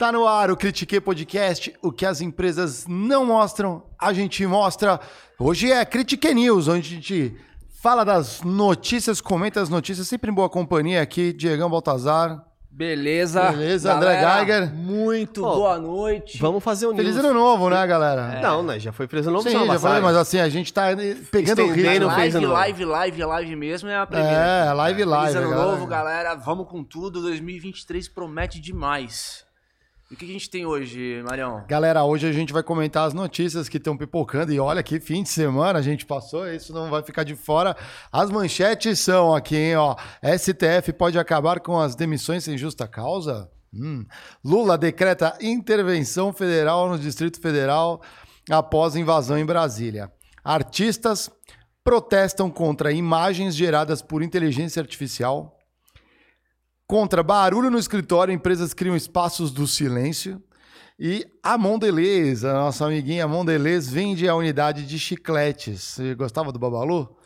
Tá no ar o Critique Podcast, o que as empresas não mostram, a gente mostra. Hoje é Critique News, onde a gente fala das notícias, comenta as notícias, sempre em boa companhia aqui, Diegão Baltazar. Beleza. Beleza, André Geiger. Muito oh, boa noite. Vamos fazer o Feliz ano novo, né, galera? É. Não, né? Já foi feliz ano novo. Sim, já foi, mas assim, a gente tá pegando o ritmo. Live, live, live, live mesmo é a primeira. É, live, live. Feliz ano galera. novo, galera. Vamos com tudo. 2023 promete demais. E o que a gente tem hoje, Marião? Galera, hoje a gente vai comentar as notícias que estão pipocando. E olha que fim de semana a gente passou, isso não vai ficar de fora. As manchetes são aqui, hein, ó. STF pode acabar com as demissões sem justa causa? Hum. Lula decreta intervenção federal no Distrito Federal após invasão em Brasília. Artistas protestam contra imagens geradas por inteligência artificial. Contra barulho no escritório, empresas criam espaços do silêncio. E a Mondelez, a nossa amiguinha Mondelez, vende a unidade de chicletes. Você gostava do Babalu?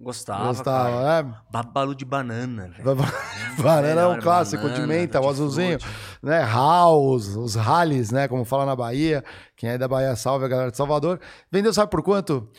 Gostava. Gostava, né? Babalu de banana. Baba... banana é um clássico, banana, de menta, o azulzinho. Né? House, os rallies, né? Como fala na Bahia. Quem é da Bahia salve a galera de Salvador. Vendeu, sabe por quanto?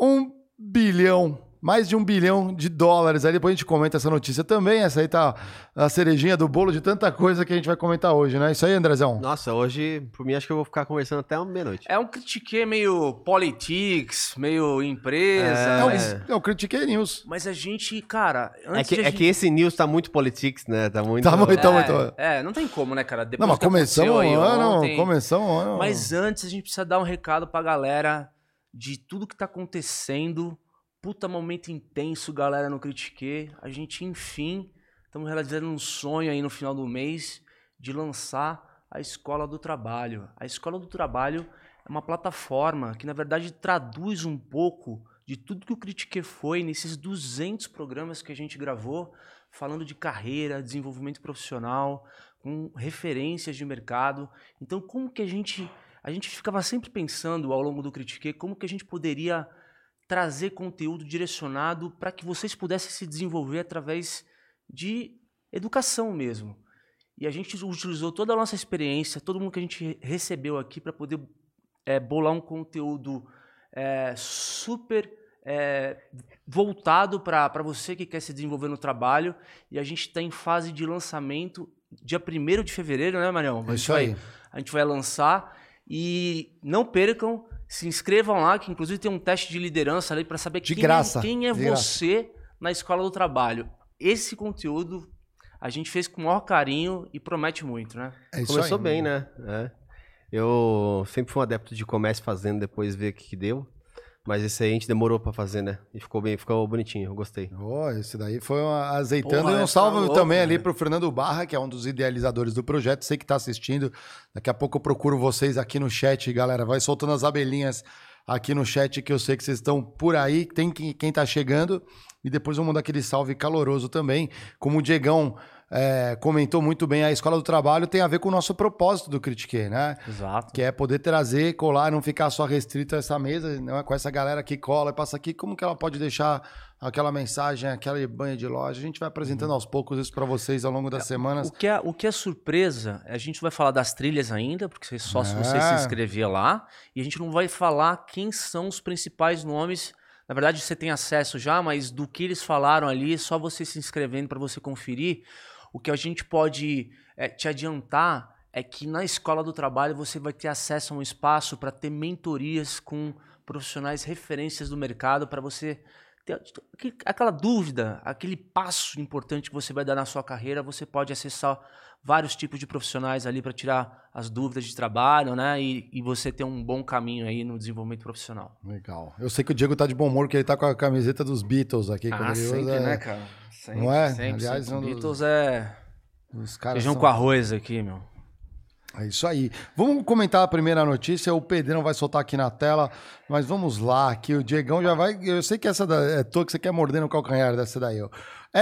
Um bilhão mais de um bilhão de dólares. Aí depois a gente comenta essa notícia também. Essa aí tá a cerejinha do bolo de tanta coisa que a gente vai comentar hoje, né? Isso aí, Andrezão. Nossa, hoje, por mim, acho que eu vou ficar conversando até meia-noite. É um critique meio politics, meio empresa. É, mas, um, é um critique news. mas a gente, cara. É Antes que, é gente- que esse news tá muito politics, né? Tá muito. Tá muito, tá muito. É, não tem como, né, cara? Depois Não, mas que começamos um aí ano, ontem- começamos um ano. Mas antes a gente precisa dar um recado pra galera de tudo que tá acontecendo. Puta momento intenso, galera, no Critique. A gente, enfim, estamos realizando um sonho aí no final do mês de lançar a Escola do Trabalho. A Escola do Trabalho é uma plataforma que, na verdade, traduz um pouco de tudo que o Critique foi nesses 200 programas que a gente gravou, falando de carreira, desenvolvimento profissional, com referências de mercado. Então, como que a gente a gente ficava sempre pensando ao longo do Critique como que a gente poderia trazer conteúdo direcionado para que vocês pudessem se desenvolver através de educação mesmo. E a gente utilizou toda a nossa experiência, todo mundo que a gente recebeu aqui para poder é, bolar um conteúdo é, super é, voltado para você que quer se desenvolver no trabalho. E a gente está em fase de lançamento dia 1 de fevereiro, né, Marião? É isso vai- aí. a gente vai lançar e não percam, se inscrevam lá, que inclusive tem um teste de liderança ali para saber De quem, graça, é, quem é de graça. você na escola do trabalho. Esse conteúdo a gente fez com o maior carinho e promete muito, né? É isso Começou aí. bem, né? É. Eu sempre fui um adepto de comércio fazendo, depois ver o que, que deu. Mas esse aí a gente demorou pra fazer, né? E ficou bem, ficou bonitinho, eu gostei. Ó, esse daí foi uma azeitando. Porra, e um tá salve louco, também ali né? pro Fernando Barra, que é um dos idealizadores do projeto. Sei que tá assistindo. Daqui a pouco eu procuro vocês aqui no chat, galera. Vai soltando as abelhinhas aqui no chat, que eu sei que vocês estão por aí. Tem quem, quem tá chegando. E depois vamos mandar aquele salve caloroso também. Como o Diegão é, comentou muito bem, a Escola do Trabalho tem a ver com o nosso propósito do Critique, né? Exato. Que é poder trazer, colar, não ficar só restrito a essa mesa, né? com essa galera que cola e passa aqui, como que ela pode deixar aquela mensagem, aquela banha de loja. A gente vai apresentando aos poucos isso para vocês ao longo das semanas. O que, é, o que é surpresa, a gente vai falar das trilhas ainda, porque só se você É. se inscrever lá, e a gente não vai falar quem são os principais nomes. Na verdade, você tem acesso já, mas do que eles falaram ali, só você se inscrevendo para você conferir. O que a gente pode é, te adiantar é que na escola do trabalho você vai ter acesso a um espaço para ter mentorias com profissionais referências do mercado para você ter aquele- aquela dúvida, aquele passo importante que você vai dar na sua carreira, você pode acessar vários tipos de profissionais ali para tirar as dúvidas de trabalho, né? E, e você ter um bom caminho aí no desenvolvimento profissional. Legal. Eu sei que o Diego tá de bom humor, porque ele tá com a camiseta dos Beatles aqui. Ah, sempre, usa, né, é- cara? Sempre, Não é? sempre, Aliás, sempre. um dos- Beatles é Os caras feijão são- com arroz aqui, meu. É isso aí. Vamos comentar a primeira notícia. O Pedrão vai soltar aqui na tela, mas vamos lá, que o Diegão já vai. Eu sei que essa da... é tua que você quer morder no calcanhar dessa daí. Ó.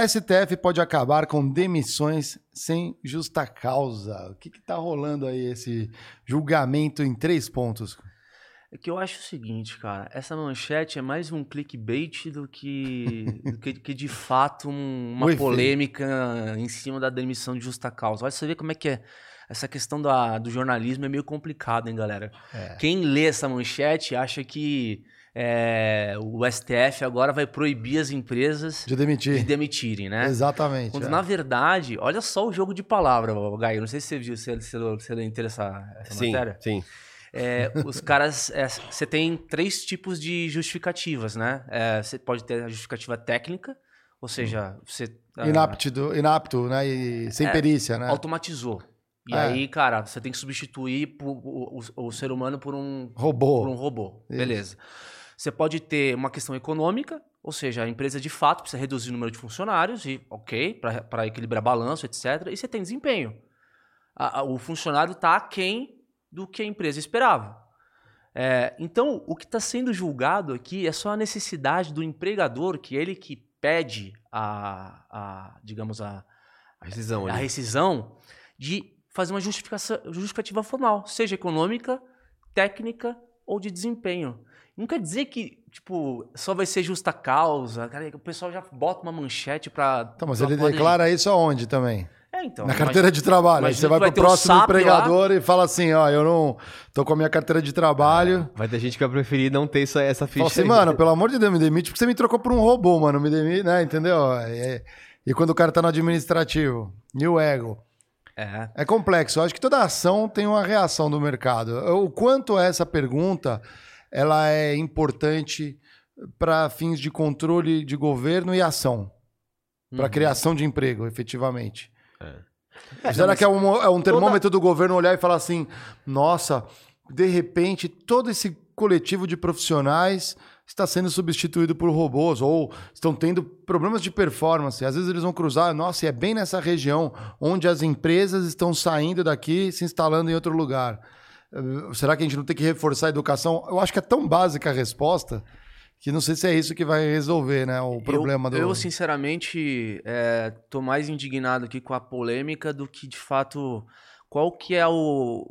STF pode acabar com demissões sem justa causa. O que, que tá rolando aí esse julgamento em três pontos? É que eu acho o seguinte, cara, essa manchete é mais um clickbait do que, do que, que de fato um- uma O efeito. polêmica em cima da demissão de justa causa. Olha, você vê como é que é. Essa questão da- do jornalismo é meio complicado, hein, galera? É. Quem lê essa manchete acha que é, o STF agora vai proibir as empresas De demitir. de demitirem, né? Exatamente. Quando, é. na verdade, olha só o jogo de palavra, Gai. Não sei se você viu, se você, você leu inteira essa, essa Sim, matéria. sim. É, os caras, é, você tem três tipos de justificativas, né? É, Você pode ter a justificativa técnica, ou seja, você ah, Inapto, inapto, né? E sem É, perícia, né? automatizou. E É. aí, cara, você tem que substituir o, o- o ser humano por um Robô. Por um robô. Isso. Beleza. Você pode ter uma questão econômica, ou seja, a empresa de fato precisa reduzir o número de funcionários, e ok, para equilibrar balanço, etc. E você tem desempenho. A- a- o funcionário está aquém do que a empresa esperava. É, então, o que está sendo julgado aqui é só a necessidade do empregador, que ele que pede a, a digamos, a, A rescisão a rescisão, de fazer uma justificação, justificativa formal, seja econômica, técnica ou de desempenho. Não quer dizer que, tipo, só vai ser justa causa. Cara, o pessoal já bota uma manchete pra. Então, mas pra ele poder- declara isso aonde também? É, então. Na carteira de trabalho. Você vai vai pro um próximo SAP empregador e fala assim, ó, eu não tô com a minha carteira de trabalho. Vai ter gente que vai preferir não ter essa, essa ficha. Fala assim, aí. mano, pelo amor de Deus, me demite porque você me trocou por um robô, mano. Me demite, né? Entendeu? É- E quando o cara tá no administrativo, e o ego. É. É complexo. Eu acho que toda ação tem uma reação do mercado. O quanto essa pergunta ela é importante para fins de controle de governo e ação. Para Uhum. criação de emprego, efetivamente. É, Será não, que é um, é um toda- termômetro do governo olhar e falar assim: nossa, de repente todo esse coletivo de profissionais está sendo substituído por robôs ou estão tendo problemas de performance. Às vezes eles vão cruzar, nossa, e é bem nessa região onde as empresas estão saindo daqui e se instalando em outro lugar. Eh, Será que a gente não tem que reforçar a educação? Eu acho que é tão básica a resposta que não sei se é isso que vai resolver, né? O problema eu, do. Eu, sinceramente, é, tô mais indignado aqui com a polêmica do que, de fato, qual que é o,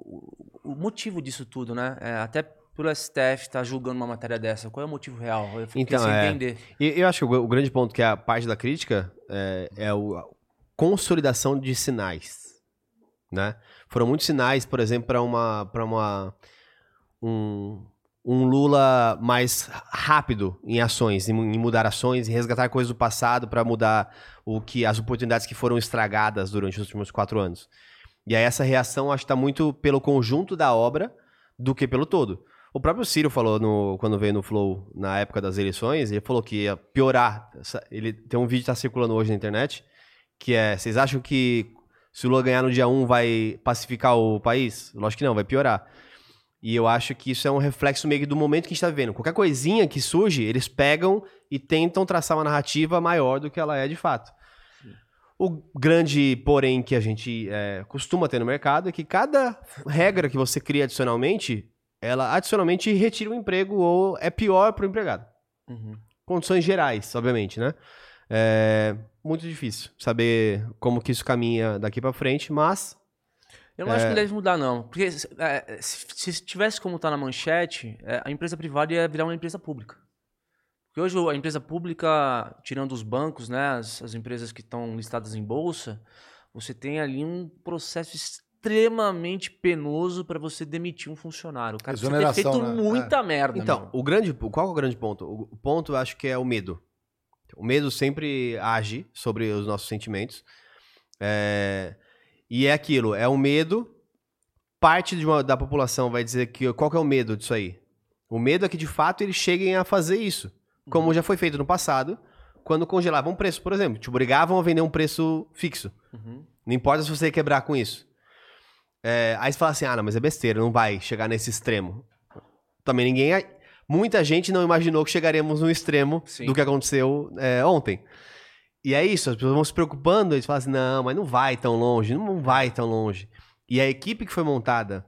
o motivo disso tudo, né? É, até pelo STF estar julgando uma matéria dessa. Qual é o motivo real? Eu fiquei Então, sem é, entender. E eu acho que o, o grande ponto que é a parte da crítica é, é o, a consolidação de sinais, né? Foram muitos sinais, por exemplo, para uma para uma um, um Lula mais rápido em ações, em, em mudar ações, em resgatar coisas do passado para mudar o que as oportunidades que foram estragadas durante os últimos quatro anos. E aí essa reação acho que está muito pelo conjunto da obra do que pelo todo. O próprio Ciro falou no, quando veio no Flow na época das eleições, ele falou que ia piorar. Ele tem um vídeo que está circulando hoje na internet que é: vocês acham que se o Lula ganhar no dia 1 vai pacificar o país? Lógico que não, vai piorar. E eu acho que isso é um reflexo meio do momento que a gente está vivendo. Qualquer coisinha que surge, eles pegam e tentam traçar uma narrativa maior do que ela é de fato. O grande porém que a gente é, costuma ter no mercado é que cada regra que você cria adicionalmente, ela adicionalmente retira o emprego ou é pior para o empregado. Uhum. Condições gerais, obviamente, né? É muito difícil saber como que isso caminha daqui para frente, mas Eu não acho É. que deve mudar, não. Porque é, se, se tivesse como tá na manchete, é, a empresa privada ia virar uma empresa pública. Porque hoje a empresa pública, tirando os bancos, né, as, as empresas que estão listadas em bolsa, você tem ali um processo extremamente penoso para você demitir um funcionário. O cara precisa ter feito né? muita merda. Então, o grande, qual é o grande ponto? O o ponto eu acho que é o medo. O medo sempre age sobre os nossos sentimentos. É, e é aquilo, é o medo. Parte de uma- da população vai dizer que qual que é o medo disso aí? O medo é que de fato eles cheguem a fazer isso, como já foi feito no passado, quando congelavam um preço, por exemplo, te obrigavam a vender um preço fixo. Uhum. Não importa se você quebrar com isso. É, aí você fala assim, ah, não, mas é besteira, não vai chegar nesse extremo. Também ninguém. Muita gente não imaginou que chegaremos no extremo Sim. do que aconteceu é, ontem. E é isso, as pessoas vão se preocupando, eles falam assim, não, mas não vai tão longe, não vai tão longe. E a equipe que foi montada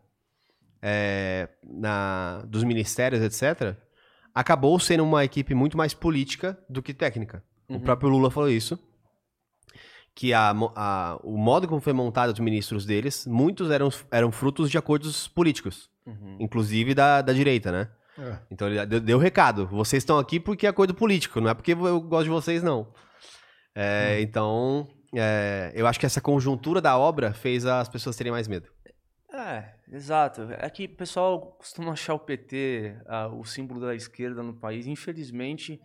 é, na, dos ministérios, etc., acabou sendo uma equipe muito mais política do que técnica. O Uhum. próprio Lula falou isso que a a- o modo como foi montado os ministros deles, muitos eram, eram frutos de acordos políticos, Uhum. inclusive da, da direita, né? É. Então ele deu, deu recado. Vocês estão aqui porque é acordo político, não é porque eu gosto de vocês, não. É, Então, é, eu acho que essa conjuntura da obra fez as pessoas terem mais medo. É, exato. É que o pessoal costuma achar o PT ah, o símbolo da esquerda no país. Infelizmente,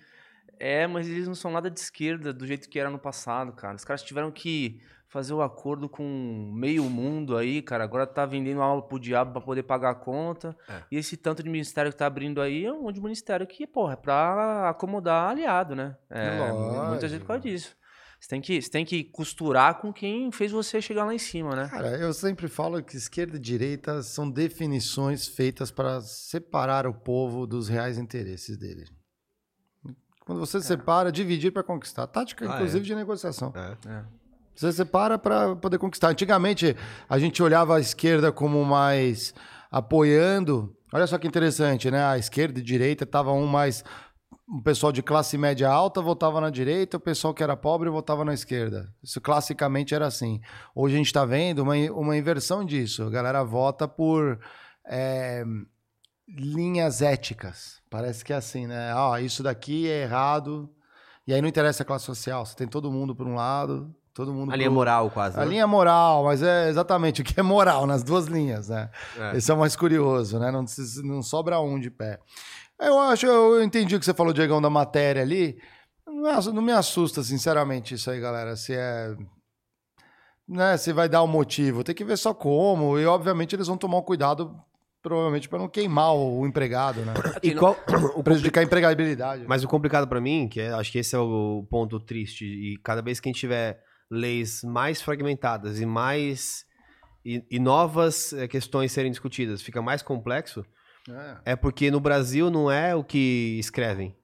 é, mas eles não são nada de esquerda do jeito que era no passado, cara. Os caras tiveram que fazer o acordo com meio mundo aí, cara. Agora tá vendendo aula pro diabo pra poder pagar a conta. É. E esse tanto de ministério que tá abrindo aí é um monte de ministério que, porra, é pra acomodar aliado, né? É, muita gente por causa disso. Você tem, que, você tem que costurar com quem fez você chegar lá em cima, né? Cara, eu sempre falo que esquerda e direita são definições feitas para separar o povo dos reais interesses dele. Quando você separa, dividir para conquistar. Tática, Ah, inclusive, é. de negociação. É. Você separa para poder conquistar. Antigamente, a gente olhava a esquerda como mais apoiando. Olha só que interessante, né? A esquerda e a direita estavam um mais. O pessoal de classe média alta votava na direita, o pessoal que era pobre votava na esquerda. Isso classicamente era assim. Hoje a gente está vendo uma, uma inversão disso. A galera vota por é, linhas éticas. Parece que é assim, né? Ah, isso daqui é errado. E aí não interessa a classe social. Você tem todo mundo por um lado, Todo mundo A linha moral, quase. A né? linha moral, mas é exatamente o que é moral nas duas linhas, né? É. Esse é o mais curioso, né? Não, não sobra um de pé. Eu acho, eu entendi o que você falou, Diegão, da matéria ali. Não, é- não me assusta, sinceramente, isso aí, galera. Se é. Né, se vai dar o motivo. Tem que ver só como. E, obviamente, eles vão tomar um cuidado, provavelmente, para não queimar o empregado, né? E qual o Prejudicar a empregabilidade. Mas o complicado pra mim, que é- acho que esse é o ponto triste, e cada vez que a gente tiver leis mais fragmentadas e mais e, e novas eh, questões serem discutidas, fica mais complexo, É. é porque no Brasil não é o que escrevem,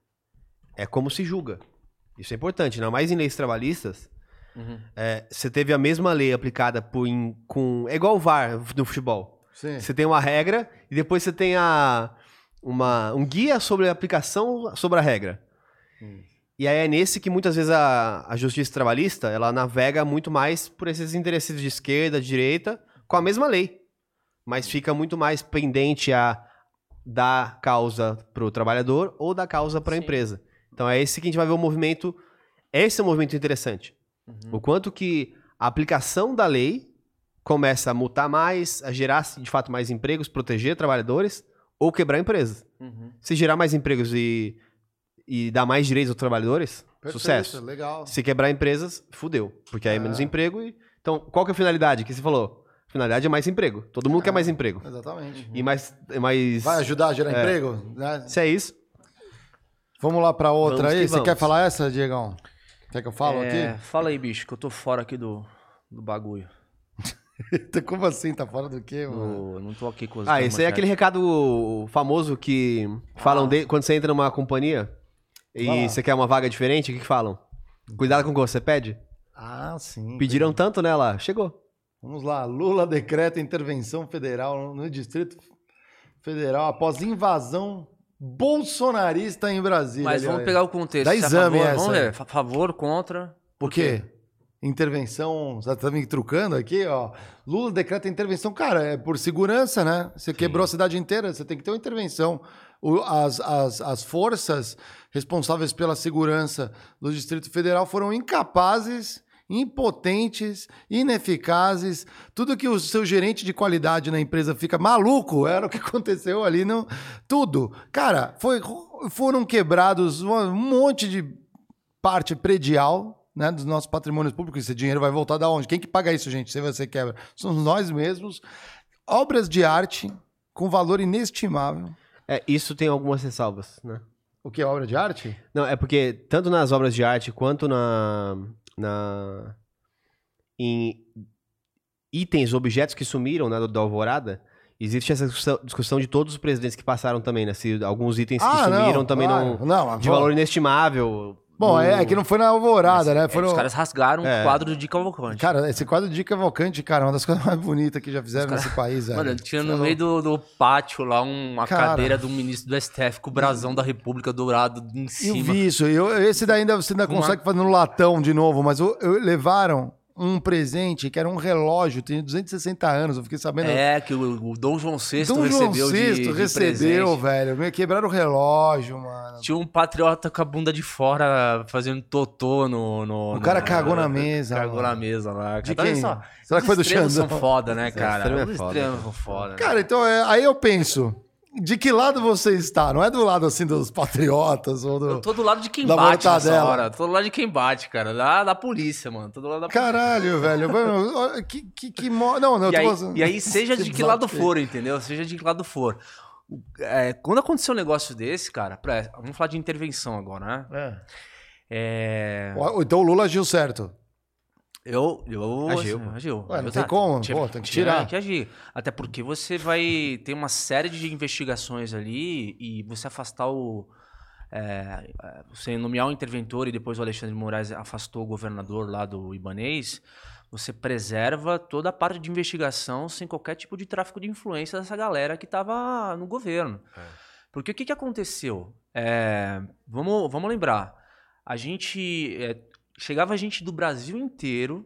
é como se julga. Isso é importante, não mais em leis trabalhistas. Uhum. é, você teve a mesma lei aplicada por, em- com. É igual o VAR no futebol. Sim. Você tem uma regra e depois você tem a, uma, um guia sobre a aplicação sobre a regra. E aí é nesse que muitas vezes a, a justiça trabalhista ela navega muito mais por esses interesses de esquerda, de direita, com a mesma lei. Mas fica muito mais pendente a dar causa para o trabalhador ou dar causa para a empresa. Então é esse que a gente vai ver o movimento. Esse é um movimento interessante. O quanto que a aplicação da lei começa a multar mais, a gerar de fato mais empregos, proteger trabalhadores ou quebrar empresas. Uhum. Se gerar mais empregos e, e dar mais direitos aos trabalhadores, Perfeito, sucesso. legal. Se quebrar empresas, fudeu. Porque aí é É. menos emprego. E... Então, qual que é a finalidade que você falou? A finalidade é mais emprego. Todo mundo quer mais emprego. Exatamente. E mais, mais. Vai ajudar a gerar É. emprego? Né? Se é isso. Vamos lá pra outra Vamos aí. que Você vamos. quer falar essa, Diegão? Quer que eu falo É, aqui? Fala aí, bicho, que eu tô fora aqui do, do bagulho. Como assim? Tá fora do quê, mano? Eu não tô aqui com as Ah, esse aí é aquele recado famoso que falam Ah. de, quando você entra numa companhia e lá. você quer uma vaga diferente, o que, que falam? Cuidado com o que você pede. Ah, sim. Pediram tanto nela, chegou. Vamos lá. Lula decreta intervenção federal no Distrito Federal após invasão bolsonarista em Brasília. Mas vamos Ali, pegar o contexto. Dá é a exame favor, essa. Vamos aí. ver. Fa- Favor, contra. Por quê? Intervenção. Você tá me trucando aqui, ó. Lula decreta intervenção. Cara, é por segurança, né? Você quebrou a cidade inteira, você tem que ter uma intervenção. O- as, as, as forças responsáveis pela segurança do Distrito Federal foram incapazes, impotentes, ineficazes. Tudo que o seu gerente de qualidade na empresa fica maluco era o que aconteceu ali. Não, tudo. Cara, foi, foram quebrados um monte de parte predial né, dos nossos patrimônios públicos. Esse dinheiro vai voltar da onde? Quem que paga isso, gente? Se você quebra. Somos nós mesmos. Obras de arte com valor inestimável. É, isso tem algumas ressalvas, né? O que é obra de arte? Não, é porque tanto nas obras de arte quanto na, na em itens, objetos que sumiram né, da alvorada, existe essa discussão, discussão de todos os presidentes que passaram também, né? Se alguns itens que Ah, não, sumiram também claro. não, Não, de valor inestimável. Bom, do- é, é que não foi na alvorada, né? Foram... Os caras rasgaram É. o quadro de Cavalcante. Cara, esse quadro de Cavalcante, cara, é uma das coisas mais bonitas que já fizeram nesse país. Mano, tinha no é meio do, do pátio lá uma Cara. cadeira do ministro do STF com o brasão da República dourado em Eu cima. vi isso. Eu, esse daí ainda, você ainda Uma- consegue fazer no latão de novo, mas eu- eu- levaram um presente que era um relógio, tem 260 anos, eu fiquei sabendo. É, que o, o Dom João VI Dom João recebeu de, VI de recebeu, velho. Me quebraram o relógio, mano. Tinha um patriota com a bunda de fora fazendo totô no... no O cara no- cagou na mesa, Cagou mano. na mesa lá. De Cara, quem? só, Será que foi do os extremos Xandão? são foda, né, cara? é Os foda. extremos são foda. né? Cara, então é, aí eu penso, de que lado você está? Não é do lado assim dos patriotas ou do. Eu tô do lado de quem Da bate nessa hora. Tô do lado de quem bate, cara. Da, da polícia, mano. Tô do lado da Caralho, velho. Mano, que, que, que mo- Não, não, eu e, tô aí, falando- e aí, seja de Que lado for, entendeu? Seja de que lado for. É, quando aconteceu um negócio desse, cara, pra- vamos falar de intervenção agora, né? É. Ó, Então o Lula agiu certo. Eu, eu Agiu. assim, agiu. Ué, não Eu tem tá- como, tinha- pô, tem que tirar. que agir. Até porque você vai ter uma série de investigações ali e você afastar o. é, é, você nomear um interventor e depois o Alexandre de Moraes afastou o governador lá do Ibanês, você preserva toda a parte de investigação sem qualquer tipo de tráfico de influência dessa galera que estava no governo. Porque o que, que aconteceu? É, vamos, vamos lembrar. A gente. É, chegava gente do Brasil inteiro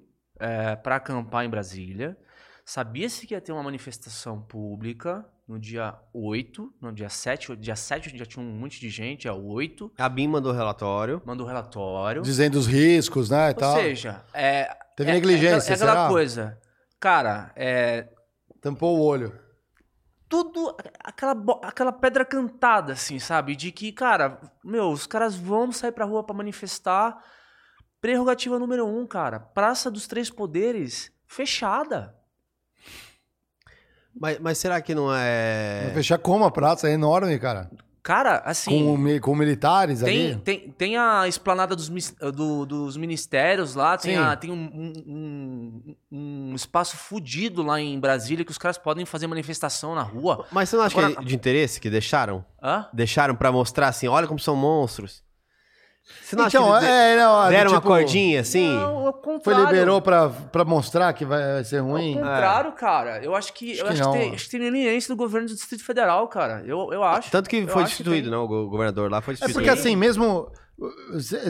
para acampar em Brasília. Sabia-se que ia ter uma manifestação pública no dia 8, no dia 7. Dia 7 já tinha um monte de gente, dia 8. A BIM mandou relatório. Mandou relatório. Dizendo os riscos, né? E Ou tal. seja, é, Teve É- negligência, É aquela, é aquela será? coisa. Cara, é. Tampou o olho. Tudo. Aquela, aquela pedra cantada, assim, sabe? De que, cara, meu, os caras vão sair pra rua pra manifestar. Prerrogativa número um, cara. Praça dos Três Poderes fechada. Mas, mas será que não é. Vai fechar como a praça? É enorme, cara. Cara, assim. Com, com militares Tem, ali. tem, tem a esplanada dos, do- dos ministérios lá, tem, a- tem um, um- um- um espaço fudido lá em Brasília que os caras podem fazer manifestação na rua. Mas você não acha Agora- que é de interesse que deixaram? Hã? Deixaram pra mostrar assim, olha como são monstros. Você não Então, acha que é, não, deram uma tipo, cordinha assim? Não, ao Foi contrário. liberou pra, pra mostrar que vai ser ruim? Ao contrário, cara. Eu acho que, Acho eu que acho, não. que tem, acho que tem leniência do governo do Distrito Federal, cara. Eu, eu acho. Tanto que foi que destituído, tem. não? O go- governador lá foi É destituído. porque assim, mesmo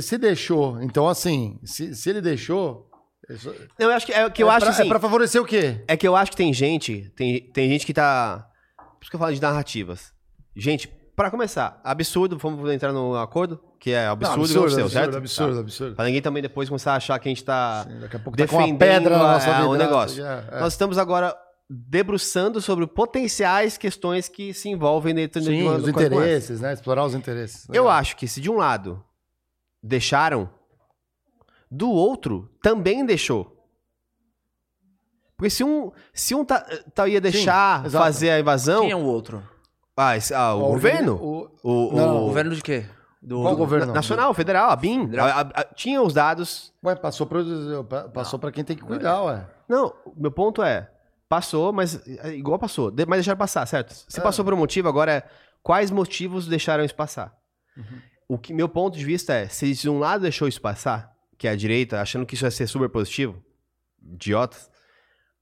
se, deixou, então assim, se, se ele deixou. isso- Eu acho que é que eu é acho pra, assim. É pra favorecer o quê? É que eu acho que tem gente, tem, tem gente que tá. Por isso que eu falo de narrativas. Gente, pra começar, absurdo, vamos entrar no acordo, que é absurdo, Não, absurdo, absurdo, certo? absurdo, Tá. absurdo. Pra ninguém também depois começar a achar que a gente tá pouco tá defendendo uma pedra na nossa é, vida. o negócio. já, é. Nós estamos agora debruçando sobre potenciais questões que se envolvem dentro de Sim, uma os interesses, né? Explorar os interesses. Eu acho que se de um lado deixaram, do outro também deixou. Porque se um, se um tá, tá- ia deixar exato. fazer a invasão. Quem é o outro? Ah, esse- ah, o, O governo? o- o- Não, O governo de quê? Do, Qual do- governo? na- Nacional, federal, a BIM. A- a- a- tinha os dados. Ué, passou pra, passou pra quem tem que cuidar, ué. Não, meu ponto é. Passou, mas. é, Igual passou. Mas deixaram passar, certo? Se É. passou por um motivo, agora é. Quais motivos deixaram isso passar? O que meu ponto de vista é, se de um lado deixou isso passar, que é a direita, achando que isso ia ser super positivo, idiotas,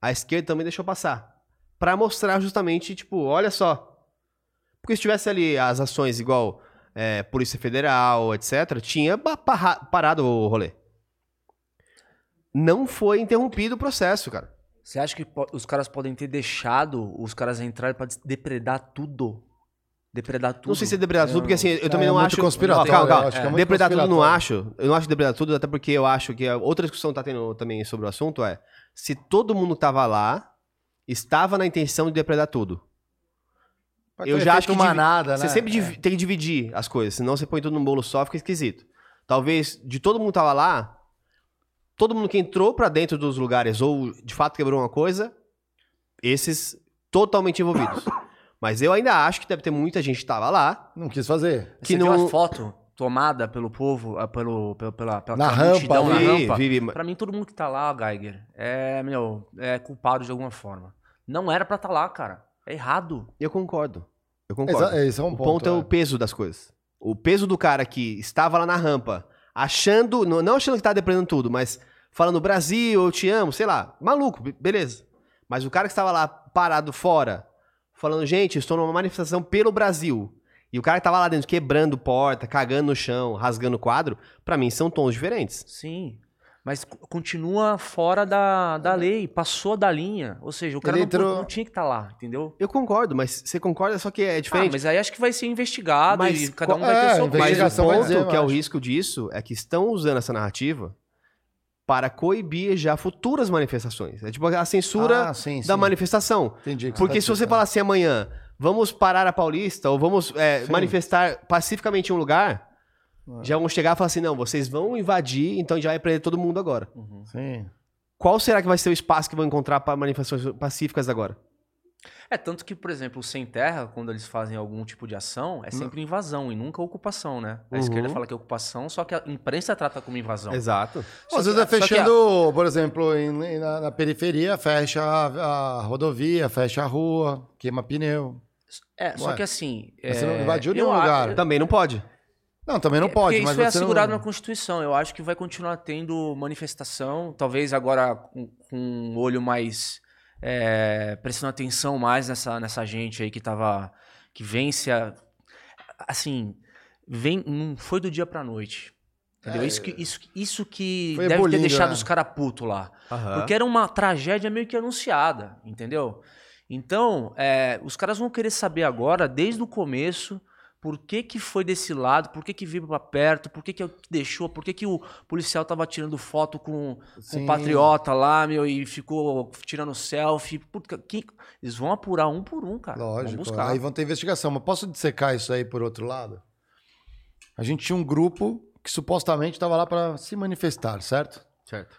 a esquerda também deixou passar. Pra mostrar justamente, tipo, olha só. Porque se tivesse ali as ações igual é, Polícia Federal, etc., tinha parado o rolê. Não foi interrompido o processo, cara. Você acha que os caras podem ter deixado os caras entrarem pra des- depredar tudo? Depredar tudo? Não sei se é depredar tudo, porque assim, eu também é não muito acho. conspiratório, Não, calma, calma. eu acho que é muito depredar tudo não acho. Eu não acho depredar tudo, até porque eu acho que a outra discussão que tá tendo também sobre o assunto é se todo mundo tava lá, estava na intenção de depredar tudo. Pra eu já acho que divi- manada, você né? sempre divi- tem que dividir as coisas, senão você põe tudo num bolo só, fica esquisito. Talvez de todo mundo que tava lá, todo mundo que entrou pra dentro dos lugares ou de fato quebrou uma coisa, esses totalmente envolvidos. Mas eu ainda acho que deve ter muita gente que tava lá. Não quis fazer. Você que viu não- a foto tomada pelo povo, ah, pelo, pelo, pela, pela Na rampa multidão na ali. rampa? Vi, vi, vi. Pra mim, todo mundo que tá lá, Geiger, é, meu, é culpado de alguma forma. Não era pra estar lá, cara. É errado. Eu concordo. Eu concordo. Exa- esse é um o ponto, ponto é é. o peso das coisas. O peso do cara que estava lá na rampa, achando, não não achando que tá depredando tudo, mas falando Brasil, eu te amo, sei lá, maluco, be- beleza. Mas o cara que estava lá parado fora, falando, gente, estou numa manifestação pelo Brasil. E o cara que tava lá dentro quebrando porta, cagando no chão, rasgando quadro, pra mim são tons diferentes. Sim. Mas continua fora da, da lei, passou da linha. Ou seja, o cara não, entrou- não tinha que estar lá, entendeu? Eu concordo, mas você concorda, só que é Ah, diferente. mas aí acho que vai ser investigado Mas e cada um vai ter é, seu investi- Mas o ponto dizer, que é o risco disso é que estão usando essa narrativa para coibir já futuras manifestações. É tipo a censura Ah, sim, da sim. manifestação. Entendi Porque tá se você falar assim amanhã, vamos parar a Paulista ou vamos é, manifestar pacificamente em um lugar, Ah. já vão chegar e falar assim, não, vocês vão invadir, então já vai prender todo mundo agora. Sim. Qual será que vai ser o espaço que vão encontrar para manifestações pacíficas agora? É, tanto que, por exemplo, o Sem Terra, quando eles fazem algum tipo de ação, é sempre invasão e nunca ocupação, né? A Uhum. esquerda fala que é ocupação, só que a imprensa trata como invasão. Exato. Só Às que- vezes é só que a- fechando, por exemplo, em- na, na periferia, fecha a, a rodovia, fecha a rua, queima pneu. É, só Ué, que assim. Mas você é, não invadiu eu nenhum acho- lugar. Também não pode. Não, também não É, pode, porque mas isso é assegurado não... na Constituição. Eu acho que vai continuar tendo manifestação, talvez agora com, com um olho mais. é, prestando atenção mais nessa, nessa gente aí que tava. que vence a. Assim. Vem, não foi do dia pra noite. Entendeu? É, isso que, isso, isso que deve ter ebulindo, deixado né? os caras putos lá. Aham. Porque era uma tragédia meio que anunciada, entendeu? Então, é, os caras vão querer saber agora, desde o começo, Por que, que foi desse lado? Por que, que veio pra perto? Por que, que deixou? Por que, que o policial tava tirando foto com, com o patriota lá, meu, e ficou tirando selfie? Puta, que- Eles vão apurar um por um, cara. Vão Lógico. buscar. Aí vão ter investigação. Mas posso dissecar isso aí por outro lado? A gente tinha um grupo que supostamente estava lá para se manifestar, certo? Certo.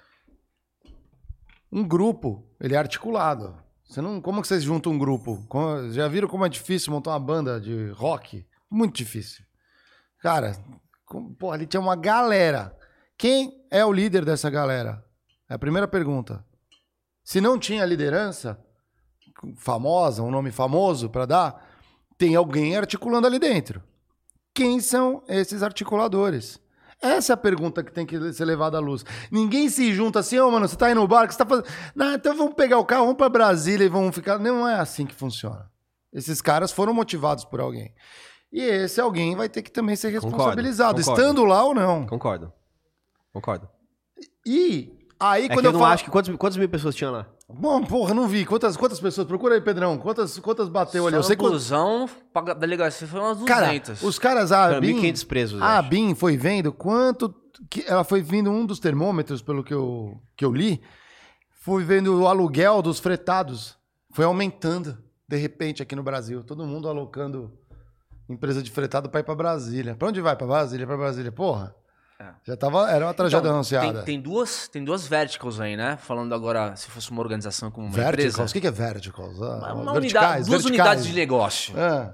Um grupo, ele é articulado. Você não, como que vocês juntam um grupo? Já viram como é difícil montar uma banda de rock? Muito difícil. Cara, com- ali tinha uma galera. Quem é o líder dessa galera? É a primeira pergunta. Se não tinha liderança famosa, um nome famoso para dar, tem alguém articulando ali dentro. Quem são esses articuladores? Essa é a pergunta que tem que ser levada à luz. Ninguém se junta assim, ô, mano, você tá aí no bar, o que você tá fazendo? Não, então vamos pegar o carro, vamos pra Brasília e vamos ficar. Não é assim que funciona. Esses caras foram motivados por alguém. E esse alguém vai ter que também ser Concordo, responsabilizado, concordo. estando lá ou não. Concordo. Concordo. E aí, É quando que eu eu não falo. acho que quantos, quantas mil pessoas tinham lá? Bom, porra, não vi. Quantas, quantas pessoas? Procura aí, Pedrão. Quantas, quantas bateu ali? Só Eu sei que. busão, pra delegacia foi umas Cara, 200. os caras, a Abin, 1.500 presos, a. Abin foi vendo quanto. Que ela foi vendo um dos termômetros, pelo que eu, que eu li, foi vendo o aluguel dos fretados. Foi aumentando, de repente, aqui no Brasil. Todo mundo alocando empresa de fretado para ir para Brasília. Para onde vai? Para Brasília? Para Brasília. Porra. Já tava. Era uma tragédia Então, anunciada. Tem, tem duas, tem duas verticals aí, né? Falando agora, se fosse uma organização como uma Verticals? empresa. O que é verticals? Ah, Uma verticais, unidade, duas verticais. unidades de negócio. É,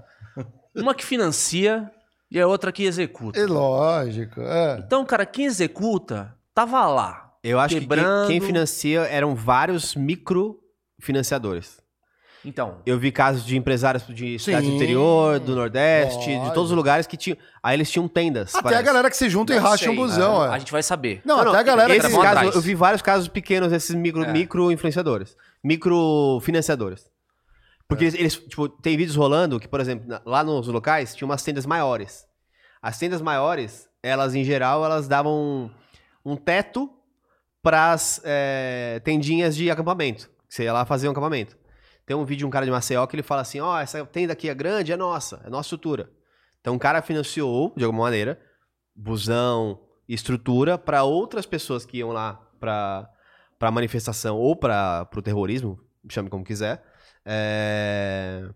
Uma que financia e a outra que executa. é lógico. É. Então, cara, quem executa tava lá. Eu acho quebrando. que quem, quem financia eram vários microfinanciadores. Então, Eu vi casos de empresários de cidades do interior, do Nordeste, de todos os lugares que tinham. Aí eles tinham tendas. Até parece. a galera que se junta e não racha sei, um busão. a, é. a gente vai saber. Não, até a galera que... Esses vão casos, eu vi vários casos pequenos desses micro, É. micro influenciadores. Microfinanciadores. Porque eles, eles, tipo, tem vídeos rolando que, por exemplo, lá nos locais tinha umas tendas maiores. As tendas maiores, elas, em geral, elas davam um, teto pras é, tendinhas de acampamento. Que você ia lá fazer um acampamento. Tem um vídeo de um cara de Maceió que ele fala assim, ó, essa tenda aqui é grande, é nossa, é nossa estrutura. Então o cara financiou, de alguma maneira, busão estrutura para outras pessoas que iam lá para para manifestação ou para o terrorismo, chame como quiser, é,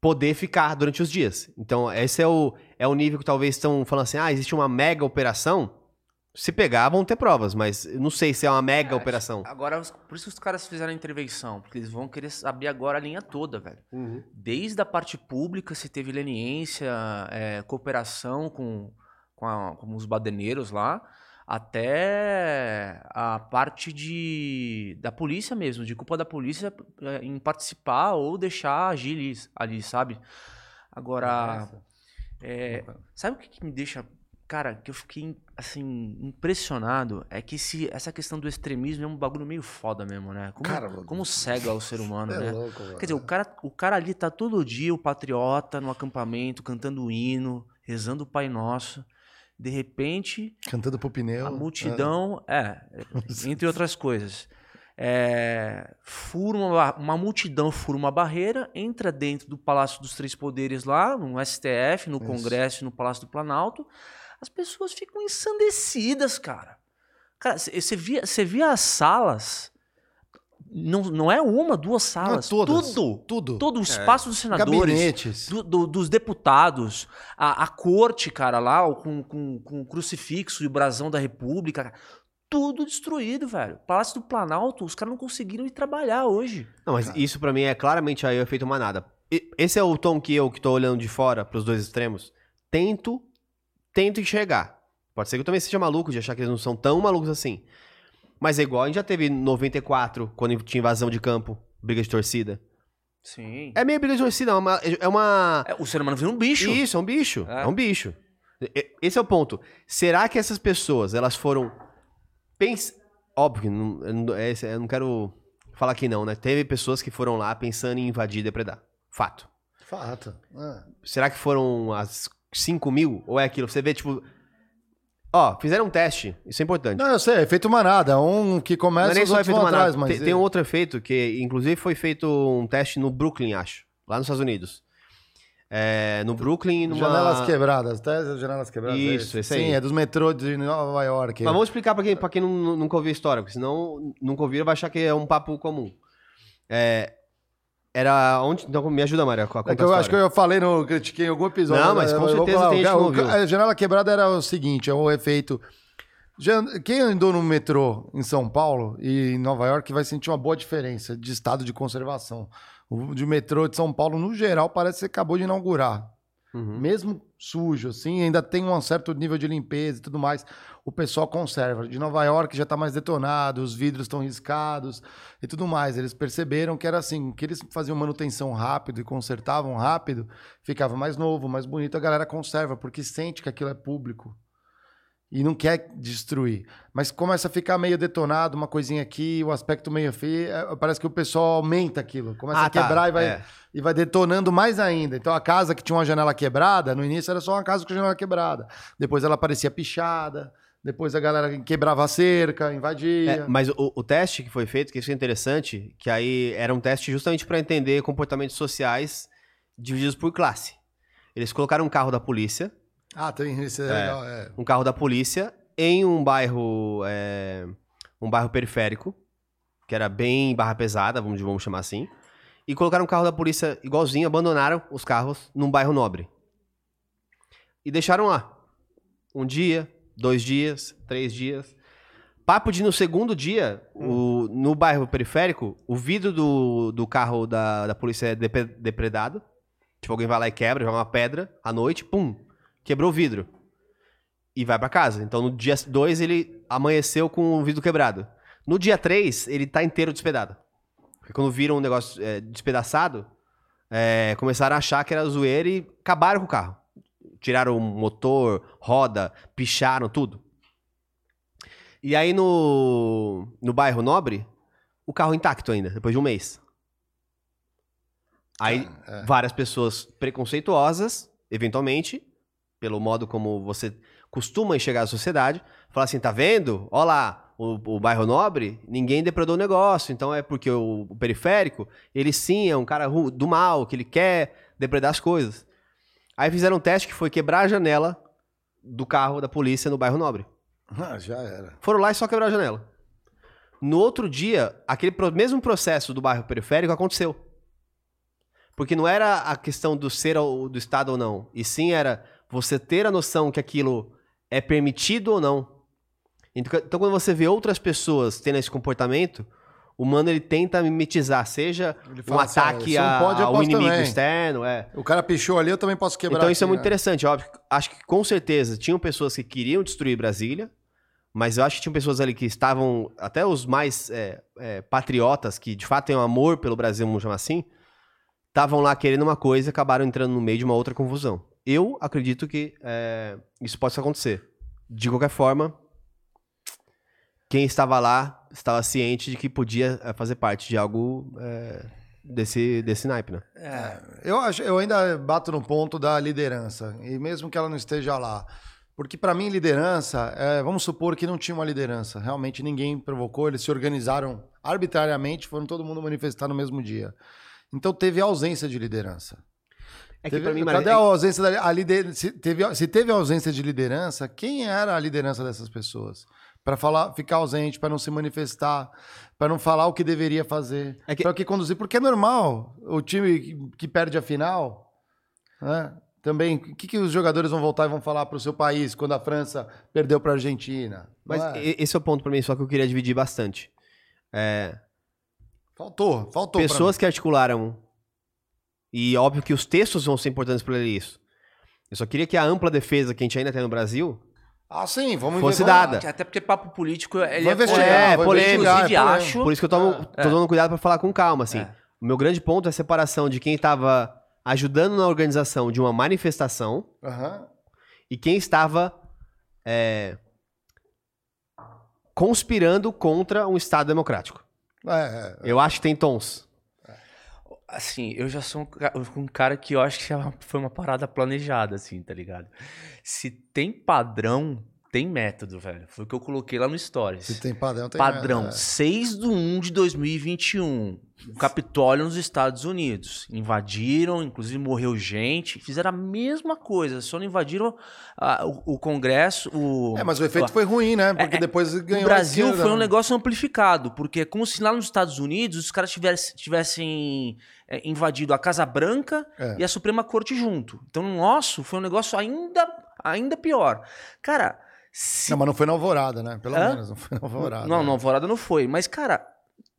poder ficar durante os dias. Então esse é o, é o nível que talvez estão falando assim, ah, existe uma mega operação. Se pegar, vão ter provas, mas não sei se é uma mega operação. Agora, por isso que os caras fizeram a intervenção, porque eles vão querer saber agora a linha toda, velho. Desde a parte pública, se teve leniência, é, cooperação com, com, a- com os badeneiros lá, até a parte de, da polícia mesmo, de culpa da polícia é, em participar ou deixar agir ali, ali, sabe? Agora, é, sabe o que, que me deixa, cara, que eu fiquei assim impressionado é que esse, essa questão do extremismo é um bagulho meio foda mesmo, né? Como, Cara, como cega o ser humano, é né? louco. Quer dizer, o cara, o cara ali tá todo dia, o patriota, no acampamento, cantando o hino, rezando o Pai Nosso. De repente, Cantando pro pneu. a multidão, é, entre outras coisas, é, fura uma, uma multidão fura uma barreira, entra dentro do Palácio dos Três Poderes lá, no STF, no Isso. Congresso e no Palácio do Planalto, as pessoas ficam ensandecidas, cara. Cara, você via, cê via as salas, não, não é uma, duas salas, todas, tudo, tudo. todo o É. espaço dos senadores, do- do- dos deputados, a, a corte, cara, lá, com, com, com o crucifixo e o brasão da República, cara, tudo destruído, velho. Palácio do Planalto, os caras não conseguiram ir trabalhar hoje. Não, mas isso pra mim é claramente aí o efeito manada. Esse é o tom que eu, que tô olhando de fora pros dois extremos, tento, tento enxergar. Pode ser que eu também seja maluco de achar que eles não são tão malucos assim. Mas é igual a gente já teve em 94, quando tinha invasão de campo, briga de torcida. Sim. É meio briga de torcida, é uma... É uma... o ser humano vira um bicho. Isso, é um bicho. É. É, um bicho. E- Esse é o ponto. Será que essas pessoas, elas foram... Pens... Óbvio, que não, eu não- esse- eu não quero falar que não, né? Teve pessoas que foram lá pensando em invadir e depredar. Fato. Fato. É. Será que foram as 5 mil? Ou é aquilo? Você vê, tipo... Ó, fizeram um teste. Isso é importante. Não, eu sei, efeito manada. Um que Não começa é nem os só efeito manada. atrás, mas... Tem, tem um outro efeito que, inclusive, foi feito um teste no Brooklyn, acho. Lá nos Estados Unidos. É, no Brooklyn, numa... Janelas quebradas, tá? Janelas quebradas. é Isso, esse aí. Sim, é dos metrô de Nova York. Mas vamos explicar pra quem, pra quem não- nunca ouviu a história, porque senão nunca ouviram vai achar que é um papo comum. É, era onde... Então me ajuda, Maria, com a É conta que eu acho que eu falei no critiquei em algum episódio. Não, mas né? com Eu vou certeza falar, tem gente o A janela quebrada era o seguinte, é o efeito. Quem andou no metrô em São Paulo e em Nova York vai sentir uma boa diferença de estado de conservação. O de metrô de São Paulo, no geral, parece que você acabou de inaugurar. Uhum. Mesmo sujo, assim, ainda tem um certo nível de limpeza e tudo mais. O pessoal conserva. De Nova York já está mais detonado, os vidros estão riscados e tudo mais. Eles perceberam que era assim, que eles faziam manutenção rápido e consertavam rápido, ficava mais novo, mais bonito. A galera conserva, porque sente que aquilo é público e não quer destruir. Mas começa a ficar meio detonado, uma coisinha aqui, o aspecto meio feio, é, parece que o pessoal aumenta aquilo, começa Ah, a tá, quebrar e vai, é. e vai detonando mais ainda. Então a casa que tinha uma janela quebrada, no início era só uma casa com janela quebrada. Depois ela parecia pichada, depois a galera quebrava a cerca, invadia. É, mas o, o teste que foi feito, que isso é interessante, que aí era um teste justamente para entender comportamentos sociais divididos por classe. Eles colocaram um carro da polícia, Ah, tem isso é, É. legal, é. um carro da polícia em um bairro, é, um bairro periférico, que era bem barra pesada, vamos, vamos chamar assim, e colocaram um carro da polícia igualzinho, abandonaram os carros num bairro nobre. E deixaram lá. Um dia, dois dias, três dias. Papo de no segundo dia, o- no bairro periférico, o vidro do, do carro da, da polícia é depre- depredado. Tipo, alguém vai lá e quebra, joga uma pedra à noite, pum, quebrou o vidro. E vai pra casa. Então no dia 2 ele amanheceu com o vidro quebrado. No dia 3, ele tá inteiro despedado. Porque quando viram um negócio é, despedaçado, é, começaram a achar que era zoeira e acabaram com o carro. Tiraram o motor, roda, picharam tudo. E aí no, no bairro Nobre, o carro intacto ainda, depois de um mês. Aí É, várias pessoas preconceituosas, eventualmente, pelo modo como você costuma enxergar a sociedade, falam assim, tá vendo? Olha lá, o, o bairro Nobre, ninguém depredou o negócio, então é porque o, o periférico, ele sim é um cara do mal, que ele quer depredar as coisas. Aí fizeram um teste que foi quebrar a janela do carro da polícia no bairro Nobre. Ah, já era. Foram lá e só quebraram a janela. No outro dia, aquele mesmo processo do bairro periférico aconteceu. Porque não era a questão do ser ou do Estado ou não. E sim era você ter a noção que aquilo é permitido ou não. Então, então, quando você vê outras pessoas tendo esse comportamento, o humano ele tenta mimetizar, seja um assim, ataque "Ah, se não a- pode, ao inimigo também." externo. É. O cara pichou ali, eu também posso quebrar. Então isso é muito né? interessante, óbvio. Acho que com certeza tinham pessoas que queriam destruir Brasília, mas eu acho que tinham pessoas ali que estavam, até os mais é, é, patriotas, que de fato têm um amor pelo Brasil, vamos chamar assim, estavam lá querendo uma coisa e acabaram entrando no meio de uma outra confusão. Eu acredito que é, isso possa acontecer. De qualquer forma, quem estava lá estava ciente de que podia é, fazer parte de algo é, desse, desse naipe, né? É, eu, acho, eu ainda bato no ponto da liderança, e mesmo que ela não esteja lá. Porque, para mim, liderança, é, vamos supor que não tinha uma liderança. Realmente ninguém provocou, eles se organizaram arbitrariamente, foram todo mundo manifestar no mesmo dia. Então teve ausência de liderança. É que Teve- pra mim, cadê a é- ausência da a lider, se, teve, se teve ausência de liderança, quem era a liderança dessas pessoas? Para falar, ficar ausente, para não se manifestar, para não falar o que deveria fazer, É que- para que conduzir, porque é normal. O time que, que perde a final, né? Também, o que, que os jogadores vão voltar e vão falar para o seu país quando a França perdeu para a Argentina? Mas é? esse é o ponto pra mim, só que eu queria dividir bastante. É, faltou, faltou. pessoas que articularam. E óbvio que os textos vão ser importantes para ler isso. Eu só queria que a ampla defesa que a gente ainda tem no Brasil Ah, sim, vamos fosse vamos- dada. Até porque papo político, ele Vou é investigar, polêmico. É, vou polêmico. Inclusive, é acho... Por isso que eu tomo, tô É. tomando cuidado para falar com calma, assim. É. O meu grande ponto é a separação de quem estava ajudando na organização de uma manifestação Aham. e quem estava é, conspirando contra um Estado democrático. É, é. Eu acho que tem tons. Assim, eu já sou um um cara que eu acho que é foi uma parada planejada, assim, tá ligado? Se tem padrão, tem método, velho. Foi o que eu coloquei lá no Stories. Se tem padrão, tem Padrão, método, é. 6 de 1 de 2021. O Capitólio nos Estados Unidos. Invadiram, inclusive morreu gente. Fizeram a mesma coisa, só não invadiram ah, o, o Congresso. O, É, mas o efeito foi ruim, né? Porque É, depois ganhou o Brasil foi um né? negócio amplificado, porque é como se lá nos Estados Unidos os caras tivessem, tivessem é, invadido a Casa Branca É. e a Suprema Corte junto. Então, no nosso, foi um negócio ainda, ainda pior. Cara, se Não, mas não foi na alvorada, né? Pelo Hã? menos, não foi na alvorada. não, né? não, Alvorada não foi. Mas, cara,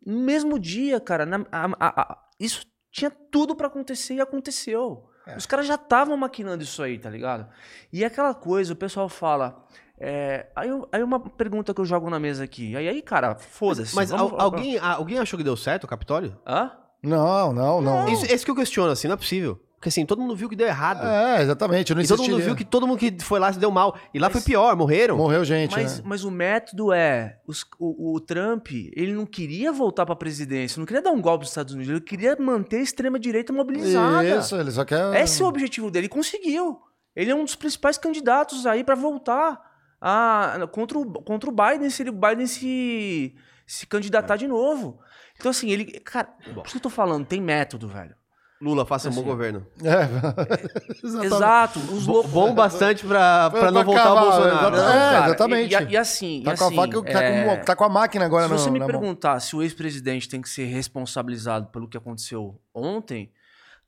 no mesmo dia, cara, na- a- a- a- isso tinha tudo pra acontecer e aconteceu. É. Os caras já estavam maquinando isso aí, tá ligado? E aquela coisa, o pessoal fala. é, aí, aí uma pergunta que eu jogo na mesa aqui. Aí, aí cara, foda-se. Mas vamos- al- alguém, a- alguém achou que deu certo o Capitólio? Hã? Não, não, não. Isso, esse que eu questiono, assim, não é possível. Porque assim, todo mundo viu que deu errado. É, exatamente. Não e todo mundo viu que todo mundo que foi lá se deu mal. E lá foi pior, morreram. Morreu gente, Mas, né? mas o método é. os- o, o Trump, ele não queria voltar pra presidência, não queria dar um golpe nos Estados Unidos, ele queria manter a extrema-direita mobilizada. Isso, ele só quer... Esse é o objetivo dele, e conseguiu. Ele é um dos principais candidatos aí pra voltar a, contra, o, contra o Biden, se ele- o Biden se, se candidatar de novo. Então, assim, ele. Cara, por isso que eu tô falando, tem método, velho. Lula, faça um bom Assim, governo. É. Exato. Os loucos. Bom bastante pra, pra Pra não voltar cavar, o Bolsonaro. exatamente. Não, É, exatamente. E, e- e assim, Tá e com a assim, faca, tá, é, com, tá com a máquina agora Se no- você me na mão. perguntar se o ex-presidente tem que ser responsabilizado pelo que aconteceu ontem,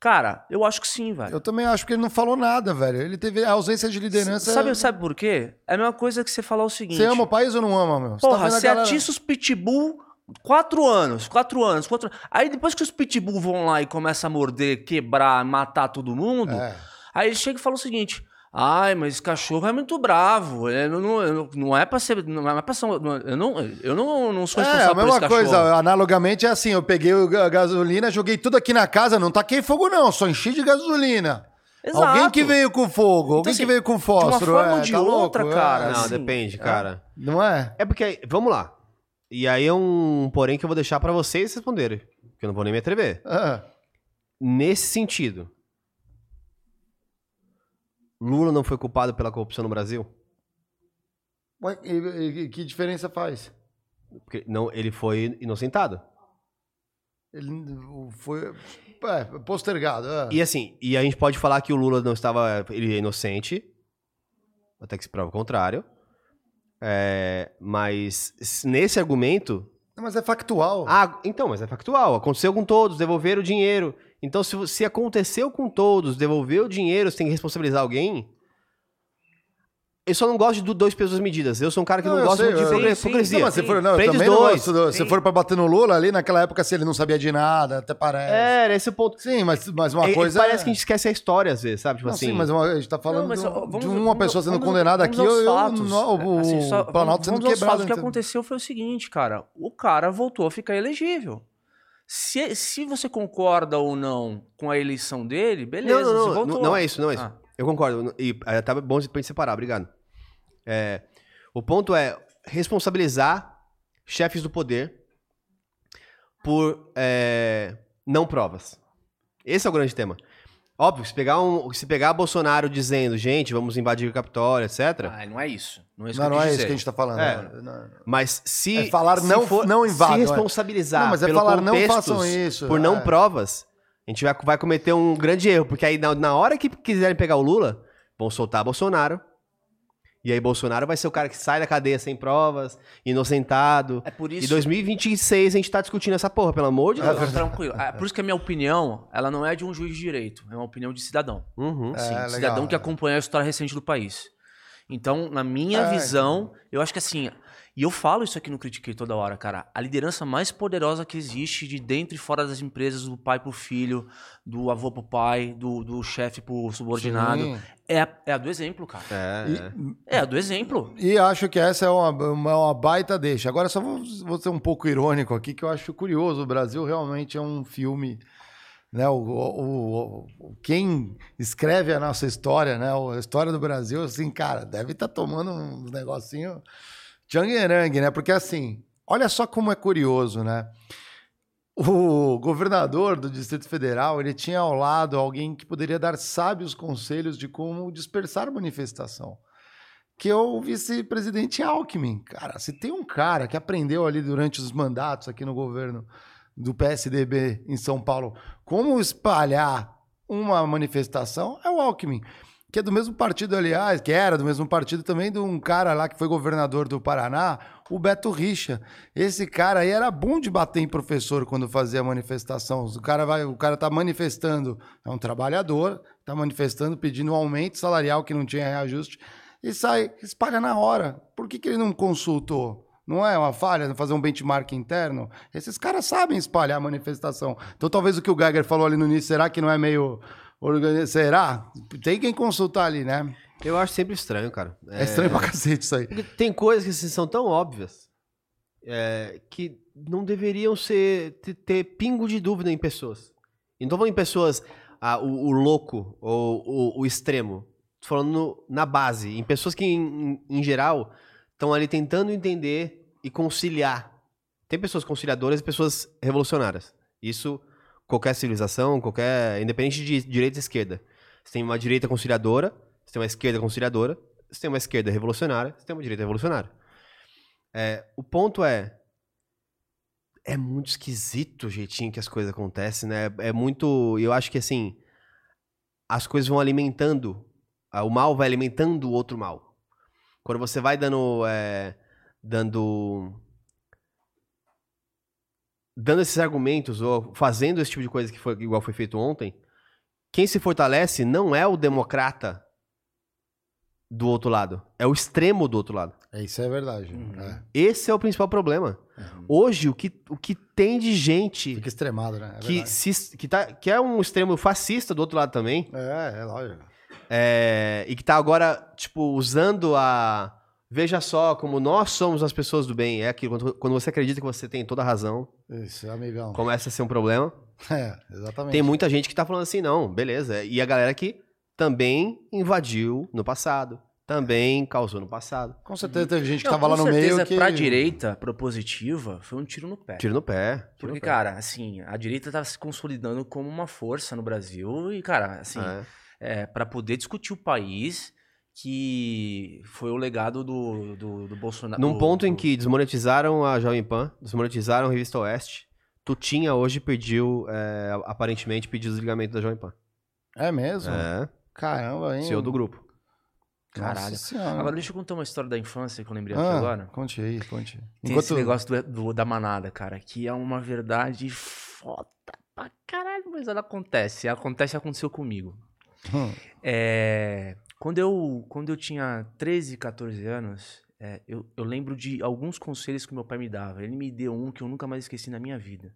cara, eu acho que sim, velho. Eu também acho que ele não falou nada, velho. Ele teve a ausência de liderança. Sabe, sabe por quê? É a mesma coisa que você falar o seguinte. Você ama o país ou não ama, meu? Você tá Porra, a você galera- atiça os pitbull quatro anos, quatro anos, quatro Aí depois que os pitbull vão lá e começam a morder, quebrar, matar todo mundo, É. aí ele chega e fala o seguinte. Ai, mas esse cachorro é muito bravo. Ele não, não, não é pra ser. Não é pra ser. Eu não, eu não, não sou É, responsável a por esse mesma cachorro. coisa, analogamente é assim, eu peguei ga- gasolina, joguei tudo aqui na casa, não taquei fogo não, só enchi de gasolina. Exato. Alguém que veio com fogo, alguém assim, que veio com de uma fósforo, forma é, ou de tá outra, louco, é. cara, Não, assim, depende, cara. Não é? É porque, vamos lá. E aí é um porém que eu vou deixar pra vocês responderem. Que eu não vou nem me atrever. É. Nesse sentido, Lula não foi culpado pela corrupção no Brasil? Ué, e- e que diferença faz? Porque não, ele foi inocentado. Ele foi é, postergado. é. E assim, e a gente pode falar que o Lula não estava. Ele é inocente. Até que se prova o contrário. É, mas nesse argumento. Não, Mas é factual. Ah, então, mas é factual. Aconteceu com todos, devolveram o dinheiro. Então, se, se aconteceu com todos, devolver o dinheiro, você tem que responsabilizar alguém. Eu só não gosto de do- dois pesos medidas. Eu sou um cara que não, eu gosta sei, de eu- hipocrisia. Não, mas for, não, eu Prende também não gosto do- se for pra bater no Lula ali, naquela época, se ele não sabia de nada, até parece. É, era esse o ponto. Sim, mas, mas uma É, coisa. Parece é- que a gente esquece a história às vezes, sabe? Tipo Não, assim. sim, mas uma- a gente tá falando Não, mas, vamos- de uma vamos- pessoa sendo vamos- condenada vamos aqui, aos eu, eu- fatos. no- o Assim, só- Planalto sendo vamos aos quebrado. fatos. O que aconteceu foi o seguinte, cara. O cara voltou a ficar elegível. Se, se você concorda ou não com a eleição dele, beleza. Não, não, você não, voltou. não, não é isso, não é isso. Ah. Eu concordo. E é, tá bom pra gente separar, obrigado. É, o ponto é responsabilizar chefes do poder por é, não provas. Esse é o grande tema. Óbvio, se pegar, um, se pegar Bolsonaro dizendo, gente, vamos invadir o Capitólio, etc. Ah, não é isso. Não é isso Não, que não é isso que a gente tá falando. É. Não, não. Mas se. É falar se não- for, não invadam, Se é. responsabilizar Não, mas é pelo falar não façam isso, por não é. provas, a gente vai, vai cometer um grande erro. Porque aí, na, na hora que quiserem pegar o Lula, vão soltar Bolsonaro. E aí, Bolsonaro vai ser o cara que sai da cadeia sem provas, inocentado. É por E isso. 2026 a gente tá discutindo essa porra, pelo amor de Deus. Tranquilo. É por isso que a minha opinião, ela não é de um juiz de direito, é uma opinião de cidadão. Uhum. Sim, É, cidadão legal, que é. acompanha a história recente do país. Então, na minha É, visão, eu acho que assim, e eu falo isso aqui no Critiquei toda hora, cara, a liderança mais poderosa que existe de dentro e fora das empresas, do pai pro filho, do avô pro pai, do, do chefe pro subordinado, Sim. é a, é a do exemplo, cara. É, É a do exemplo. E acho que essa é uma, uma, uma baita deixa. Agora, só vou, vou ser um pouco irônico aqui, que eu acho curioso. O Brasil realmente é um filme. Né, o, o- o- quem escreve a nossa história, né, a história do Brasil, assim, cara, deve estar tomando uns negocinho tchanguerangue, né? Porque assim, olha só como é curioso, né? O governador do Distrito Federal, ele tinha ao lado alguém que poderia dar sábios conselhos de como dispersar manifestação que é o vice-presidente Alckmin. Cara, se tem um cara que aprendeu ali durante os mandatos aqui no governo do PSDB em São Paulo como espalhar uma manifestação, é o Alckmin. Que é do mesmo partido, aliás, que era do mesmo partido também de um cara lá que foi governador do Paraná, o Beto Richa. Esse cara aí era bom de bater em professor quando fazia manifestação. O cara vai, o cara tá manifestando, é um trabalhador, tá manifestando pedindo um aumento salarial que não tinha reajuste e sai, espalha na hora. Por que, que ele não consultou? Não é uma falha fazer um benchmark interno? Esses caras sabem espalhar a manifestação. Então talvez o que o Geiger falou ali no início, será que não é meio organi- Será? Tem quem consultar ali, né? Eu acho sempre estranho, cara. É, estranho pra cacete isso aí. Porque tem coisas que assim, são tão óbvias é, que não deveriam ser ter, ter pingo de dúvida em pessoas. E tô falando em pessoas, ah, o, o louco ou o, o extremo. Tô falando no- na base, em pessoas que, em, em- em geral, estão ali tentando entender e conciliar. Tem pessoas conciliadoras e pessoas revolucionárias. Isso, qualquer civilização, qualquer. Independente de direita e esquerda. Você tem uma direita conciliadora, você tem uma esquerda conciliadora, você tem uma esquerda revolucionária, você tem uma direita revolucionária. É, o ponto é. É muito esquisito o jeitinho que as coisas acontecem, né? É muito. Eu acho que assim. As coisas vão alimentando. O mal vai alimentando o outro mal. Quando você vai dando. é, dando. Dando esses argumentos, ou fazendo esse tipo de coisa que foi igual foi feito ontem, quem se fortalece não é o democrata do outro lado. É o extremo do outro lado. É, isso é verdade. É. Esse é o principal problema. Hoje, o que, o que tem de gente Fica extremado, né? É que, se, que, tá, que é um extremo fascista do outro lado também, É, é lógico. é, e que tá agora, tipo, usando a. Veja só como nós somos as pessoas do bem. É aquilo, quando, quando você acredita que você tem toda a razão, Isso, amigão. começa a ser um problema. É, exatamente. Tem muita gente que tá falando assim, não, beleza. E a galera que também invadiu no passado, também causou no passado. Com certeza teve gente que Não, tava lá no certeza, meio que. pra direita propositiva, foi um tiro no pé. Tiro no pé. tiro Porque, no pé. cara, assim, a direita tá se consolidando como uma força no Brasil e, cara, assim, É. é, para poder discutir o país que foi o legado do, do, do Bolsonaro. Num do- ponto em que desmonetizaram a Jovem Pan, desmonetizaram a Revista Oeste, Tutinha hoje pediu, é, aparentemente, pediu desligamento da Jovem Pan. É mesmo? É. Caramba, hein? CEO do grupo. Caralho. Agora deixa eu contar uma história da infância que eu lembrei aqui Ah, agora. Conte aí, conte. Tem esse negócio do, do- da manada, cara, que é uma verdade foda pra caralho, mas ela acontece. Acontece, aconteceu comigo. Hum. É, quando, eu, quando eu tinha 13, 14 anos, é, eu, eu lembro de alguns conselhos que meu pai me dava. Ele me deu um que eu nunca mais esqueci na minha vida.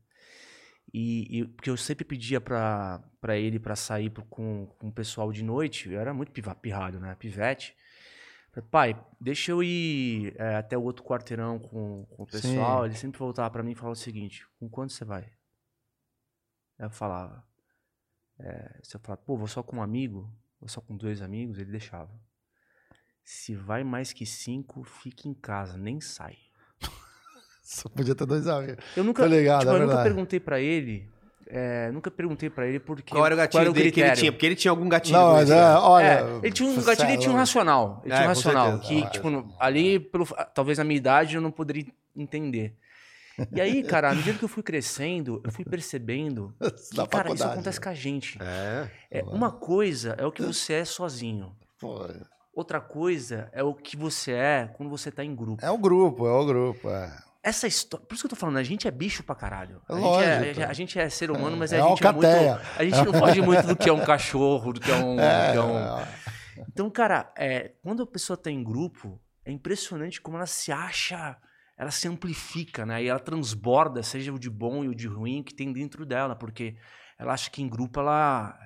E, e- porque eu sempre pedia pra, pra ele pra sair pro- com, com o pessoal de noite. Eu era muito piva- pirralho, né? Pivete. Pai, deixa eu ir é, até o outro quarteirão com, com o pessoal. Sim. Ele sempre voltava pra mim e falava o seguinte: Com quanto você vai? Eu falava. É, se eu falava, pô, vou só com um amigo, vou só com dois amigos, ele deixava. Se vai mais que cinco, fique em casa, nem sai. Só podia ter dois amigos. Eu nunca, Tô ligado, tipo, é eu nunca perguntei pra ele. é, nunca perguntei pra ele porque. Qual era o gatilho dele que ele tinha? Porque ele tinha algum gatilho. Não, mas é, né? olha. É, ele tinha um gatilho e é tinha um racional. Ele É, tinha um com racional. certeza. Que, tipo, ali, pelo, talvez na minha idade, eu não poderia entender. E aí, cara, à medida que eu fui crescendo, eu fui percebendo que, cara, isso acontece né? com a gente. É. É, uma coisa é o que você é sozinho. Pô, Outra coisa é o que você é quando você tá em grupo. É o grupo, é o grupo. É, Essa história. Por isso que eu tô falando, a gente é bicho pra caralho. É A, gente, é, a gente é ser humano, mas É a gente é muito. alcateia. A gente não foge muito do que é um cachorro, do que é um. É, que é um- Então, cara, é, quando a pessoa tá em grupo, é impressionante como ela se acha, ela se amplifica, né? E ela transborda, seja o de bom e o de ruim que tem dentro dela, porque ela acha que em grupo ela,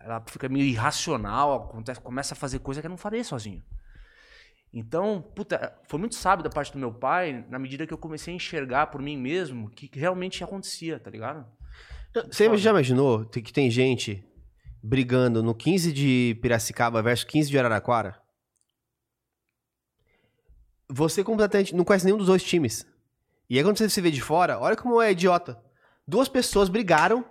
ela fica meio irracional, acontece, começa a fazer coisa que ela não faria sozinho. Então, puta, foi muito sábio da parte do meu pai, na medida que eu comecei a enxergar por mim mesmo que realmente acontecia, tá ligado? Você já imaginou que tem gente brigando no 15 de Piracicaba versus 15 de Araraquara? Você completamente não conhece nenhum dos dois times. E aí quando você se vê de fora, olha como é idiota. Duas pessoas brigaram,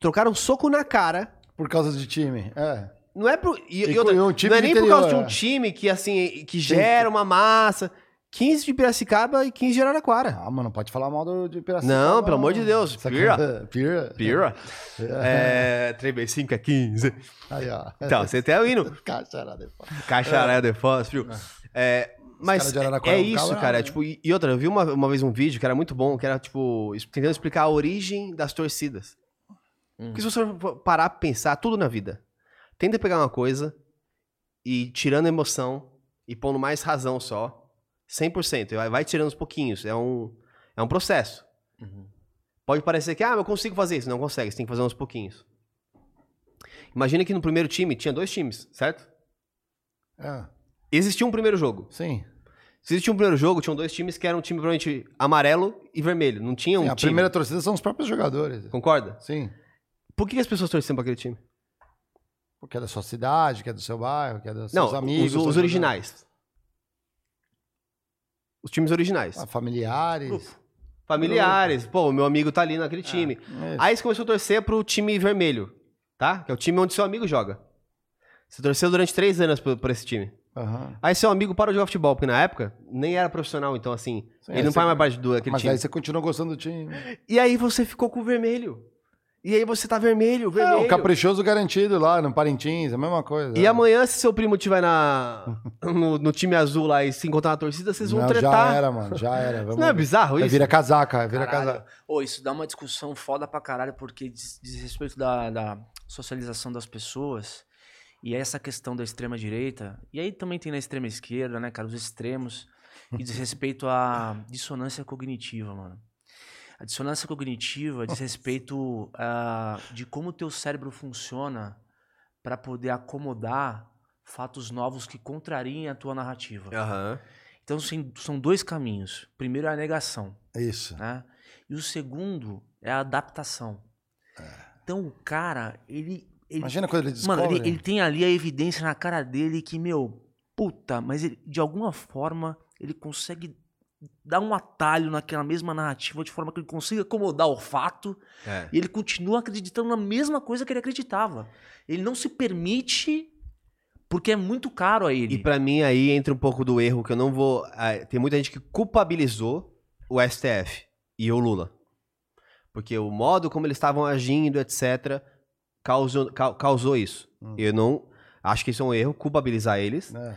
trocaram soco na cara. Por causa de time, é. Não é pro. E, E e outra, um time não é de nem por causa de interior, um é. time que, assim, que gera uma massa. 15 de Piracicaba e 15 de Araraquara. Ah, mano, não pode falar mal do, de Piracicaba. Não, pelo amor de Deus. Pira. Pira. Pira. É. 3 vezes 5 é 15. Aí, ó. Então, você tem o hino. Cacharada. é foda. Cacharé de fósforo. É, mas é vão isso, cara. né? é tipo, e outra, eu vi uma, uma vez um vídeo que era muito bom, que era, tipo, tentando explicar a origem das torcidas. Porque se você for parar pra pensar, tudo na vida. Tenta pegar uma coisa e tirando a emoção e pondo mais razão só, 100%. e Vai, vai tirando uns pouquinhos. É um, é um processo. Pode parecer que, ah, eu consigo fazer isso. Não consegue, você tem que fazer uns pouquinhos. Imagina que no primeiro time tinha dois times, certo? É. Existia um primeiro jogo. Sim. Se existia um primeiro jogo, tinham dois times que eram um time provavelmente amarelo e vermelho. Não tinha um Sim, a time. primeira torcida são os próprios jogadores. Concorda? Sim. Por que as pessoas torciam pra aquele time? Porque é da sua cidade, que é do seu bairro, que é dos Não, seus amigos. os, os seus originais. Os times originais. Ah, familiares. Familiares. Pô, o meu amigo tá ali naquele time. isso. Aí você começou a torcer pro time vermelho, tá? Que é o time onde seu amigo joga. Você torceu durante três anos por, por esse time. Aham. Aí seu amigo parou de jogar futebol, porque na época nem era profissional, então assim, Sim, ele aí não você- faz mais parte do aquele Mas time. aí você continua gostando do time. E aí você ficou com o vermelho. E aí você tá vermelho, É, vermelho. o caprichoso garantido lá no Parintins, a mesma coisa. E amanhã, se seu primo tiver na, no, no time azul lá e se encontrar na torcida, vocês vão Não, tretar. Já era, mano, já era. Vamos Não é bizarro É, isso? vira casaca, vira Caralho. casaca. Ô, isso dá uma discussão foda pra caralho, porque diz, diz respeito da, da socialização das pessoas e essa questão da extrema-direita, e aí também tem na extrema-esquerda, né, cara, os extremos, e diz respeito à dissonância cognitiva, mano. A dissonância cognitiva diz respeito a, de como o teu cérebro funciona para poder acomodar fatos novos que contrariem a tua narrativa. Aham. Então sim, são dois caminhos. Primeiro é a negação. Isso. Né? E o segundo é a adaptação. Então o cara, ele. Ele- Imagina quando ele Mano, ele, descobre. ele tem ali a evidência na cara dele que, meu, puta, mas ele, de alguma forma ele consegue dar um atalho naquela mesma narrativa de forma que ele consiga acomodar o fato É. e ele continua acreditando na mesma coisa que ele acreditava. Ele não se permite porque é muito caro a ele. E pra mim aí entra um pouco do erro que eu não vou. tem muita gente que culpabilizou o STF e o Lula. Porque o modo como eles estavam agindo, etc., causou, cau- causou isso. Eu não. Acho que isso é um erro, culpabilizar eles. É.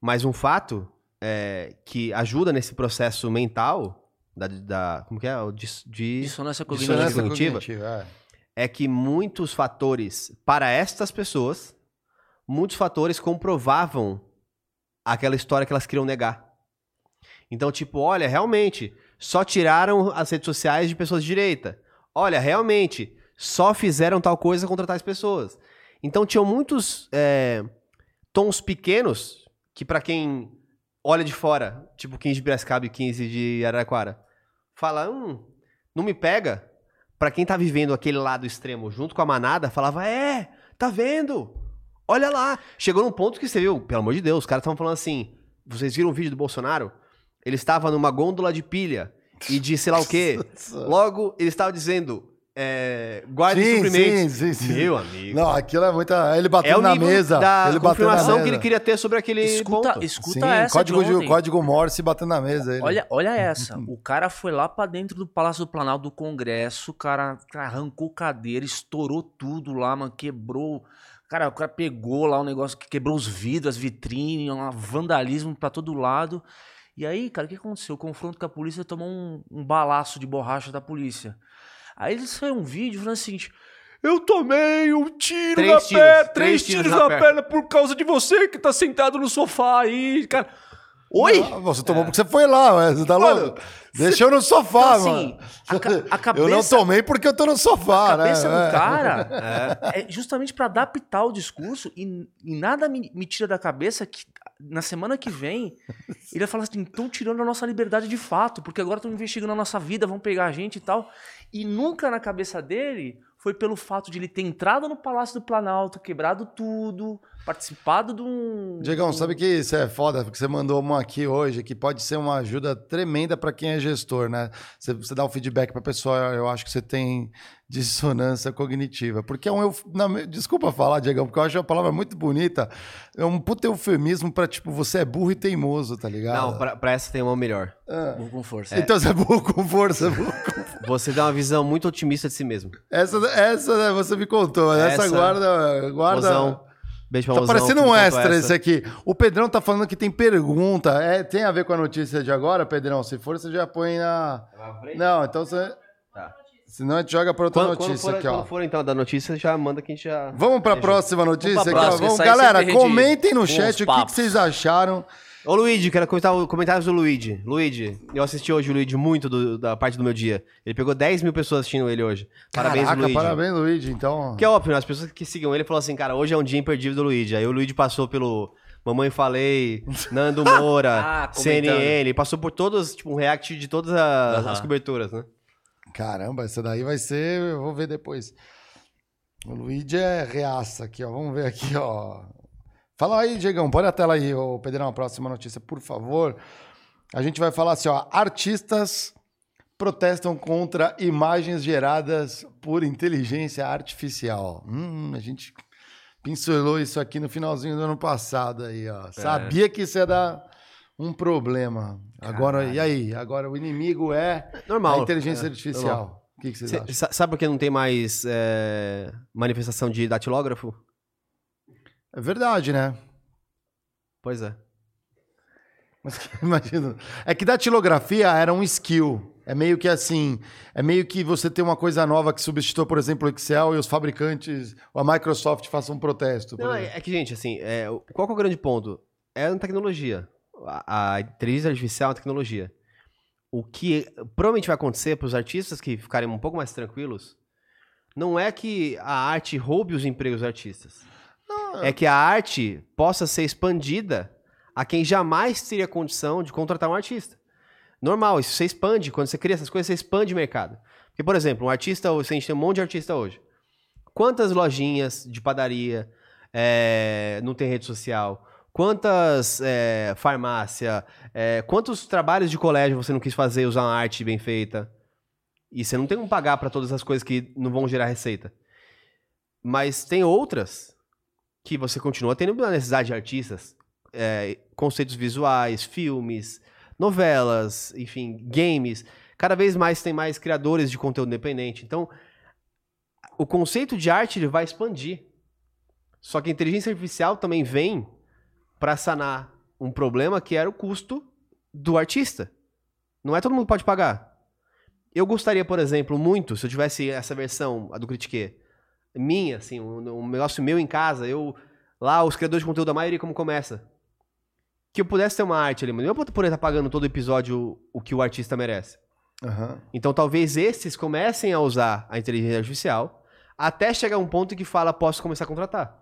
Mas um fato é, que ajuda nesse processo mental da. da- como que é? Dis- de, Dissonância Dissonância cognitiva. cognitiva, é que muitos fatores, para estas pessoas, muitos fatores comprovavam aquela história que elas queriam negar. Então, tipo, olha, realmente, só tiraram as redes sociais de pessoas de direita. Olha, realmente, só fizeram tal coisa contra tais pessoas. Então, tinham muitos é, tons pequenos que, para quem olha de fora, tipo 15 de Piracicaba e 15 de Araraquara, fala, hum, não me pega. Pra quem tá vivendo aquele lado extremo junto com a manada, falava, é, tá vendo? Olha lá. Chegou num ponto que você viu, pelo amor de Deus, os caras estavam falando assim, vocês viram o vídeo do Bolsonaro? Ele estava numa gôndola de pilha e de sei lá o quê. Logo, ele estava dizendo, é, guarde Sim, suprimentos. sim, sim, sim. Meu amigo. Não, aquilo é muita. Ele bateu é na mesa. da ele bateu na confirmação mesa. que ele queria ter sobre aquele Escuta, ponto. escuta Sim, essa código, de código Morse batendo na mesa. Ele. Olha, olha essa. O cara foi lá pra dentro do Palácio do Planalto do Congresso, o cara arrancou cadeira, estourou tudo lá, mano, quebrou. Cara, o cara pegou lá o negócio que quebrou os vidros, as vitrines, um vandalismo pra todo lado. E aí, cara, o que aconteceu? O confronto com a polícia tomou um, um balaço de borracha da polícia. Aí eles saiu um vídeo falando o seguinte: Eu tomei um tiro Três na tiros, perna, três três tiros tiros na na perna. perna por causa de você que tá sentado no sofá aí, cara. Oi? Ah, Você tomou porque você foi lá, ué, você tá louco? Deixa eu no sofá, Então, mano. assim, a a Eu não cabeça- tomei porque eu tô no sofá, a cabeça né? do É. cara é, justamente pra adaptar o discurso e, e nada me, me tira da cabeça que na semana que vem ele vai falar assim, estão tirando a nossa liberdade de fato, porque agora estão investigando a nossa vida, vão pegar a gente e tal. E nunca na cabeça dele foi pelo fato de ele ter entrado no Palácio do Planalto, quebrado tudo, participado de um. Diegão, sabe que isso é foda, porque você mandou uma aqui hoje que pode ser uma ajuda tremenda para quem é gestor, né? Você, você dá um feedback para a pessoa, eu acho que você tem dissonância cognitiva. Porque é um. euf- na- desculpa falar, Diegão, porque eu acho a palavra muito bonita. É um puta eufemismo para tipo, você é burro e teimoso, tá ligado? Não, pra, pra essa tem uma melhor. Ah. Burro com força. Então você é burro com força. burro com- Você dá uma visão muito otimista de si mesmo. Essa, essa né, você me contou. Essa, Essa- guarda. guarda... Mozão. Beijo pra Tá Mozão, parecendo um extra esse aqui. O Pedrão tá falando que tem pergunta. É, tem a ver com a notícia de agora, Pedrão? Se for, você já põe na. Não, então você. Senão a gente joga para outra Quando, quando notícia for, aqui, ó. quando for então da notícia, já manda que a gente já. Vamos para a próxima notícia Vamos pra aqui, ó. próxima, Vamos, galera, comentem no chat o que que, vocês acharam. Ô Luigi, quero comentar o- comentários do Luigi. Luigi, eu assisti hoje o Luigi muito do- da parte do meu dia. Ele pegou 10 mil pessoas assistindo ele hoje. Parabéns, Caraca, Luigi. parabéns, Luigi. Então. Que é óbvio, né? as pessoas que sigam ele falaram assim, cara, hoje é um dia imperdível do Luigi. Aí o Luigi passou pelo Mamãe Falei, Nando Moura, Ah. CNN, passou por todos, tipo, um react de todas a- Aham. as coberturas, né? Caramba, essa daí vai ser. Eu vou ver depois. O Luigi é reaça aqui, ó. Vamos ver aqui, ó. Fala aí, Diegão. Põe a tela aí, ô Pedrão, a próxima notícia, por favor. A gente vai falar assim, ó. Artistas protestam contra imagens geradas por inteligência artificial. Hum, a gente pincelou isso aqui no finalzinho do ano passado aí, ó. Sabia que isso ia dar um problema. Agora, e aí? Agora o inimigo é Normal. a inteligência É, artificial. normal. O que, que vocês Cê- acham? sa- sabe por que não tem mais é, manifestação de datilógrafo? É verdade, né? Pois é. Mas imagina. É que datilografia era um skill. É meio que assim, é meio que você tem uma coisa nova que substitua, por exemplo, o Excel e os fabricantes, ou a Microsoft façam um protesto. Não, é, é que, gente, assim, é, qual é o grande ponto? É a tecnologia. A, a inteligência artificial é uma tecnologia. O que provavelmente vai acontecer para os artistas que ficarem um pouco mais tranquilos não é que a arte roube os empregos dos artistas. É que a arte possa ser expandida a quem jamais teria condição de contratar um artista. Normal, isso você expande, quando você cria essas coisas, você expande o mercado. Porque, por exemplo, um artista, a gente tem um monte de artista hoje, quantas lojinhas de padaria é, não tem rede social? Quantas é, farmácia? é, quantos trabalhos de colégio você não quis fazer usar uma arte bem feita? E você não tem como pagar para todas as coisas que não vão gerar receita. Mas tem outras que você continua tendo a necessidade de artistas, é, conceitos visuais, filmes, novelas, enfim, games. Cada vez mais tem mais criadores de conteúdo independente. Então, o conceito de arte ele vai expandir. Só que a inteligência artificial também vem para sanar um problema que era o custo do artista. Não é todo mundo pode pagar. Eu gostaria, por exemplo, muito, se eu tivesse essa versão, a do Critique, minha, assim, um, um negócio meu em casa, eu lá, os criadores de conteúdo, a maioria como começa. Que eu pudesse ter uma arte ali, mas eu poder estar pagando todo episódio o, o que o artista merece. Aham. Então talvez esses comecem a usar a inteligência artificial até chegar um ponto que fala, posso começar a contratar.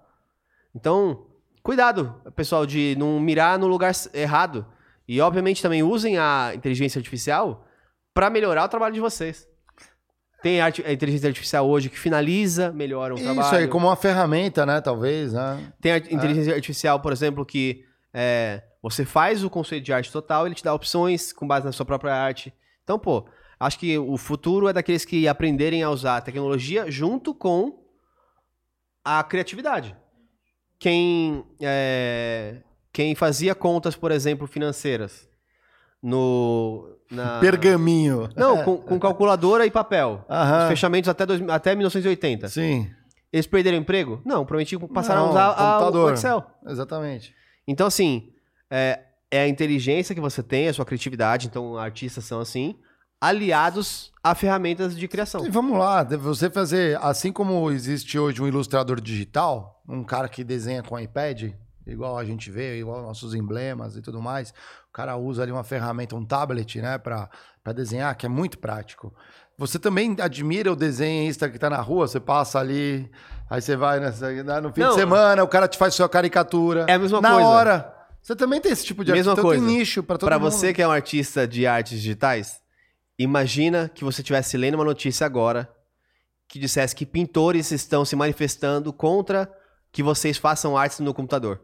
Então, cuidado, pessoal, de não mirar no lugar errado. E obviamente também usem a inteligência artificial para melhorar o trabalho de vocês. Tem arte- a inteligência artificial hoje que finaliza, melhora o trabalho. Isso aí, como uma ferramenta, né? Talvez, né? Tem a inteligência artificial, por exemplo, que é, você faz o conceito de arte total, ele te dá opções com base na sua própria arte. Então, pô, acho que o futuro é daqueles que aprenderem a usar a tecnologia junto com a criatividade. Quem, é, quem fazia contas, por exemplo, financeiras no... Na... Pergaminho. Não, com, com calculadora e papel. Aham. Os fechamentos até, dois, até 1980. Sim. Eles perderam o emprego? Não, provavelmente passaram Não, a usar a- o computador. Excel. Exatamente. Então, assim, é, é a inteligência que você tem, a sua criatividade, então artistas são assim, aliados a ferramentas de criação. E vamos lá, você fazer, assim como existe hoje um ilustrador digital, um cara que desenha com iPad, igual a gente vê, igual nossos emblemas e tudo mais, o cara usa ali uma ferramenta, um tablet, né, pra, pra desenhar, que é muito prático. Você também admira o desenhista que tá na rua, você passa ali, aí você vai nessa- né, no fim Não, de semana, o cara te faz sua caricatura. É a mesma na coisa. hora. Você também tem esse tipo de Mesma artista, coisa. tem nicho pra todo Pra mundo. você que é um artista de artes digitais, imagina que você estivesse lendo uma notícia agora que dissesse que pintores estão se manifestando contra que vocês façam artes no computador.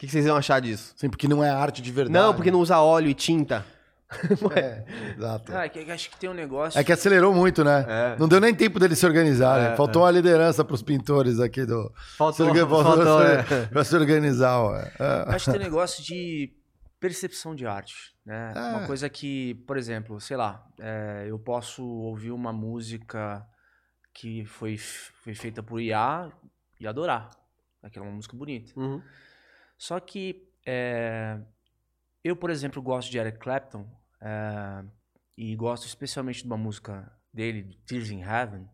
O que, que vocês iam achar disso? Sim, porque não é arte de verdade. Não, porque não usa óleo e tinta. É, exato. Ah, que, que acho que tem um negócio. É que acelerou muito, né? É. Não deu nem tempo deles se organizarem. É, Faltou uma liderança para os pintores aqui do. Faltou, se faltou, se- é. pra se organizar. ué. É. Acho que tem um negócio de percepção de arte, né? É. Uma coisa que, por exemplo, sei lá, é, eu posso ouvir uma música que foi, foi feita por IA e adorar. Aquela é uma música bonita. Uhum. Só que é, eu, por exemplo, gosto de Eric Clapton é, e gosto especialmente de uma música dele, Tears in Heaven,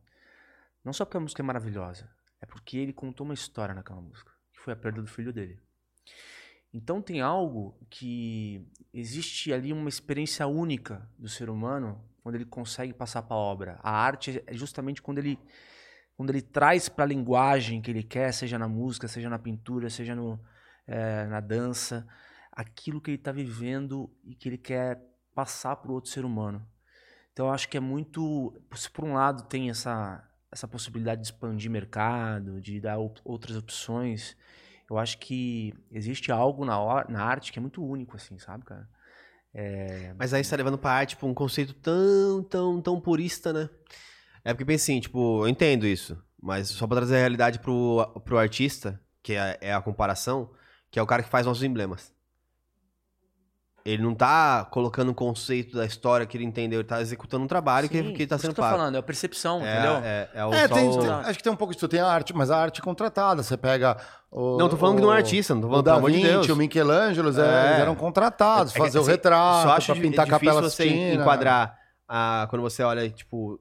não só porque a música é maravilhosa, é porque ele contou uma história naquela música, que foi a perda do filho dele. Então tem algo que existe ali uma experiência única do ser humano quando ele consegue passar para a obra. A arte é justamente quando ele quando ele traz para a linguagem que ele quer, seja na música, seja na pintura, seja no, eh, na dança, aquilo que ele está vivendo e que ele quer passar para o outro ser humano. Então eu acho que é muito, se por um lado tem essa essa possibilidade de expandir mercado, de dar op- outras opções, eu acho que existe algo na, na arte que é muito único, assim, sabe, cara? É, Mas aí você tá levando pra arte pra um conceito tão, tão, tão purista, né? É porque pensa assim, tipo, eu entendo isso, mas só pra trazer a realidade pro, pro artista, que é, é a comparação, que é o cara que faz nossos emblemas. Ele não tá colocando o conceito da história que ele entendeu, ele tá executando um trabalho que, Sim, que tá por isso sendo que eu tô pago. falando, é a percepção, É, entendeu? É, é, o É, tem- o- tem- acho que tem um pouco disso. Tem a arte, mas a arte contratada. Você pega. O, Não, tô falando que não é o- artista, não tô o falando, Da amor de Vinci, Deus. o Michelangelo, eles É. eles eram contratados, É que, fazer o assim, retrato, só acho pra pintar a difícil Capela você Sistina. enquadrar a, quando você olha, tipo,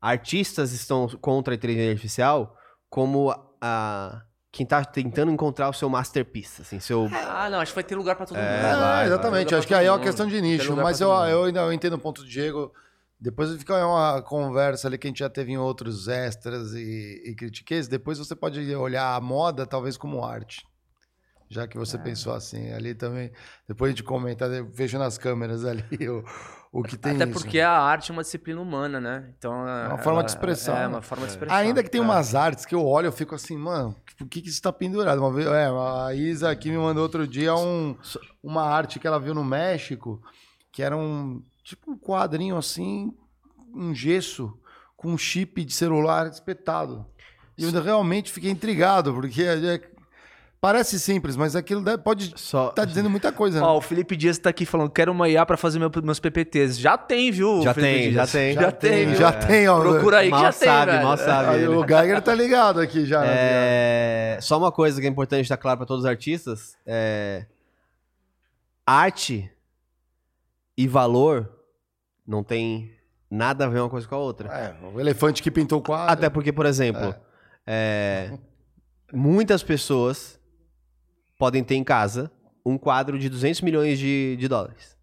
artistas estão contra a inteligência artificial como a, quem tá tentando encontrar o seu masterpiece, assim, seu... Ah, não, acho que vai ter lugar pra todo mundo. É, É, vai, exatamente. vai. Acho que aí é uma questão de nicho. Mas eu, eu ainda eu entendo o ponto do Diego. Depois fica uma conversa ali que a gente já teve em outros extras e, e critiquei. Depois você pode olhar a moda talvez como arte. Já que É. você pensou assim, ali também. Depois a gente comenta, vejo nas câmeras ali o, o que tem Até isso. porque a arte é uma disciplina humana, né? Então, É uma forma de expressão. É né? uma forma de expressão. Ainda que tem é. umas artes que eu olho, eu fico assim, mano, por que, que isso tá pendurado? Uma vez, é, a Isa aqui me mandou outro dia um, uma arte que ela viu no México, que era um tipo um quadrinho assim, um gesso com um chip de celular espetado. E eu realmente fiquei intrigado, porque é- parece simples, mas aquilo deve- pode estar tá dizendo muita coisa. né? Ó, o Felipe Dias tá aqui falando, quero uma IA pra fazer meu- meus PPTs. Já tem, viu, Já Felipe tem, Dias? já tem. Já, tem, viu? já tem, ó. Procura aí que Mal já tem, sabe, velho. mal sabe. Aí ele. o Geiger tá ligado aqui já. né? É, Só uma coisa que é importante deixar claro para todos os artistas: é... arte e valor não tem nada a ver uma coisa com a outra. É, o elefante que pintou o quadro. Até porque, por exemplo, é, muitas pessoas podem ter em casa um quadro de 200 milhões de, de dólares.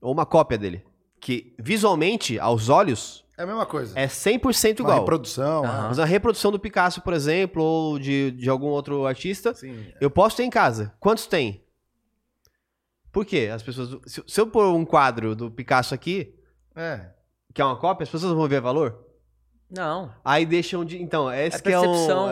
Ou uma cópia dele. Que visualmente, aos olhos, É a mesma coisa. é 100% Uma igual. reprodução. Aham. é. Mas a reprodução do Picasso, por exemplo, ou de, de algum outro artista, Sim. eu posso ter em casa. Quantos tem? Por quê? As pessoas. Se, se eu pôr um quadro do Picasso aqui, É. que é uma cópia, as pessoas vão ver valor? Não. Aí deixam de. Então, esse É que é o. percepção.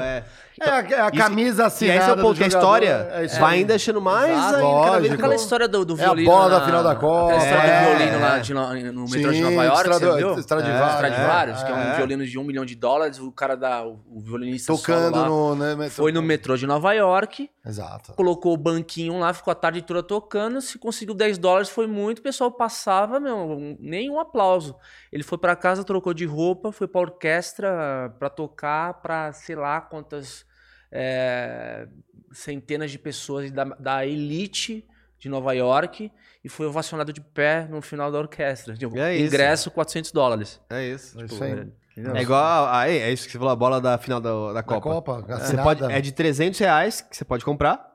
É, É a, é a Isso- camisa e assinada esse é o ponto que a jogador, história é vai ainda deixando mais Exato. ainda, Lógico. Aquela história do, do É a violino. bola da na- final da Copa. Aquela história É. do violino lá de, no, no metrô de Sim, Nova York, Strado- você viu? Stradivarius. É, Stradivarius, É, que é um é. violino de um milhão de dólares. O cara da. O, o violinista Tocando lá, no. Né, Foi no metrô de Nova York, Exato. colocou o banquinho lá, ficou a tarde toda tocando. Se conseguiu 10 dólares, foi muito. O pessoal passava, meu, nem um aplauso. Ele foi pra casa, trocou de roupa, foi pra orquestra pra tocar pra sei lá quantas é, centenas de pessoas da, da elite de Nova York e foi ovacionado de pé no final da orquestra. Tipo, É isso. ingresso 400 dólares. É isso. É tipo, isso aí. entendeu? É igual. a- Aí, é isso que você falou, a bola da final da, da Da Copa. Copa, Você pode, é de 300 reais que você pode comprar.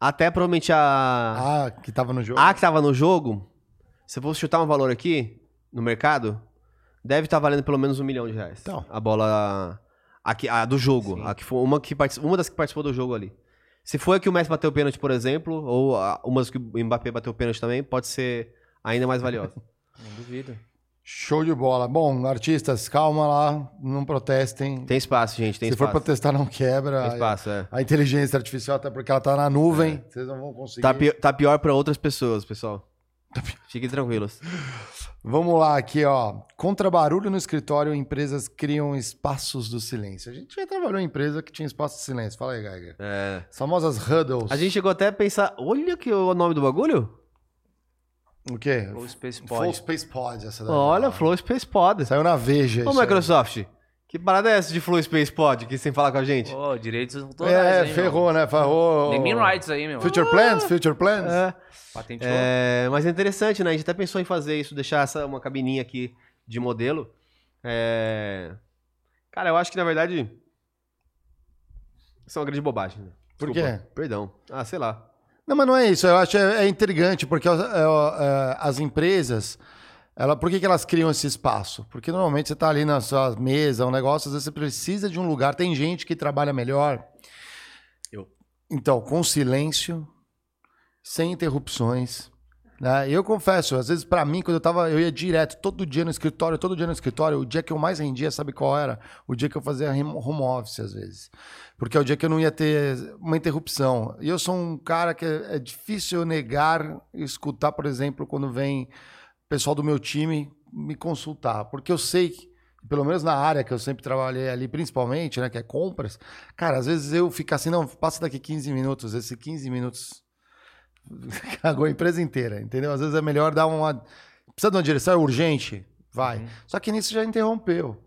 Até provavelmente a. Ah, que tava no jogo. A que tava no jogo, se eu fosse chutar um valor aqui, no mercado, deve estar valendo pelo menos um milhão de reais. Então. A bola. A, que- a do jogo. A que foi uma, que uma das que participou do jogo ali. Se foi a que o Messi bateu o pênalti, por exemplo, ou a- uma das que o Mbappé bateu o pênalti também, pode ser ainda mais valiosa. Não duvido. Show de bola. Bom, artistas, calma lá, não protestem. Tem espaço, gente, tem Se espaço. for protestar, não quebra. Tem espaço, é. A inteligência artificial, até porque ela tá na nuvem, vocês não vão conseguir. Tá, pi- tá pior pra outras pessoas, pessoal. Fiquem tranquilos. Vamos lá, aqui, ó. Contra barulho no escritório, empresas criam espaços do silêncio. A gente já trabalhou em empresa que tinha espaço de silêncio. Fala aí, Geiger. É. As famosas huddles. A gente chegou até a pensar, olha que o nome do bagulho. O quê? Flow Space Pod. Flow Space Pod, essa daí. Olha, Flow Space Pod. Saiu na Veja. Ô, isso aí. Que parada é essa de Flow Space Pod que sem falar com a gente? Ô, direitos autorais, É, hein, ferrou, meu? né? Ferrou. Naming rights aí, meu. Future Plans? Future Plans? É. Patenteou. É, mas é interessante, né? A gente até pensou em fazer isso, deixar essa uma cabininha aqui de modelo. É... Cara, eu acho que na verdade isso é uma grande bobagem. Né? Por quê? Perdão. Ah, sei lá. Não, mas não é isso. Eu acho é, é intrigante, porque é, é, as empresas, ela, por que, que elas criam esse espaço? Porque normalmente você está ali na sua mesa, um negócio, às vezes você precisa de um lugar. Tem gente que trabalha melhor. Eu. Então, com silêncio, sem interrupções. Né? Eu confesso, às vezes para mim, quando eu tava, eu ia direto, todo dia no escritório, todo dia no escritório, o dia que eu mais rendia, sabe qual era? O dia que eu fazia home office, às vezes. Porque é o dia que eu não ia ter uma interrupção. E eu sou um cara que é, é difícil eu negar escutar, por exemplo, quando vem pessoal do meu time me consultar. Porque eu sei que, pelo menos na área que eu sempre trabalhei ali, principalmente, né, que é compras, cara, às vezes eu fico assim, não, passa daqui 15 minutos, esses 15 minutos cagou a empresa inteira, entendeu? Às vezes é melhor dar uma. Precisa de uma direção, é urgente? Vai. Só que nisso já interrompeu.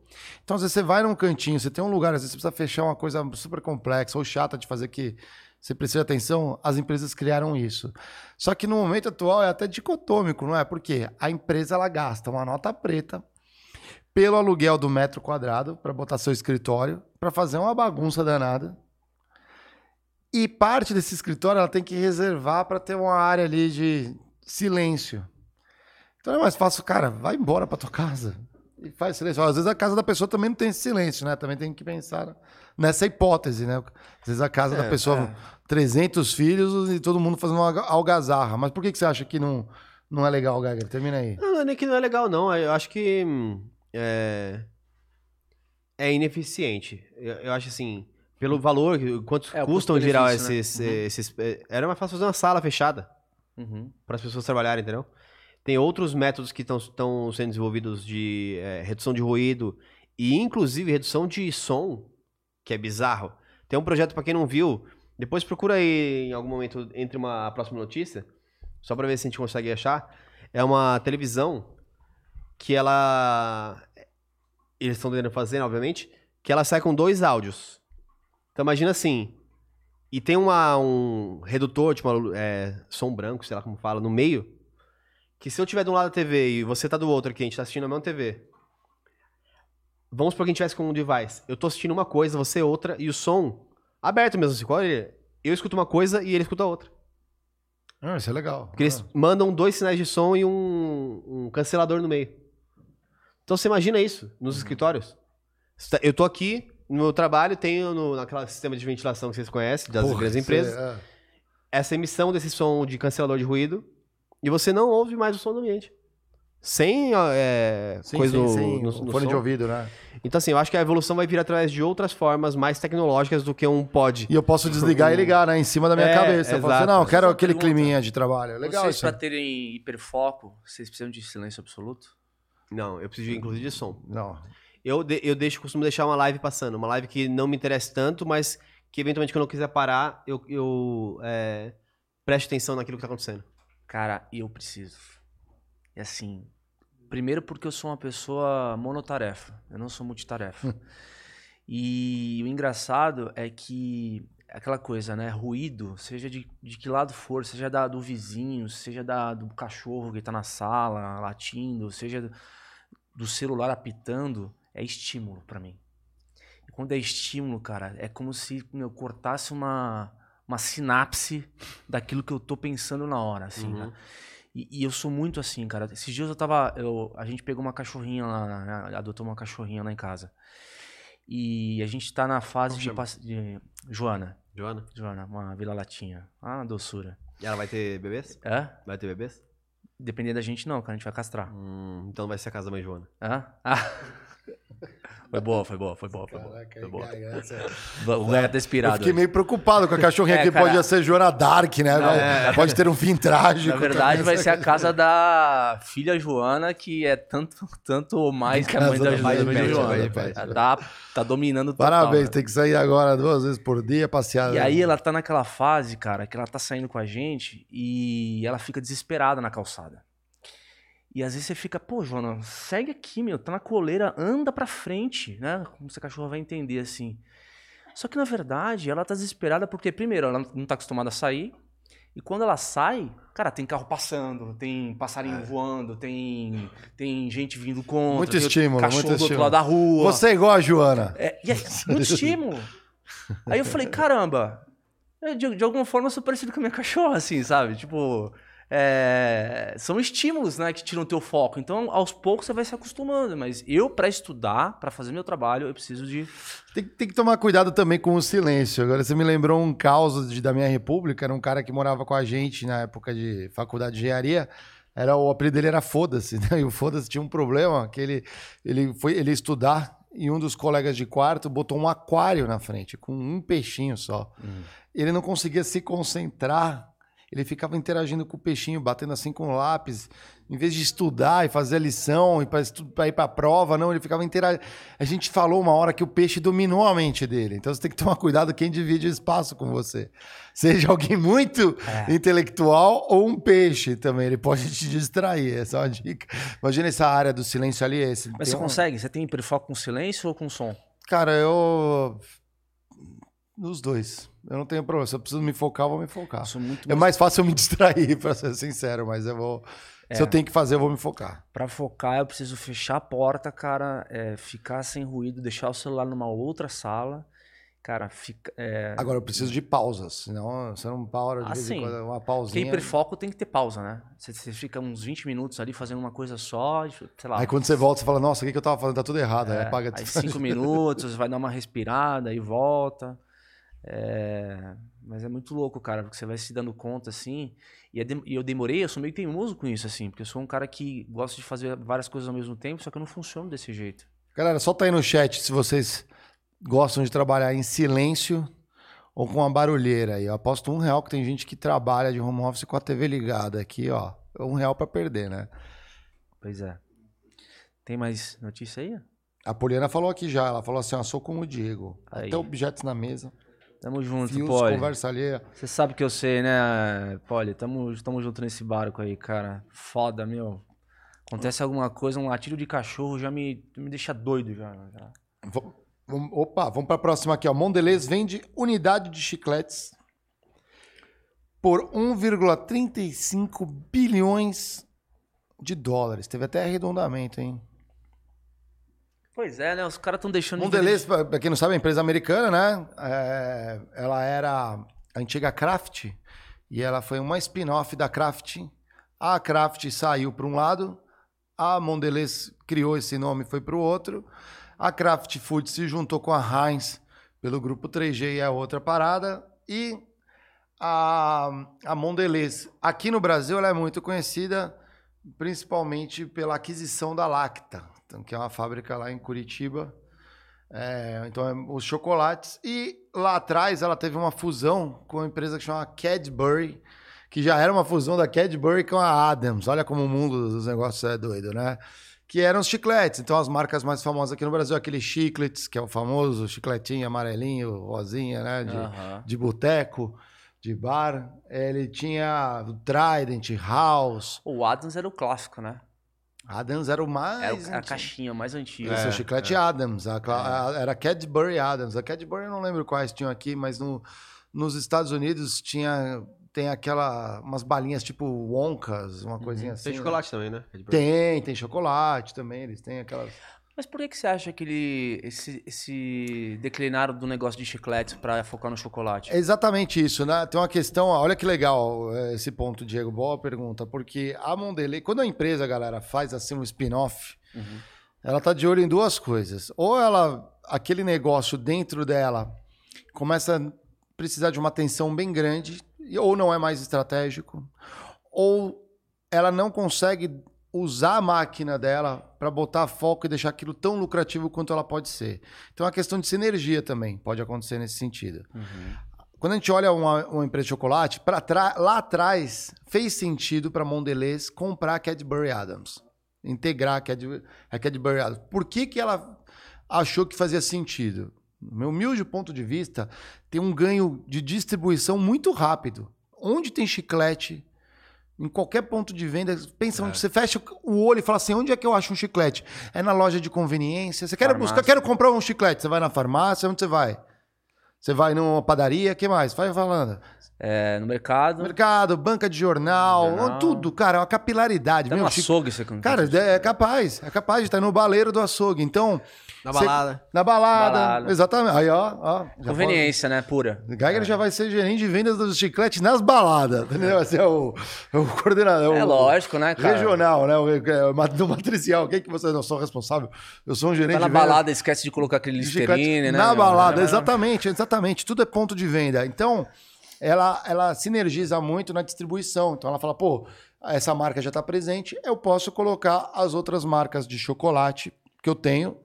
Então, às vezes você vai num cantinho, você tem um lugar, às vezes você precisa fechar uma coisa super complexa ou chata de fazer que você precisa atenção, as empresas criaram isso. Só que no momento atual é até dicotômico, não é? Porque a empresa ela gasta uma nota preta pelo aluguel do metro quadrado para botar seu escritório, para fazer uma bagunça danada. E parte desse escritório ela tem que reservar para ter uma área ali de silêncio. Então é mais fácil, cara, vai embora para tua casa e faz silêncio. Às vezes a casa da pessoa também não tem esse silêncio, né? Também tem que pensar nessa hipótese, né? Às vezes a casa da É, pessoa, é. 300 filhos e todo mundo fazendo uma alga- algazarra. Mas por que, que você acha que não, não é legal, Geiger? Termina aí. Não, não é nem que não é legal, não. Eu acho que hum, é, é ineficiente. Eu, eu acho assim, pelo valor, quanto É, custam em geral né? esses, Uhum. eh, esses. eh, Era mais fácil fazer uma sala fechada Uhum. para as pessoas trabalharem, entendeu? Tem outros métodos que estão sendo desenvolvidos de eh, redução de ruído e, inclusive, redução de som, que é bizarro. Tem um projeto, para quem não viu, depois procura aí em algum momento entre uma próxima notícia, só para ver se a gente consegue achar. É uma televisão que ela. Eles estão tentando fazer, obviamente, que ela sai com dois áudios. Então imagina assim. E tem uma, um redutor, tipo, uma, é, som branco, sei lá como fala, no meio. Que se eu tiver de um lado da TV e você tá do outro aqui, a gente tá assistindo a mesma TV. Vamos supor que a gente tivesse com um device. Eu tô assistindo uma coisa, você outra, e o som aberto mesmo, assim, qual ele- eu escuto uma coisa e ele escuta outra. Ah, isso é legal. Porque eles mandam dois sinais de som e um, um cancelador no meio. Então você imagina isso nos escritórios. Você tá- Eu tô aqui no meu trabalho, tenho no, naquela sistema de ventilação que vocês conhecem, das Porra, grandes você- empresas, é. essa emissão desse som de cancelador de ruído e você não ouve mais o som do ambiente. Sem é, Sim, coisa sim, no, sem no- no fone de som. ouvido, né? Então, assim, eu acho que a evolução vai vir através de outras formas mais tecnológicas do que um pod. E eu posso desligar e ligar, né? Em cima da minha É, cabeça. Eu falo assim, exato. não, eu quero aquele pergunta. climinha de trabalho. Legal Vocês, isso. pra terem hiperfoco, vocês precisam de silêncio absoluto? Não, eu preciso, inclusive, de som. Não. Eu, de- eu deixo, costumo deixar uma live passando. Uma live que não me interessa tanto, mas que eventualmente quando eu quiser parar, eu, eu é, presto atenção naquilo que tá acontecendo. Cara, eu preciso. E assim, primeiro porque eu sou uma pessoa monotarefa, eu não sou multitarefa. e o engraçado é que aquela coisa, né? Ruído, seja de, de que lado for, seja da, do vizinho, seja da, do cachorro que tá na sala latindo, seja do, do celular apitando, é estímulo pra mim. E quando é estímulo, cara, é como se eu cortasse uma, uma sinapse daquilo que eu tô pensando na hora, assim, né? Uhum. E, e eu sou muito assim, cara. Esses dias eu tava. Eu, a gente pegou uma cachorrinha lá, né, adotou uma cachorrinha lá em casa. E a gente tá na fase de, de. Joana. Joana? Joana, uma vila latinha. Ah, doçura. E ela vai ter bebês? É? Vai ter bebês? Dependendo da gente, não, que a gente vai castrar. Hum, então vai ser a casa da mãe Joana. Hã? Ah. Foi boa, foi boa, foi boa, foi boa. Foi boa. O Gaia tá Eu inspirado. fiquei meio preocupado com a cachorrinha É, que cara. pode ser Joana Dark, né? Não, é. Pode ter um fim trágico. Na verdade, vai ser a casa da filha Joana, que é tanto, tanto ou mais que a mãe da, da mãe da de mãe pet, Joana. mãe. Ela Tá, tá dominando total. Parabéns, né? tem que sair agora duas vezes por dia, passear. E aí ela tá naquela fase, cara, que ela tá saindo com a gente e ela fica desesperada na calçada. E às vezes você fica, pô, Joana, segue aqui, meu, tá na coleira, anda pra frente, né? Como essa cachorra vai entender assim. Só que na verdade ela tá desesperada porque, primeiro, ela não tá acostumada a sair. E quando ela sai, cara, tem carro passando, tem passarinho voando, tem, tem gente vindo contra. É. Muito estímulo, cachorro muito do outro estímulo. lado da rua. Você é igual a Joana. É, é muito estímulo. Aí eu falei, caramba, eu, de, de alguma forma eu sou parecido com a minha cachorra, assim, sabe? Tipo, é, são estímulos, né, que tiram o teu foco. Então, aos poucos você vai se acostumando. Mas eu, pra estudar, pra fazer meu trabalho, eu preciso de... Tem, tem que tomar cuidado também com o silêncio. Agora você me lembrou um caos de- da minha república, era um cara que morava com a gente na época de faculdade de engenharia. Era, o apelido dele era Foda-se, né? E o Foda-se tinha um problema, que ele, ele foi ele estudar e um dos colegas de quarto botou um aquário na frente, com um peixinho só. Ele não conseguia se concentrar. Ele ficava interagindo com o peixinho, batendo assim com o lápis. Em vez de estudar e fazer a lição e para ir para a prova, não, ele ficava interagindo. A gente falou uma hora que o peixe dominou a mente dele. Então você tem que tomar cuidado quem divide espaço com você. Seja alguém muito intelectual ou um peixe também. Ele pode te distrair. Essa é uma dica. Imagina essa área do silêncio ali. Esse, Mas você um- consegue? Você tem hiperfoco com silêncio ou com som? Cara, eu. Nos dois. Eu não tenho problema. Se eu preciso me focar, eu vou me focar. É mais fácil eu me distrair, pra ser sincero, mas eu vou. Se É. eu tenho que fazer, eu vou me focar. Pra focar, eu preciso fechar a porta, cara, é, ficar sem ruído, deixar o celular numa outra sala. Cara, fica. É... Agora eu preciso de pausas, senão você não para de vez em Assim, quando, uma pausinha. hiperfoco tem que ter pausa, né? Você, você fica uns 20 minutos ali fazendo uma coisa só, sei lá. Aí quando você volta, você fala, nossa, o que, que eu tava fazendo? Tá tudo errado. aí É, apaga aí tudo. cinco minutos, vai dar uma respirada e volta. É, Mas é muito louco, cara, porque você vai se dando conta assim. E é dem- e eu demorei, eu sou meio teimoso com isso, assim, porque eu sou um cara que gosta de fazer várias coisas ao mesmo tempo, só que eu não funciono desse jeito. Galera, solta aí no chat se vocês gostam de trabalhar em silêncio ou com uma barulheira aí. Eu aposto um real que tem gente que trabalha de home office com a TV ligada aqui, ó. Um real pra perder, né? Pois é. Tem mais notícia aí? A Poliana falou aqui já, ela falou assim, ó, sou como o Diego. Aí. Até objetos na mesa. Tamo junto, Fios, Poli. conversa alheia. Você sabe que eu sei, né, Poli? Tamo, tamo junto nesse barco aí, cara. Foda, meu. Acontece alguma coisa, um latido de cachorro já me, me deixa doido já. já. Opa, vamos pra próxima aqui, ó. Mondelez vende unidade de chicletes por 1,35 bilhões de dólares. Teve até arredondamento, hein? Pois é, né? Os caras estão deixando. de Mondelez, pra pra quem não sabe, é uma empresa americana, né? É, ela era a antiga Kraft e ela foi uma spin-off da Kraft. A Kraft saiu para um lado, a Mondelez criou esse nome e foi para o outro. A Kraft Food se juntou com a Heinz pelo grupo 3G e é outra parada. E a, a Mondelez, aqui no Brasil, ela é muito conhecida principalmente pela aquisição da Lacta, então, que é uma fábrica lá em Curitiba. É, então, é os chocolates. E lá atrás ela teve uma fusão com uma empresa que chama Cadbury, que já era uma fusão da Cadbury com a Adams. Olha como o mundo dos negócios é doido, né? Que eram os chicletes. Então, as marcas mais famosas aqui no Brasil, aquele chicletes, que é o famoso chicletinho amarelinho, rosinha, né? De, Aham. de boteco, de bar. Ele tinha o Trident, House. O Adams era o clássico, né? Adams era o mais. Era o- a antigo. caixinha mais antiga. Esse é, o chiclete Adams. A, É. a- era Cadbury Adams. A Cadbury eu não lembro quais tinham aqui, mas no, nos Estados Unidos tinha tem aquela umas balinhas tipo Wonkas, uma coisinha assim. Tem né? chocolate também, né? Tem, tem chocolate também. Eles têm aquelas. Mas por que, que você acha que ele, esse, esse declinaram do negócio de chicletes pra focar no chocolate? É exatamente isso, né? Tem uma questão, olha que legal eh, esse ponto, Diego. Boa pergunta, porque a Mondelez, quando a empresa, galera, faz assim um spin-off, Uhum. ela tá de olho em duas coisas. Ou ela, aquele negócio dentro dela começa a precisar de uma atenção bem grande, ou não é mais estratégico, ou ela não consegue usar a máquina dela para botar foco e deixar aquilo tão lucrativo quanto ela pode ser. Então é uma questão de sinergia também, pode acontecer nesse sentido. Quando a gente olha uma, uma empresa de chocolate, lá atrás fez sentido para Mondelez comprar a Cadbury Adams, integrar a, Cad- a Cadbury Adams. Por que, que ela achou que fazia sentido? No meu humilde ponto de vista, tem um ganho de distribuição muito rápido. Onde tem chiclete, em qualquer ponto de venda, pensa, onde você fecha o olho e fala assim, onde é que eu acho um chiclete? É na loja de conveniência. Você quer buscar, quero comprar um chiclete. Você vai na farmácia, onde você vai? Você vai numa padaria, que mais? Vai falando. É, no mercado. Mercado, banca de jornal, Jornal. tudo, cara, é uma capilaridade. Até meu, no açougue você. Cara, é capaz, é capaz de estar no baleiro do açougue. Então. Na cê- balada. na balada. Balada. Exatamente. Aí, ó. ó Conveniência, né? Pura. Geiger já vai ser gerente de vendas dos chicletes nas baladas, entendeu? Esse é o, é o coordenador. É o- lógico, né, cara? Regional, né? O, é, do matricial. Quem que você não sou responsável? Eu sou um gerente Tá na de vendas balada, esquece de colocar aquele de Listerine, né? Na balada, É, exatamente, exatamente. Tudo é ponto de venda. Então, ela, ela sinergiza muito na distribuição. Então, ela fala, pô, essa marca já está presente, eu posso colocar as outras marcas de chocolate que eu tenho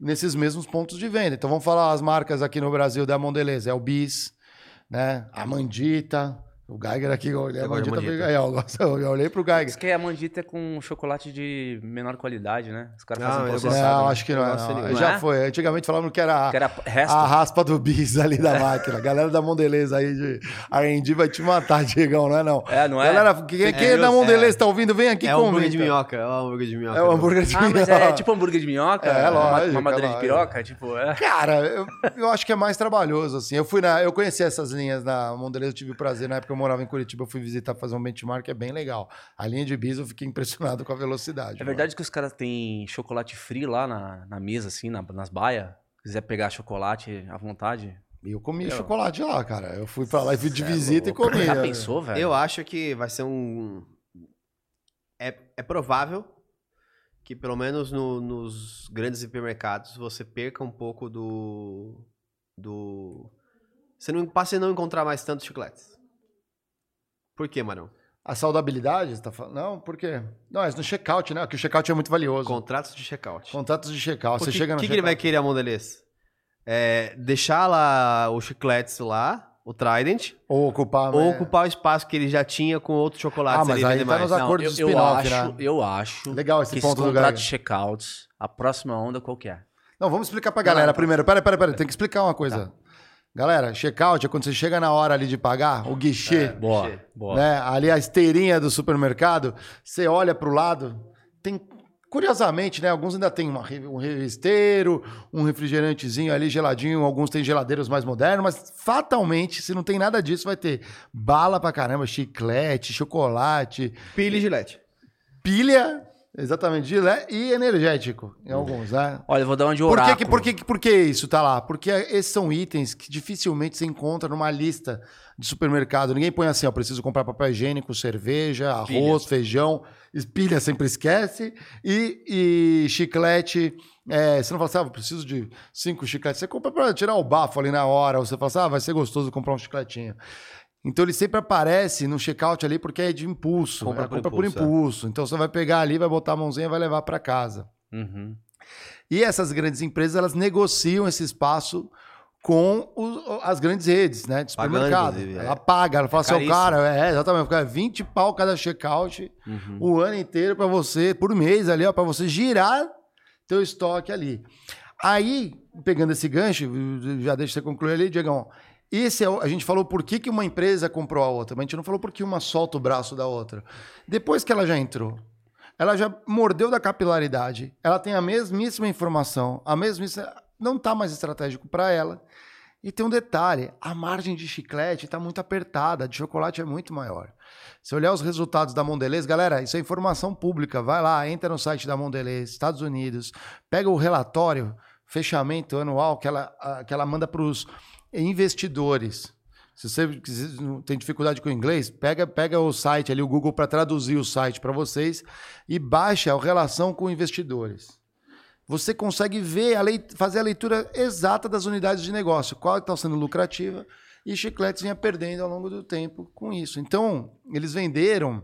nesses mesmos pontos de venda. Então, vamos falar as marcas aqui no Brasil da Mondelez. É o Bis, né? A Mandita. O Geiger aqui, eu olhei a Mandita. Mandita. aí, ó, eu gosto- Eu olhei pro Diz Geiger. que a mandita é com chocolate de menor qualidade, né? Os caras Não, fazem processado. Não, né? acho que não, é, não. não Já é? foi. Antigamente falavam que era, Que era a raspa do bis ali da máquina. A galera da Mondelez aí de R&D vai te matar, Diegão, não é não? É, não é? Galera, quem, quem é da news, Mondelez é. tá ouvindo, vem aqui É o hambúrguer comenta. de minhoca. É o hambúrguer de minhoca. É o hambúrguer de Ah, mas minhoca. é tipo hambúrguer de minhoca? É, lógico, Uma madeira de piroca? Tipo, é. Cara, eu, eu acho que é mais trabalhoso, assim. Eu fui na... Eu conheci essas linhas na Mondelez, eu tive o prazer, na época eu morava em Curitiba, eu fui visitar, fazer um benchmark, é bem legal. A linha de bis eu fiquei impressionado com a velocidade. É verdade que os caras têm chocolate free lá na, na mesa, assim, na- nas baias? Se quiser pegar chocolate à vontade. Eu comi Eu- chocolate lá, cara. Eu fui pra lá e fui de é visita louco. e comi. Já né? pensou, velho? Eu acho que vai ser um. É, é provável que, pelo menos no- nos grandes hipermercados, você perca um pouco do. do. Você não passe a não encontrar mais tantos chicletes. Por quê, Marão? A saudabilidade, você tá falando? Não, por quê? Não, é no checkout, né? Porque o checkout é muito valioso. Contratos de checkout. Contatos de checkout. O Você que, chega no que, que ele vai querer a Mondelez? É, deixar lá os chicletes lá, o Trident, Ou ocupar... ou né? ocupar o espaço que ele já tinha com outros chocolates Ah, mas ali aí tá mais. nos acordos eu, de eu spin-off, acho, né? eu acho Legal esse que ponto do esse contrato Gaga. de checkouts, a próxima onda qual que é? Não, vamos explicar pra galera Não, primeiro. Pera, pera, pera. Tem que explicar uma coisa. Tá. Galera, checkout é quando você chega na hora ali de pagar, o guichê, Boa, boa. né? Ali a esteirinha do supermercado, você olha pro lado, tem... Curiosamente, né? Alguns ainda tem uma um revisteiro, um refrigerantezinho ali geladinho, alguns têm geladeiros mais modernos, mas fatalmente, se não tem nada disso, vai ter bala pra caramba, chiclete, chocolate, Pilha e gilete. pilha, exatamente, gilé, e energético em alguns, né? Hum. Olha, eu vou dar uma de Por que, oráculo. por, que, por que isso tá lá? Porque esses são itens que dificilmente se encontra numa lista de supermercado. Ninguém põe assim, ó, preciso comprar papel higiênico, cerveja, arroz, feijão, pilha sempre esquece, e, e chiclete. é, você não fala assim, ah, eu preciso de cinco chicletes. Você compra para tirar o bafo ali na hora, ou você fala assim, ah, vai ser gostoso comprar um chicletinho. Então ele sempre aparece no checkout ali porque é de impulso. Compra é por compra por impulso, é. impulso. Então você vai pegar ali, vai botar a mãozinha e vai levar para casa. Uhum. E essas grandes empresas, elas negociam esse espaço com os- as grandes redes, né? De Pagando, supermercado. é. Ela paga, ela fala assim, ó, Caríssimo. cara, é, exatamente, fica 20 pau cada checkout Uhum. o ano inteiro para você, por mês ali, ó, para você girar teu estoque ali. Aí, pegando esse gancho, já deixa você concluir ali, Diegão. Esse é a gente falou por que, que uma empresa comprou a outra, mas a gente não falou por que uma solta o braço da outra. Depois que ela já entrou, ela já mordeu da capilaridade, ela tem a mesmíssima informação, a mesmíssima. Não está mais estratégico para ela. E tem um detalhe: a margem de chiclete está muito apertada, de chocolate é muito maior. Se olhar os resultados da Mondelez, galera, isso é informação pública. Vai lá, entra no site da Mondelez, Estados Unidos, pega o relatório, fechamento anual que ela, ah, que ela manda para os investidores. Se você tem dificuldade com o inglês, pega, pega o site ali, o Google, para traduzir o site para vocês e baixa a relação com investidores. Você consegue ver, a lei- fazer a leitura exata das unidades de negócio, qual está sendo lucrativa, e chicletes vinha perdendo ao longo do tempo com isso. Então, eles venderam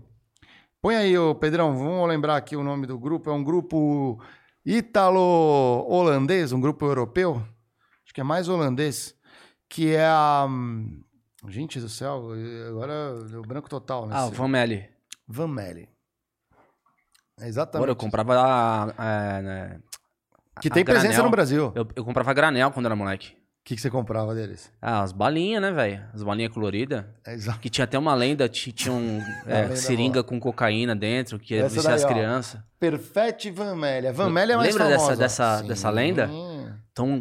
Põe aí, ô Pedrão, vamos lembrar aqui o nome do grupo. É um grupo ítalo-holandês, um grupo europeu. Acho que é mais holandês. Que é a. Gente do céu, agora deu branco total, né? Ah, o Van Melle. Van Melle. É Agora exatamente. eu comprava. é, né, Que tem presença granel. no Brasil. Eu, eu comprava granel quando era moleque. O que, que você comprava deles? Ah, as balinhas, né, velho? As balinhas coloridas. É exato. Que tinha até uma lenda, ti- tinha um, é, lenda seringa com cocaína dentro, que ia viciar as crianças. Perfect Van Melle. A Van Melle é mais Lembra dessa, famosa. dessa, Sim. dessa lenda?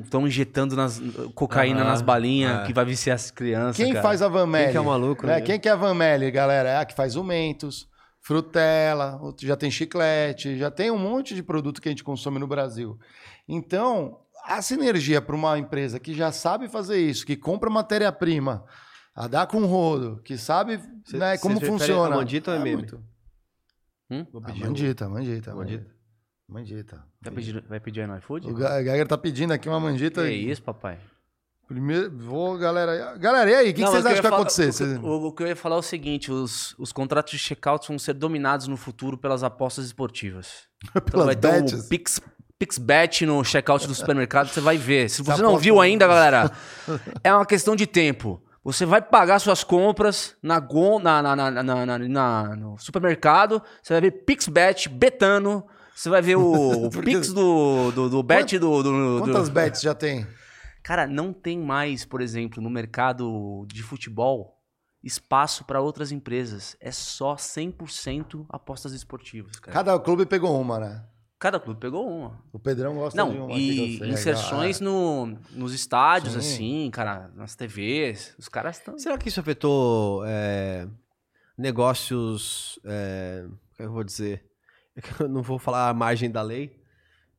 Estão injetando nas, cocaína nas balinhas é. que vai viciar as crianças. Quem cara. faz a Van Melle? que é o maluco, né? né? Quem que é a Van Melle, galera? É a que faz o Mentos, Frutella, outro já tem chiclete, já tem um monte de produto que a gente consome no Brasil. Então, a sinergia para uma empresa que já sabe fazer isso, que compra matéria-prima, a dar com rodo, que sabe Cê- né, como funciona. a mandita ou é meme? muito. Hum? Vou A pedir um- mandita, mandita, Mandita? mandita. Mandita. Vai pedir, vai pedir aí no iFood? O Ga- Geiger tá pedindo aqui uma mandita. Que isso, papai? Primeiro, vou, galera. Galera, e aí? O que, que vocês eu acham ia que vai falar- acontecer? o- Vocês- O, o que eu ia falar é o seguinte: os, os contratos de checkout vão ser dominados no futuro pelas apostas esportivas. Então Pelas vai ter bets? o Pix, PixBet no checkout do supermercado, você vai ver. Se você não viu ainda, galera, é uma questão de tempo. Você vai pagar suas compras na, na, na, na, na- no supermercado, você vai ver PixBet, Betano, você vai ver o, o Pix do, do, do Bet do, do, do- Quantas bets já tem? Cara, não tem mais, por exemplo, no mercado de futebol, espaço para outras empresas. É só 100% apostas esportivas, cara. Cada clube pegou uma, né? Cada clube pegou uma. O Pedrão gosta de Não, uma. que eu e inserções no, nos estádios, Sim. assim, cara, nas TVs. Os caras estão. Será que isso afetou é, negócios. É, como é que eu vou dizer? É Eu não vou falar a margem da lei,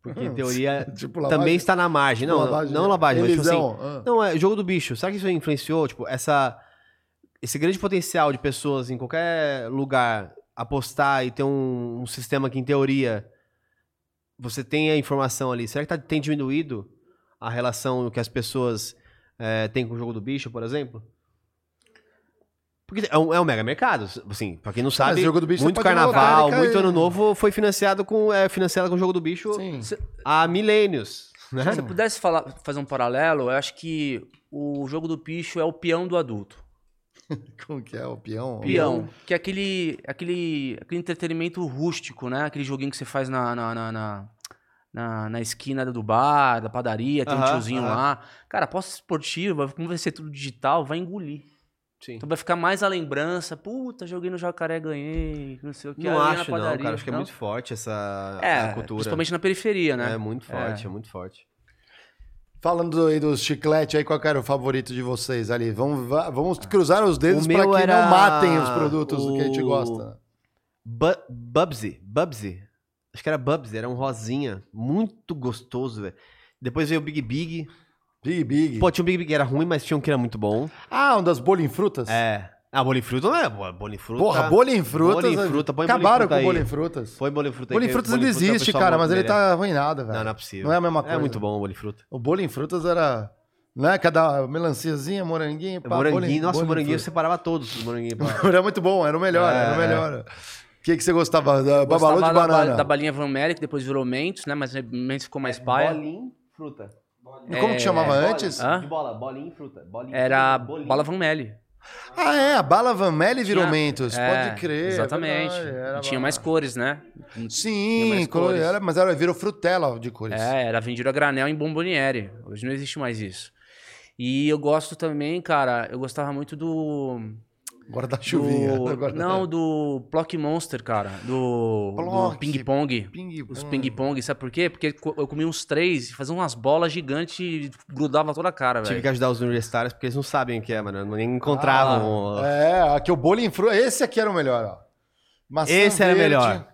porque em teoria Tipo também está na margem. Não, Lavagem, não lavagem, mas tipo assim. ah. Não, é jogo do bicho. Será que isso influenciou? Tipo, essa, esse grande potencial de pessoas em qualquer lugar apostar e ter um, um sistema que, em teoria, você tem a informação ali. Será que tá- tem diminuído a relação que as pessoas eh, têm com o jogo do bicho, por exemplo? Porque é um, é um mega mercado, assim, pra quem não sabe, o jogo do bicho muito carnaval, muito ano novo foi financiado com, é, financiado com o jogo do bicho Sim. há milênios. Né? Se você pudesse falar, fazer um paralelo, eu acho que o jogo do bicho é o peão do adulto. Como que é? O peão? Peão, que é aquele, aquele, aquele entretenimento rústico, né? Aquele joguinho que você faz na, na, na, na, na- na esquina do bar, da padaria, tem um tiozinho lá. Cara, aposta esportiva, como vai ser tudo digital, vai engolir. Sim. Então vai ficar mais a lembrança. Puta, joguei no jacaré, ganhei, não sei o que. Não acho, não, padaria, cara. Acho que é não? muito forte essa É, cultura. principalmente na periferia, né? É muito forte, É. é, muito forte. Falando aí dos chicletes aí, qual era o favorito de vocês ali? Vamos, va- vamos cruzar os dedos O para que era não matem os produtos que a gente o- gosta. Bu Bubsy, Bubsy. Acho que era Bubsy, era um rosinha. Muito gostoso, velho. Depois veio o Big Big. Big Big. Pô, tinha um Big Big era ruim, mas tinha um que era muito bom. Ah, um das bolinho frutas? É. Ah, bolinho fruta não é? Bo- Bolinho fruta. Porra, bolinho frutas. Bolinho fruta, põe Acabaram bolinho com fruta o bolinho frutas. Põe bolinho fruta aí. Bolinho frutas ainda fruta existe, cara, mas ele tá arruinado, velho. Não, não é possível. Não é a mesma coisa. É muito bom o bolinho fruta. O bolinho frutas era. Né? Cada melanciazinha, moranguinho. pá, moranguinho, bolinho- nossa, o bolinho moranguinho frutas. separava todos os moranguinhos. Era muito bom, era o melhor, era o É. melhor. O que, que você gostava? Da Gostava babalu de da, ba- banana. da balinha Van que depois virou Mentos, né? Mas Mentos ficou mais paia. Bolinho, fruta. E como que chamava É, antes? Hã? De bola, bolinho e fruta. Bolinho, Era bolinho. Bala Van Melle. Ah, é, a bala Van Melle virou Tinha- Mentos, é, pode crer. é Exatamente. verdade, era E tinha mais cores, né? Tinha Sim, mais cor- cores. era, mas era, virou frutela de cores. É, era vendido a granel em bomboniere. Hoje não existe mais isso. E eu gosto também, cara, eu gostava muito do. Guarda-chuvinha. do- Guarda- Não, do Plock Monster, cara. Do, do Ping Pong. Ping Os pong. Ping Pong, sabe por quê? Porque eu comia uns três, fazia umas bolas gigantes e grudava toda a cara, Tive velho. que ajudar os universitários porque eles não sabem o que é, mano. Nem encontravam. Ah, é, aqui o bolinho fruta. Esse aqui era o melhor, ó. Maçã Esse era verde, melhor.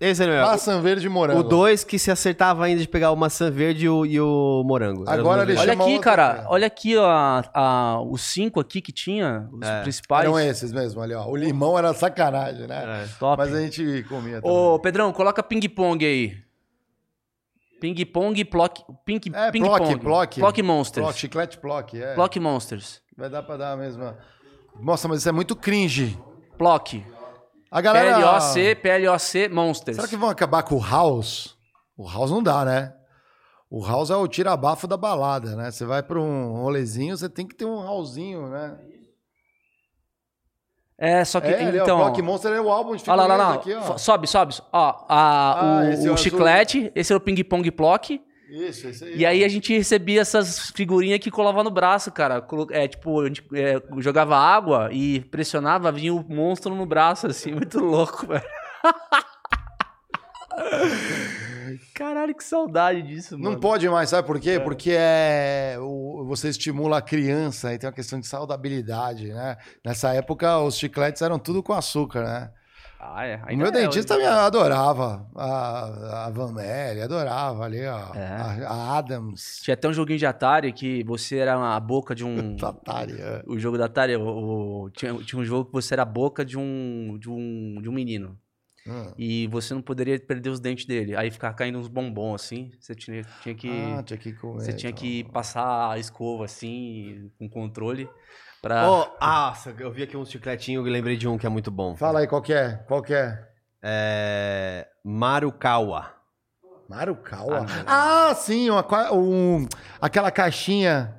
Esse era o melhor. Maçã verde e morango. O 2 que se acertava ainda de pegar o maçã verde e o, e o morango. Era Agora meus ele Olha chama aqui, outra cara. coisa. Olha aqui, ó, a- a- os cinco aqui que tinha, os É. principais. Eram esses mesmo ali, ó. O limão era sacanagem, né? É. Top. Mas a gente comia também. Ô, Pedrão, coloca ping-pong aí. Ping-pong, plock, ping, É, ping Plock, pong. Plock. Plock Monsters. Plock, chiclete Plock, é. Plock Monsters. Vai dar pra dar a mesma... Nossa, mas isso é muito cringe. Plock. A galera- PLOC, PLOC, Monsters. Será que vão acabar com o House? O House não dá, né? O House é o tira-bafo da balada, né? Você vai pra um rolezinho, você tem que ter um Housezinho, né? É, só que É, ó, então. Block Monster é o álbum de Olha lá, lá, lá. figurinhas aqui, ó. Sobe, sobe. Ó, a- Ah, o, esse é o o chiclete, esse é o ping-pong plock. Isso, esse aí. E aí a gente recebia essas figurinhas que colava no braço, cara. É, tipo, a gente é, jogava água e pressionava, vinha o monstro no braço, assim, muito louco, velho. Caralho, que saudade disso, mano. Não pode mais, sabe por quê? Porque é o, você estimula a criança e tem uma questão de saudabilidade, né? Nessa época, os chicletes eram tudo com açúcar, né? Ah, é. O meu é, dentista hoje- me adorava. A, a Van Melle, adorava ali, ó. É. A, a Adams. Tinha até um joguinho de Atari que você era a boca de um. Atari, é. O jogo da Atari, o, o- tinha, tinha um jogo que você era a boca de um, de um, de um menino. Hum. E você não poderia perder os dentes dele. Aí ficava caindo uns bombons assim. Você tinha, tinha que. Ah, tinha que comer. Você tinha então. que passar a escova assim, com controle. Pra. Ô, nossa, eu vi aqui um chicletinho e lembrei de um que é muito bom. Fala aí, qual que é? Qual que é? É. Marukawa. Marukawa? Ah, sim, uma, um, aquela caixinha.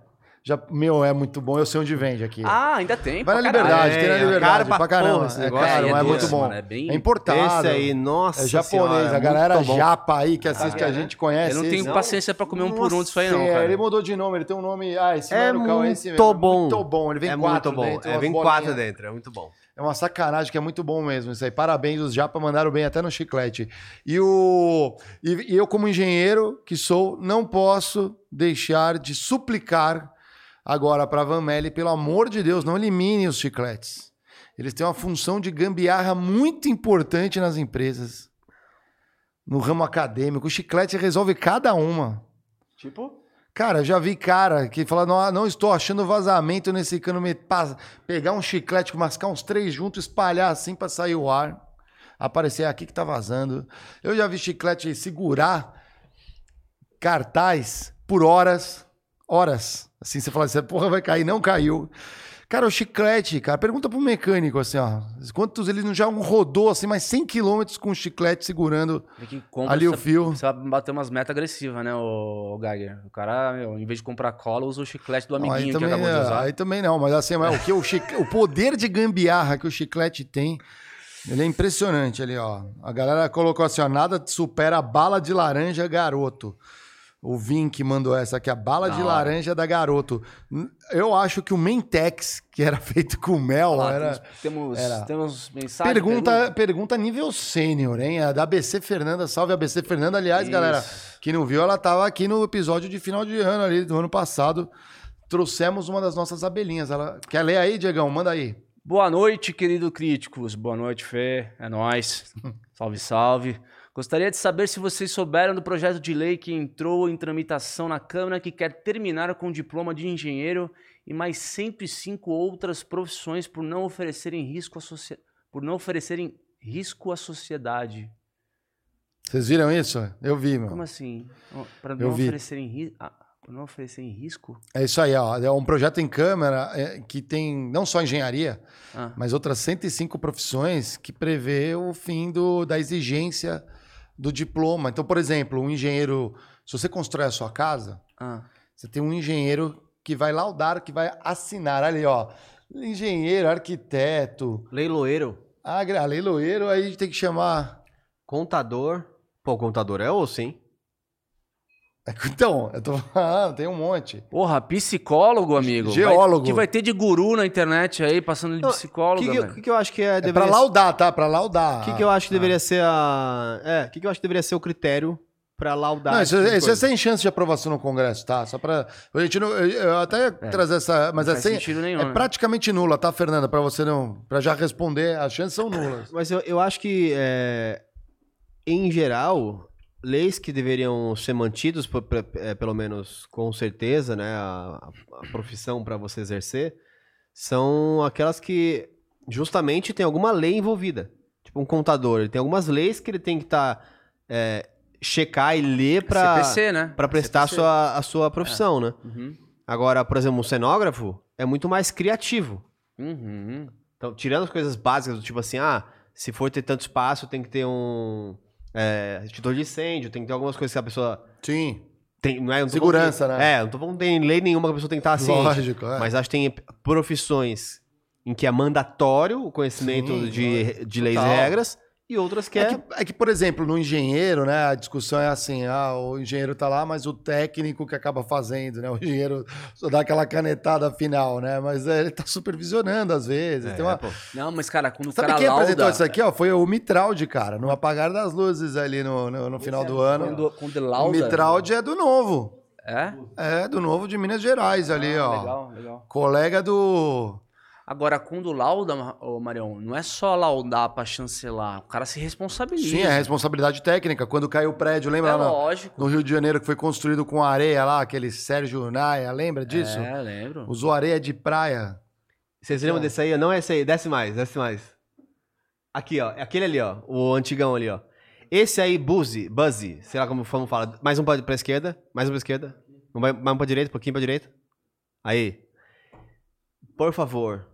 Já, meu, é muito bom. Eu sei onde vende aqui. Ah, ainda tem. Vai na liberdade, tem na É, liberdade. caro pra pra caramba. esse é negócio caro, aí, mas é é muito bom. mano, é bem- importado. Esse aí, nossa É japonês. senhora, a galera muito bom. japa aí que assiste Ah, a é, gente conhece. Eu não tenho esse. paciência pra comer um por um disso aí, não, cara. Ele mudou de nome, ele tem um nome. Ah, esse É Marukawa é esse muito mesmo. bom. Muito bom. Ele vem é quatro muito bom. dentro. é, vem bolinhas. quatro dentro, é muito bom. É uma sacanagem que é muito bom mesmo isso aí. Parabéns, os japa mandaram bem até no chiclete. E, o, e, e eu, como engenheiro que sou, não posso deixar de suplicar agora para a Van Melle, pelo amor de Deus, não elimine os chicletes. Eles têm uma função de gambiarra muito importante nas empresas. No ramo acadêmico. O chiclete resolve cada uma. Tipo? Cara, eu já vi cara que fala, não, não estou achando vazamento nesse cano, me pegar um chiclete, mascar uns três juntos, espalhar assim para sair o ar, aparecer aqui que tá vazando. Eu já vi chiclete segurar cartaz por horas, horas. Assim, você fala assim, porra, vai cair, não caiu. Cara, o chiclete, cara, pergunta pro mecânico assim, ó, quantos ele não já rodou assim, mais 100 quilômetros com o chiclete segurando que ali o fio. Precisa bater umas metas agressivas, né, o, Geiger? O cara, meu, em vez de comprar cola, usa o chiclete do Não, amiguinho aí que também, acabou de é, usar. Aí também não, mas assim, mas o, que o, chic- o poder de gambiarra que o chiclete tem, ele é impressionante ali, ó. A galera colocou assim, ó, nada supera a bala de laranja garoto. O Vin que mandou essa aqui, a bala Da de hora. laranja da garoto. Eu acho que o Mentex, que era feito com mel, lá, era... temos, era. temos mensagem. Pergunta, pergunta nível sênior, hein? A da ABC Fernanda. Salve ABC Fernanda. Aliás, Isso. galera, que não viu, ela tava aqui no episódio de final de ano ali, do ano passado. Trouxemos uma das nossas abelhinhas. Ela... Quer ler aí, Diegão? Manda aí. Boa noite, querido críticos. Boa noite, Fê. É nóis. salve, salve. Gostaria de saber se vocês souberam do projeto de lei que entrou em tramitação na Câmara que quer terminar com o diploma de engenheiro e mais 105 outras profissões por não oferecerem risco à, por não oferecerem risco à sociedade. Vocês viram isso? Eu vi, meu. Como assim? Para Eu não vi. oferecerem ri... ah, por não oferecerem risco? É isso aí, ó. É um projeto em Câmara é, que tem não só engenharia, Ah. mas outras 105 profissões que prevê o fim do, da exigência do diploma. Então, por exemplo, um engenheiro, se você constrói a sua casa, Ah. você tem um engenheiro que vai laudar, que vai assinar ali, ó. Engenheiro, arquiteto. Leiloeiro. Ah, leiloeiro, aí a gente tem que chamar. Contador. Pô, contador é osso, hein? Então, eu tô falando, tem um monte. Porra, psicólogo, amigo. Geólogo. Vai, que vai ter de guru na internet aí, passando de Não, psicólogo. O que, que, que eu acho que é... É deveria pra laudar, tá? Pra laudar. O que, que eu acho que deveria ser a... É, o que, que eu acho que deveria ser o critério pra laudar Não, isso, tipo de isso é coisa? sem chance de aprovação no Congresso, tá? Só pra. A gente não, eu, eu até trazer essa. Mas não é, faz sem, sentido nenhum, é né? praticamente nula, tá, Fernanda? Pra você não. Pra já responder, as chances são nulas. Mas eu, eu acho que, é, em geral, leis que deveriam ser mantidas, é, pelo menos com certeza, né, a, a profissão para você exercer, são aquelas que justamente tem alguma lei envolvida. Tipo, um contador, ele tem algumas leis que ele tem que estar checar e ler para CPC, né? para prestar a sua, a sua profissão, né? Uhum. Agora, por exemplo, um cenógrafo é muito mais criativo. Uhum. Então, tirando as coisas básicas do tipo assim, ah, se for ter tanto espaço, tem que ter um é, extintor de incêndio, tem que ter algumas coisas que a pessoa. Sim. Tem, não é, não Segurança, falando né? É, não tô falando tem lei nenhuma que a pessoa tem que estar ciente. Lógico, é. Mas acho que tem profissões em que é mandatório o conhecimento Sim, de, de leis e regras e outras que é. É que, é que, por exemplo, no engenheiro, né, a discussão é assim: ah, o engenheiro tá lá, mas o técnico que acaba fazendo, né? O engenheiro só dá aquela canetada final, né? Mas é, ele tá supervisionando às vezes. É, tem uma... Não, mas, cara, quando o Sabe cara quem lauda... apresentou isso aqui, ó? Foi o Mitraldi, cara, no apagar das luzes ali no, no, no final do ano. Quando, quando O lauda... Mitraldi é do novo. É? É, do novo de Minas Gerais ali, Ah, ó. Legal, legal. Colega do. Agora, quando lauda, ô Marião, não é só laudar pra chancelar. O cara se responsabiliza. Sim, é responsabilidade técnica. Quando caiu o prédio, lembra É lá no, lógico. no Rio de Janeiro que foi construído com areia lá, aquele Sérgio Naia, lembra disso? É, lembro. Usou areia de praia. Vocês lembram desse aí? Não é esse aí, desce mais, desce mais. Aqui, ó. é Aquele ali, ó. O antigão ali, ó. Esse aí, Buzzy, Buzzy, sei lá como fala. Mais um pra, pra esquerda, mais um pra esquerda. Mais mais um pra direita, um pouquinho pra direita. Aí. Por favor,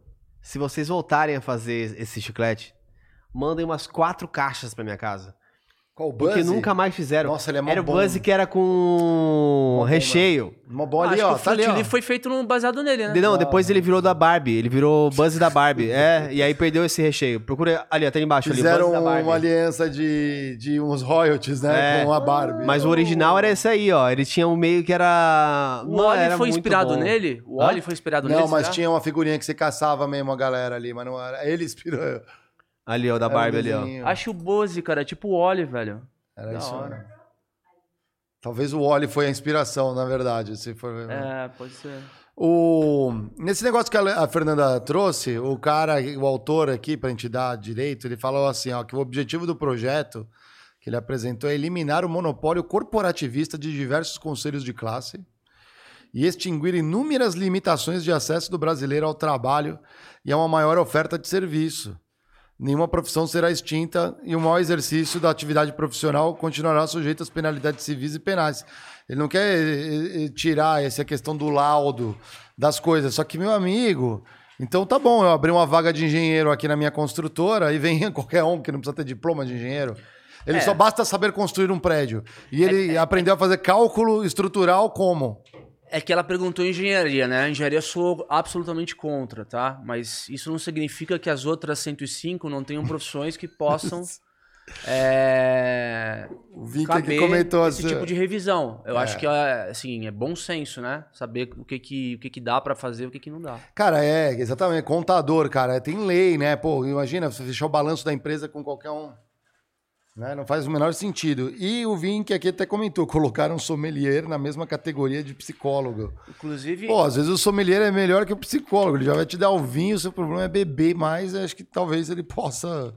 se vocês voltarem a fazer esse chiclete, mandem umas quatro caixas pra minha casa. Qual o Porque Buzzy? nunca mais fizeram. Nossa, ele é mó Era o bom. Buzzy que era com bom, recheio. Uma bola Acho ali, que ó. o Tá ali, ó. Foi feito no, baseado nele, né? De- Não, depois ele virou da Barbie. Ele virou o Buzz da Barbie. É, e aí perdeu esse recheio. Procura ali, até embaixo ali. Fizeram Buzz da Barbie. uma aliança de, de uns royalties, né? É. Com a Barbie. Mas o original era esse aí, ó. Ele tinha um meio que era. O Mano, Oli era foi muito inspirado bom. nele? O Hã? Oli foi inspirado nele? Não, mas será? tinha uma figurinha que você caçava mesmo a galera ali, mas não era. Ele inspirou. Ali, ó, da Barbie ali, ó. Acho o Boze, cara, é tipo o Oli, velho. Era Da isso. hora. né? Talvez o Oli foi a inspiração, na verdade, se for ver. É, pode ser. O... Nesse negócio que a a Fernanda trouxe, o cara, o autor aqui, para a gente dar direito, ele falou assim, ó, que o objetivo do projeto que ele apresentou é eliminar o monopólio corporativista de diversos conselhos de classe e extinguir inúmeras limitações de acesso do brasileiro ao trabalho e a uma maior oferta de serviço. Nenhuma profissão será extinta e o mau exercício da atividade profissional continuará sujeito às penalidades civis e penais. Ele não quer eh, eh, tirar essa questão do laudo das coisas, só que, meu amigo, então tá bom, eu abri uma vaga de engenheiro aqui na minha construtora e vem qualquer um que não precisa ter diploma de engenheiro. Ele É. só basta saber construir um prédio. E ele aprendeu a fazer cálculo estrutural como? É que ela perguntou engenharia, né? Engenharia eu sou absolutamente contra, tá? Mas isso não significa que as outras 105 não tenham profissões que possam é, O aqui caber comentou esse assim. tipo de revisão. Eu É. acho que é, assim, é bom senso, né? Saber o que que, o que, que dá pra fazer e o que, que não dá. Cara, é, exatamente. Contador, cara. Tem lei, né? Pô, imagina você fechar o balanço da empresa com qualquer um. Né? Não faz o menor sentido. E o Vink aqui até comentou: colocaram sommelier na mesma categoria de psicólogo. Inclusive. Pô, às vezes o sommelier é melhor que o psicólogo. Ele já vai te dar o vinho, o seu problema é beber mais. Acho que talvez ele possa.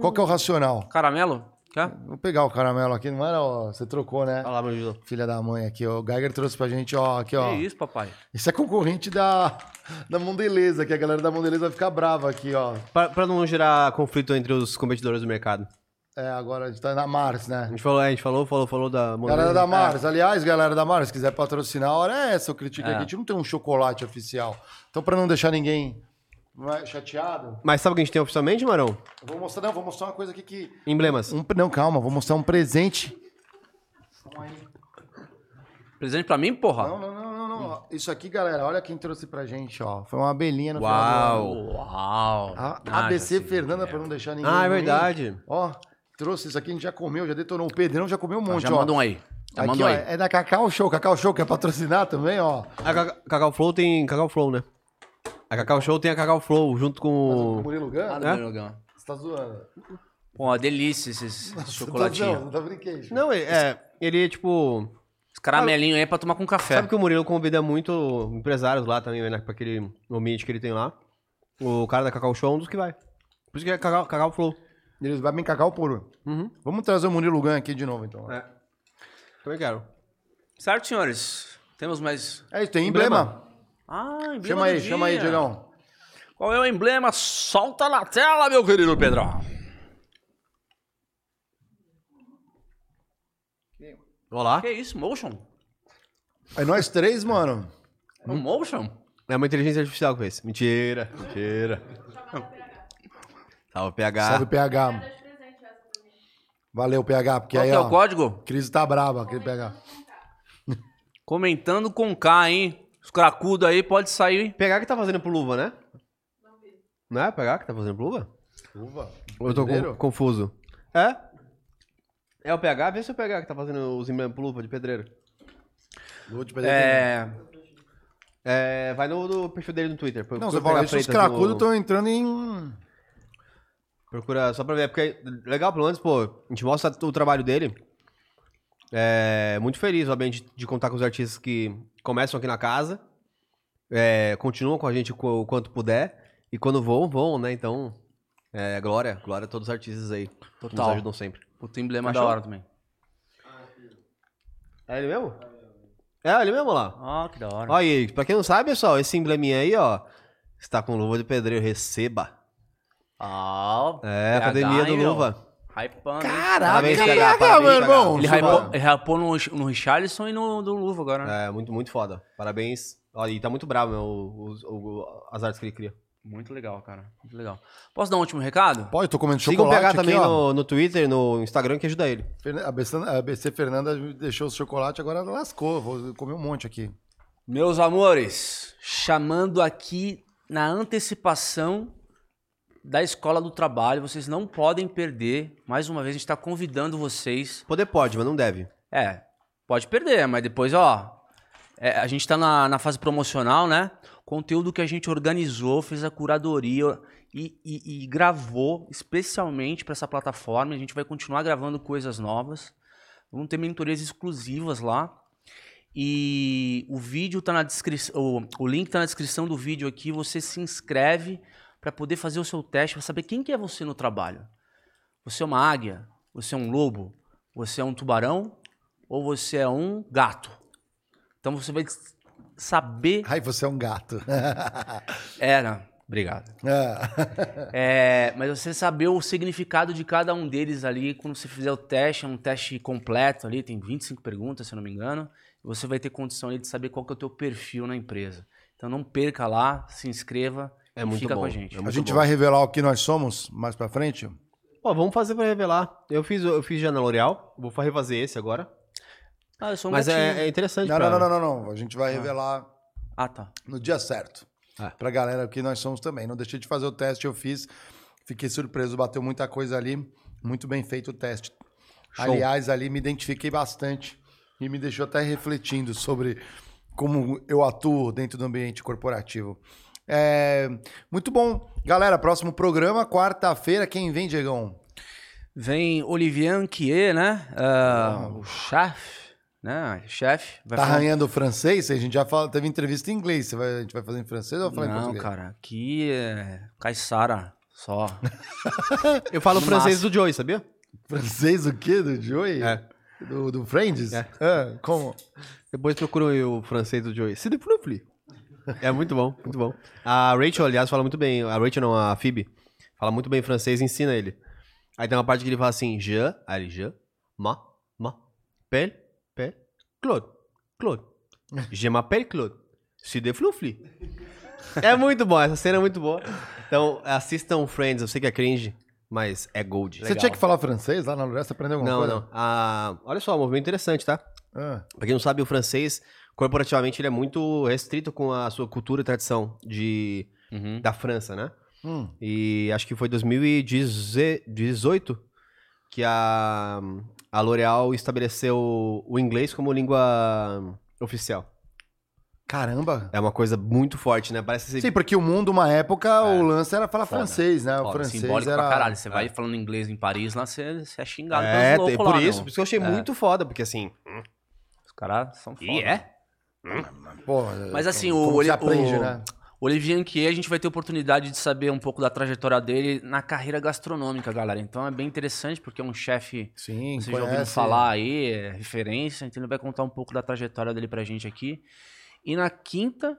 Qual que é o racional? Caramelo? Quer? Vou pegar o caramelo aqui, não era? Ó, você trocou, né? Olha lá, meu Judô. Filha da mãe aqui, ó. O Geiger trouxe pra gente, ó. Aqui, ó. Que isso, papai? Isso é concorrente da, da Mondeleza, que a galera da Mondeleza vai ficar brava aqui, ó. Pra, pra não gerar conflito entre os competidores do mercado. É, agora a gente tá na Mars, né? A gente falou, é, a gente falou, falou, falou da Galera da É. Mars, aliás, galera da Mars, se quiser patrocinar, a hora é essa, eu critico É. aqui. A gente não tem um chocolate oficial. Então, pra não deixar ninguém é, chateado, Mas sabe o que a gente tem oficialmente, Marão? eu vou mostrar, não, vou mostrar uma coisa aqui que. Emblemas. Um, não, calma, vou mostrar um presente. Presente pra mim, porra? Não, não, não, não, não. Isso aqui, galera, olha quem trouxe pra gente, ó. Foi uma abelhinha no final do ano. Uau! Uau! A Ah, ABC. Fernanda, pra não deixar ninguém. Ah, é ruim. verdade. Ó, trouxe isso aqui, a gente já comeu, já detonou. O Pedrão já comeu um monte, já ó. manda um aí. Já Aqui, manda um ó, aí. é da Cacau Show. Cacau Show quer patrocinar também, ó. A Ca- Cacau Flow tem Cacau Flow, né? A Cacau Show tem a Cacau Flow junto O com. Murilo? Ah, É? meu lugar. Você tá zoando. Pô, uma delícia esses, esses chocolatinhos. Não, não tá. Não, é, é, ele é tipo. Os caramelinhos aí é pra tomar com café. Sabe que o Murilo convida muito empresários lá também, né? Pra aquele ambiente que ele tem lá. O cara da Cacau Show é um dos que vai. Por isso que é Cacau, Cacau Flow. Eles vai bem cacau puro. Uhum. Vamos trazer o Murilo Gun aqui de novo, então. É. Também quero. Certo, senhores? Temos mais. É isso, tem emblema. Ah, emblema Chama do aí, chama aí, dia. Diegão. Qual é o emblema? Solta na tela, meu querido Pedrão. Olá. Que isso, motion? É nós três, mano. Um motion? É uma inteligência artificial que fez. Mentira, mentira. Salve, PH. Salve, PH. Valeu, PH, porque Qual aí, que é ó, o código? Crise tá braba, aquele PH. Comentando com K, hein? Os cracudos aí pode sair. PH que tá fazendo pro Luva, né? Não é PH que tá fazendo pro Luva? Luva? Eu tô com- confuso. É? É o PH? Vê se é o PH que tá fazendo os emblemas pro Luva de pedreiro. Luva de pedreiro. É. É, vai no, no perfil dele no Twitter. Não, você fala isso, os Freitas cracudos no- estão entrando em... Procura só pra ver, porque é legal, pelo menos, pô, a gente mostra o trabalho dele. É muito feliz, obviamente, de contar com os artistas que começam aqui na casa, é, continuam com a gente o quanto puder, e quando vão, vão, né? Então, é, glória, glória a todos os artistas aí, que Total. nos ajudam sempre. Puta emblema Achou? da hora também. É ele mesmo? É ele mesmo lá. Ah, que da hora. Olha aí, pra quem não sabe, pessoal, esse embleminha aí, ó, está com luva de pedreiro, receba. Ah, É, Academia do Luva. Hypando. Caraca, Parabéns, PH, meu irmão. Ele Chuva. hypou, ele hypou no, no Richarlison e no do Luva agora, né? É, muito, muito foda. Parabéns. Ó, e tá muito bravo, meu, os- o- as artes que ele cria. Muito legal, cara. Muito legal. Posso dar um último recado? Pode, tô comendo Siga o chocolate PH aqui, também ó. no, no Twitter, no Instagram, que ajuda ele. A BC, a BC Fernanda me deixou o chocolate, agora ela lascou. Vou comer um monte aqui. Meus amores, chamando aqui na antecipação da Escola do Trabalho, vocês não podem perder. Mais uma vez, a gente está convidando vocês. Poder pode, mas não deve. É, pode perder, mas depois, ó. é, a gente tá na, na fase promocional, né? Conteúdo que a gente organizou, fez a curadoria e, e- e gravou especialmente para essa plataforma. A gente vai continuar gravando coisas novas. Vamos ter mentorias exclusivas lá. E o vídeo tá na descrição, o, o link tá na descrição do vídeo aqui. Você se inscreve para poder fazer o seu teste, para saber quem que é você no trabalho. Você é uma águia? Você é um lobo? Você é um tubarão? Ou você é um gato? Então você vai saber. Ai, você é um gato. Era. Obrigado. É, mas você saber o significado de cada um deles ali, quando você fizer o teste, é um teste completo ali, tem 25 perguntas, se eu não me engano, você vai ter condição ali de saber qual que é o teu perfil na empresa. Então não perca lá, se inscreva É muito fica bom, com a gente. é a gente bom. vai revelar o que nós somos mais pra frente? Pô, vamos fazer pra revelar. Eu fiz, eu fiz já na L'Oreal, vou refazer esse agora. Ah, eu sou um Mas é, é interessante Não, pra... não, não, não, não, não. A gente vai revelar Ah, tá. no dia certo. É. Pra galera que nós somos também. Não deixei de fazer o teste, eu fiz. Fiquei surpreso, bateu muita coisa ali. Muito bem feito o teste. Show. Aliás, ali me identifiquei bastante e me deixou até refletindo sobre como eu atuo dentro do ambiente corporativo. É, muito bom. Galera, próximo programa, quarta-feira, quem vem, Diegão? Vem Olivier Anquier, né? Ah, o chefe, né? Chefe. Tá falar- arranhando o francês? A gente já fala, teve entrevista em inglês. Você vai- a gente vai fazer em francês ou vai falar em Não, português? cara, aqui é Caissara só. Eu falo No francês do Joey, sabia? Francês o quê? Do Joey? É. Do, do Friends? É. Ah, como? Depois procura o francês do Joey. Se flufli. É muito bom, muito bom. A Rachel, aliás, fala muito bem. A Rachel não, a Phoebe. Fala muito bem francês e ensina ele. Aí tem uma parte que ele fala assim: Je, aí ele, je, ma, ma, pelle, pelle, Claude, Claude. Je m'appelle Claude. Se de flufli. É muito bom, essa cena é muito boa. Então, assistam Friends, eu sei que é cringe, mas é gold. Você tinha que falar francês lá na Loresta? Você aprendeu alguma Não, coisa? não. Ah, olha só, um movimento interessante, tá? Ah. Pra quem não sabe, o francês, corporativamente, ele é muito restrito com a sua cultura e tradição de, da França, né? Hum. E acho que foi 2018 que a, a L'Oréal estabeleceu o inglês como língua oficial. Caramba! É uma coisa muito forte, né? Parece ser... Sim, porque o mundo, uma época, o lance era falar Foda. francês, né? O Foda, francês simbólico era... pra caralho. Você vai falando inglês em Paris, lá você, você é xingado É, por lá, isso, meu. por isso que eu achei É. muito foda, porque assim... Os caras são foda. E é? Pô, Mas assim, como o, Oli- aprende, o, né? o Olivier Anquier, a gente vai ter oportunidade de saber um pouco da trajetória dele na carreira gastronômica, galera. Então é bem interessante, porque é um chefe, Sim, vocês já ouviram falar aí, é referência, então ele vai contar um pouco da trajetória dele pra gente aqui. E na quinta,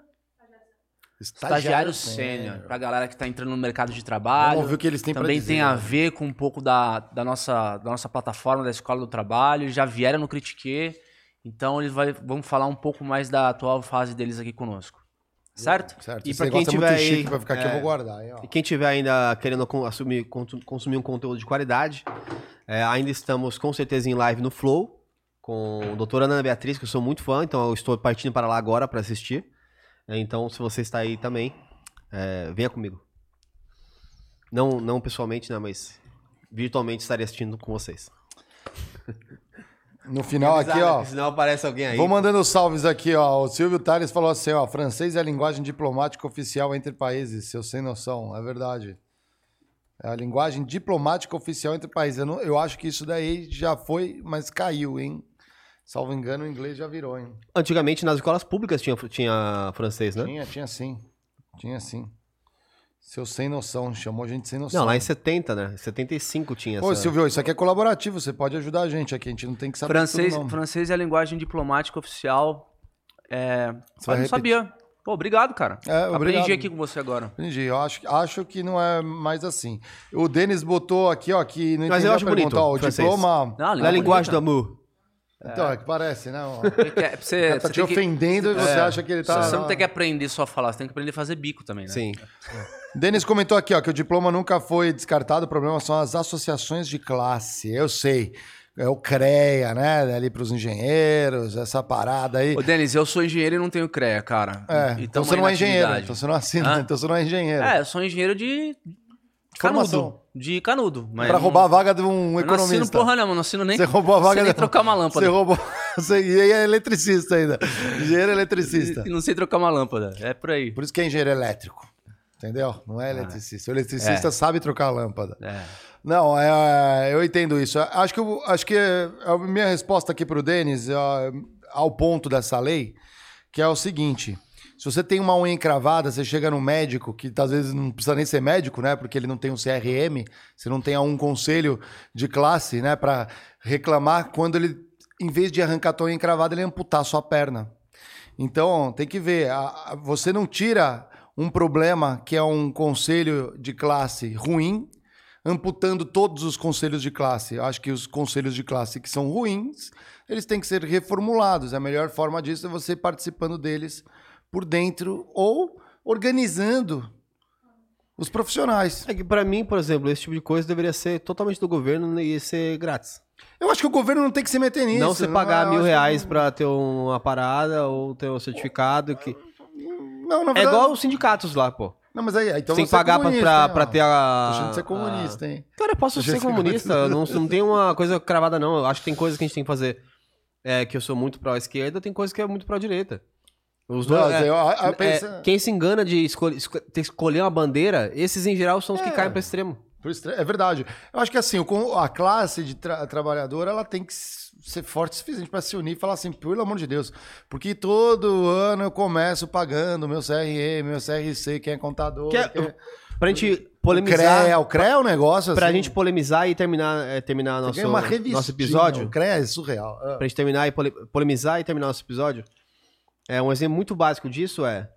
estagiário sênior, pra galera que tá entrando no mercado de trabalho. Vamos ouvir o que eles têm pra Também dizer, tem a né? ver com um pouco da, da, nossa, da nossa plataforma, da Escola do Trabalho. Já vieram no Critique. Então eles vai, vão falar um pouco mais da atual fase deles aqui conosco. Certo? Certo. E pra quem é tiver muito aí, pra ficar aqui, eu é, vou guardar. Hein, ó. E quem tiver ainda querendo assumir- con- consumir um conteúdo de qualidade, é, ainda estamos com certeza em live no Flow com a doutora Ana Beatriz, que eu sou muito fã, então eu estou partindo para lá agora para assistir. É, Então, se você está aí também, é, venha comigo. Não, não pessoalmente, né, mas virtualmente estarei assistindo com vocês. No final aqui, ó. senão aparece alguém aí. Vou mandando salves aqui, ó. O Silvio Tales falou assim, ó. Francês é a linguagem diplomática oficial entre países. Seu sem noção. É verdade. É a linguagem diplomática oficial entre países. Eu, não- eu acho que isso daí já foi, mas caiu, hein? Salvo engano, o inglês já virou, hein? Antigamente nas escolas públicas tinha, tinha francês, né? Tinha, tinha sim. Tinha sim. Seu sem noção. Chamou a gente sem noção. Não, lá em 70, né? 75 tinha Ô, essa... Silvio, isso aqui é colaborativo. Você pode ajudar a gente aqui. A gente não tem que saber Francês, tudo, não. francês é a linguagem diplomática oficial. É, eu não repetir. sabia. Pô, obrigado, cara. É, obrigado. Aprendi aqui com você agora. Entendi. Eu acho, acho que não é mais assim. O Denis botou aqui, ó, que não Mas eu a acho bonito, Ó, o francês. diploma... Não, a Na linguagem do amor. Então, é que parece, né? é- você, O cara tá você te tem que- ofendendo e você É. acha que ele tá... Você não tem que aprender só a falar, você tem que aprender a fazer bico também, né? Sim. Denis comentou aqui, ó, que o diploma nunca foi descartado. O problema são as associações de classe. Eu sei. É o CREA, né? Ali pros engenheiros, essa parada aí. Ô, Denis, eu sou engenheiro e não tenho CREA, cara. É, então você não é engenheiro. Então você não assina, Hã? então você não é engenheiro. É, eu sou engenheiro de de canudo. Formação. De canudo. Mas pra não- roubar a vaga de um Eu não economista. assino porra nenhuma, não assino nem, Você roubou a vaga nem da- trocar uma lâmpada. Você roubou. Você e aí é eletricista ainda. Engenheiro eletricista. E não sei trocar uma lâmpada. É por aí. Por isso que é engenheiro elétrico. Entendeu? Não é eletricista. O eletricista É. sabe trocar a lâmpada. É. Não, é, eu entendo isso. Acho que, eu- acho que a minha resposta aqui para o Denis é, ao ponto dessa lei, que é o seguinte: se você tem uma unha encravada, você chega no médico, que às vezes não precisa nem ser médico, né? Porque ele não tem um CRM, você não tem um conselho de classe, né? Para reclamar quando ele, em vez de arrancar a tua unha encravada, ele amputar a sua perna. Então, tem que ver. Você não tira um problema que é um conselho de classe ruim, amputando todos os conselhos de classe. Eu acho que os conselhos de classe que são ruins, eles têm que ser reformulados. A melhor forma disso é você participando deles por dentro ou organizando os profissionais. É que pra mim, por exemplo, esse tipo de coisa deveria ser totalmente do governo e ser grátis. Eu acho que o governo não tem que se meter nisso. não você pagar eu mil acho que- reais pra ter uma parada ou ter um certificado que... Não, na É verdade... igual os sindicatos lá, pô. Não, mas aí, então Você tem que pagar é pra, comunista, pra, hein, pra ter a... Deixa de ser comunista, hein? Cara, eu posso ser ser comunista, eu não, não tem uma coisa cravada, não. Eu acho que tem coisas que a gente tem que fazer é, que eu sou muito pró-esquerda, tem coisas que é muito pró-direita. Os dois, Não, é, eu- eu é, penso- quem se engana de escolher, escolher uma bandeira, esses em geral são os que É. caem para extremo. É verdade. Eu acho que assim, a classe de tra- trabalhadora ela tem que ser forte o suficiente para se unir e falar assim, pelo amor de Deus, porque todo ano eu começo pagando meu CRM, meu CRC, quem é contador. Que é- quem- Pra gente O polemizar. CREA, o CREA é um negócio Pra assim. gente polemizar e terminar, é, terminar nosso, nosso episódio. O CREA é surreal. Ah. Pra gente terminar e pole- polemizar e terminar nosso episódio. É, um exemplo muito básico disso é,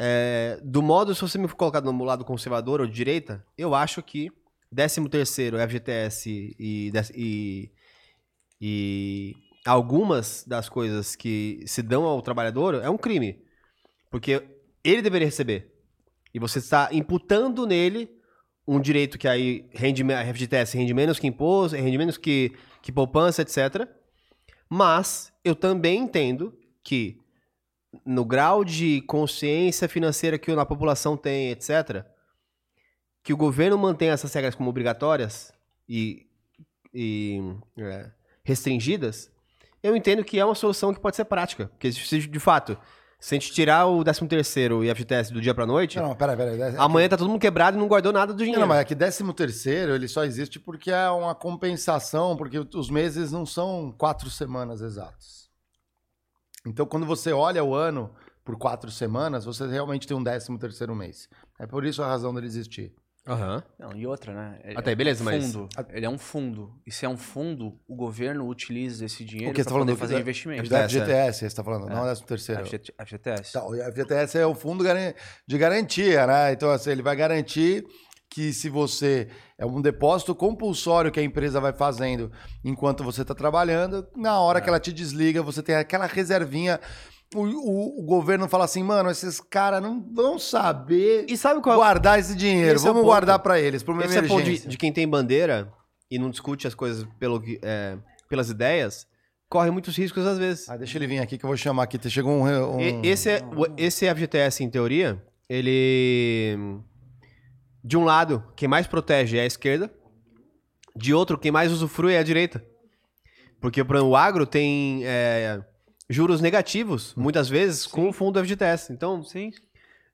é, do modo, se você me for colocar no lado conservador ou de direita, eu acho que 13 terceiro FGTS e, e, e algumas das coisas que se dão ao trabalhador é um crime. Porque ele deveria receber. E você está imputando nele um direito que aí rende, a FGTS rende menos que imposto, rende menos que, que poupança, etc. Mas eu também entendo que no grau de consciência financeira que a população tem, etc., que o governo mantenha essas regras como obrigatórias e, e, é, restringidas, eu entendo que é uma solução que pode ser prática. Porque, se, de fato, se a gente tirar o 13º e a FGTS do dia pra noite, Não, não, peraí, peraí. É que- amanhã tá todo mundo quebrado e não guardou nada do dinheiro. Não, mas é que 13 terceiro ele só existe porque é uma compensação, porque os meses não são quatro semanas exatos. Então, quando você olha o ano por quatro semanas, você realmente tem um 13 terceiro mês. É por isso a razão dele existir. Aham. Não, e outra, né? Ele Até é beleza, um mas- fundo. Ele é um fundo. E se é um fundo, o governo utiliza esse dinheiro O que você para tá falando? fazer da- investimento. Da FGTS, você está falando, não é 13 terceiro. FGT- FGTS. Então, o FGTS é o fundo garan- de garantia, né? Então, assim, ele vai garantir que se você é um depósito compulsório que a empresa vai fazendo enquanto você está trabalhando, na hora que ela te desliga, você tem aquela reservinha o, o- o governo fala assim, mano, esses caras não vão saber E sabe qual guardar esse dinheiro. Esse é Vamos ponto. guardar pra eles, por uma Esse é o ponto de, emergência. de quem tem bandeira e não discute as coisas pelo, é, pelas ideias, corre muitos riscos às vezes. Ah, deixa ele vir aqui que eu vou chamar aqui. Chegou um... um- E- Esse, é, o- esse FGTS, em teoria, ele. De um lado, quem mais protege é a esquerda, de outro, quem mais usufrui é a direita. Porque por exemplo, o agro tem é, juros negativos, muitas vezes, com o fundo FGTS. Então, Sim.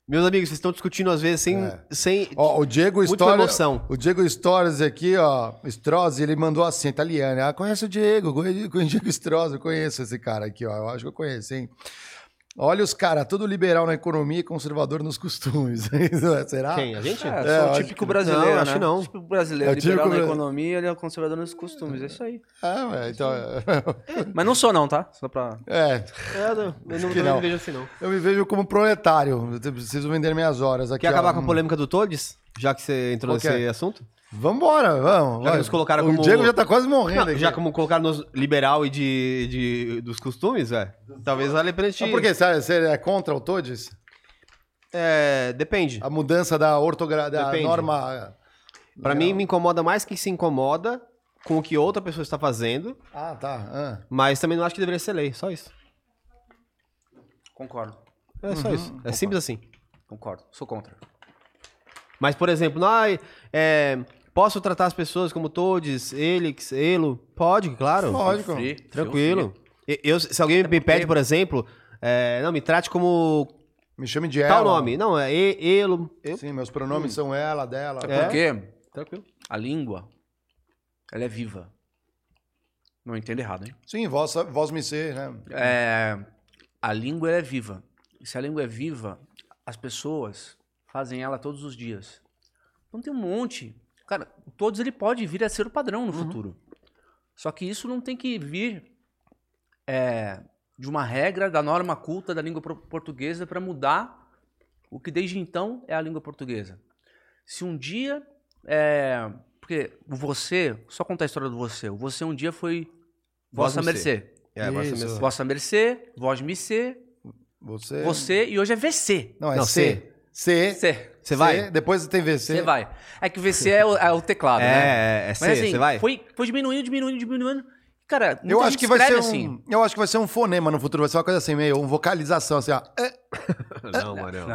meus amigos, vocês estão discutindo às vezes sem. É. sem Ó, o Diego Stories, o Diego Stories aqui, ó, Strozzi, ele mandou assim, italiano. Ah, conhece o Diego, conheço o Diego Strozzi, eu conheço esse cara aqui, ó, eu acho que eu conheço, hein? Olha os caras, tudo liberal na economia e conservador nos costumes. Será? Quem? A gente? É, É, o típico que- brasileiro, Não, né? acho que não. O típico brasileiro, É liberal típico na economia, ele é conservador nos costumes, é isso aí. É, ué, então... Mas não sou não, tá? Só pra... É, Eu não, eu não não. me vejo assim, não. eu me vejo como proletário, eu preciso vender minhas horas aqui. Quer acabar ó. com a polêmica do Todes? Já que você entrou Qual que nesse é? assunto? Vambora, vamos. Já que vai. nos colocaram o como- Diego já tá quase morrendo Não, aqui. já como colocaram nos liberal e de, de- dos costumes, velho. Talvez vale a pena te... Mas por quê? Você você é contra o Todes? É, depende. A mudança da ortografia, da Depende. norma... Pra mim, me incomoda mais quem se incomoda com o que outra pessoa está fazendo, Ah, tá. ah. mas também não acho que deveria ser lei, só isso. Concordo. É só isso. É simples assim. Concordo. Sou contra. Mas, por exemplo, ai, é, posso tratar as pessoas como todes, elix, elo? Pode, claro. Free, Tranquilo. E- Eu, se alguém me pede, por exemplo, é, não, me trate como Me chame de ela. tal nome. Não, é e, elo. Eu, Sim, meus pronomes são ela, dela. É porque tranquilo. a língua, ela é viva. Não entendo errado, hein? Sim, voz, voz me ser, né? É, a língua é viva. E se a língua é viva, as pessoas fazem ela todos os dias. Então tem um monte. Cara, todos ele pode vir a ser o padrão no futuro. Só que isso não tem que vir é, de uma regra da norma culta da língua portuguesa para mudar o que desde então é a língua portuguesa. Se um dia. é, porque o você, só contar a história do você. O você um dia foi Vossa Vossa Mercê. Mercê. É, vossa mercê. Vossa Mercê, Voz Me Ser, Você. você e hoje é VC. Não, é Não, C. C. C. Você vai? Depois tem VC. Você vai. É que o VC é o, é o teclado, né? É, é, é Mas C, assim, você vai? Foi, foi diminuindo, diminuindo, diminuindo. Cara, muita Eu acho gente que vai ser um, assim. eu acho que vai ser um fonema no futuro, vai ser uma coisa assim, meio, uma vocalização assim, ó. É, Não, Mariel.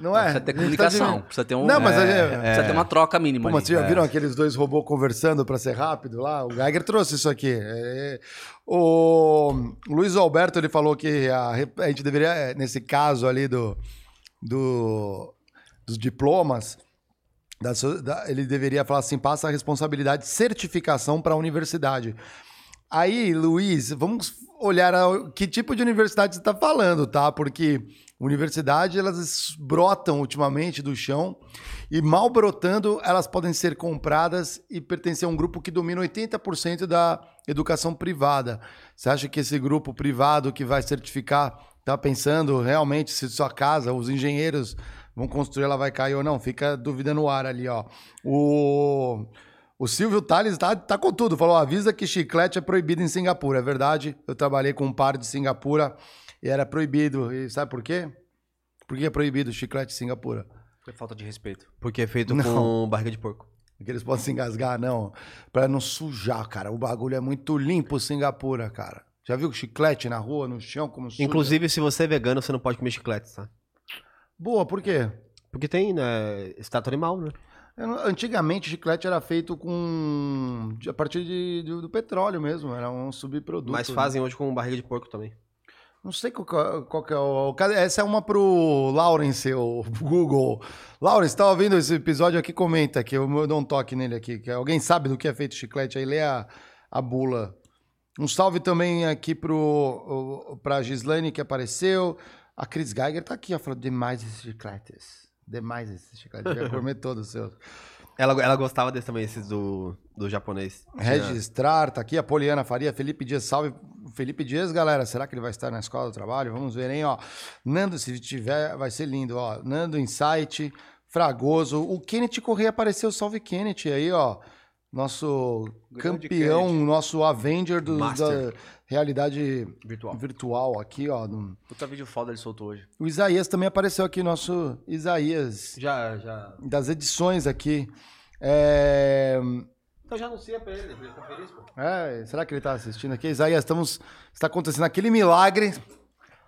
não é? Precisa ter tá comunicação. Precisa ter um. Não, mas é, gente- Precisa ter uma troca mínima. Pô, vocês já É. viram aqueles dois robôs conversando pra ser rápido lá? O Geiger trouxe isso aqui. É, O Luiz Alberto ele falou que a, a gente deveria, é, nesse caso ali do, do- dos diplomas, da da- ele deveria falar assim: passa a responsabilidade de certificação para a universidade. Aí, Luiz, vamos olhar a- que tipo de universidade você está falando, tá? Porque universidade elas brotam ultimamente do chão e mal brotando elas podem ser compradas e pertencer a um grupo que domina 80% da educação privada. Você acha que esse grupo privado que vai certificar tá pensando realmente se sua casa, os engenheiros vão construir, ela vai cair ou não? Fica dúvida no ar ali, ó. O o Silvio Tales tá, tá com tudo. Falou: avisa que chiclete é proibido em Singapura. É verdade. Eu trabalhei com um par de Singapura e era proibido. E sabe por quê? Por que é proibido chiclete em Singapura? É falta de respeito. Porque é feito Não. com barriga de porco. Porque eles podem se engasgar, não. Pra não sujar, cara. O bagulho é muito limpo, Singapura, cara. Já viu chiclete na rua, no chão, como suja? Inclusive, se você é vegano, você não pode comer chiclete, tá? Boa, por quê? Porque tem, né, estátua animal, né? Eu Antigamente, chiclete era feito com. de- a partir de, do, do petróleo mesmo. Era um subproduto. Mas né? fazem hoje com barriga de porco também. Não sei qual, qual que é o. cadê- Essa é uma pro Lawrence, o Google. Lawrence, tá ouvindo esse episódio aqui? Comenta que eu dou um toque nele aqui. Que alguém sabe do que é feito chiclete aí, lê a, a bula. Um salve também aqui pro, o- pra Gislaine que apareceu. A Cris Geiger tá aqui, ó, falando demais esses chicletes. Demais esses chicletes. Devia comer todos os seus. Ela, ela gostava desse também, esses do, do japonês. Registrar, tá aqui a Poliana Faria, Felipe Dias, salve. Felipe Dias, galera, será que ele vai estar na escola do trabalho? Vamos ver, hein, ó. Nando, se tiver, vai ser lindo, ó. Nando Insight, Fragoso. O Kenneth Correia apareceu, salve Kenneth aí, ó. Nosso Grande campeão, Kennedy. nosso Avenger do, da realidade Virtual. virtual aqui, ó. no- Puta vídeo foda ele soltou hoje. O Isaías também apareceu aqui, nosso Isaías. Já, já. Das edições aqui. É... Então já anuncia pra ele, ele fica feliz, pô. É, será que ele está assistindo aqui? Isaías, estamos, está acontecendo aquele milagre.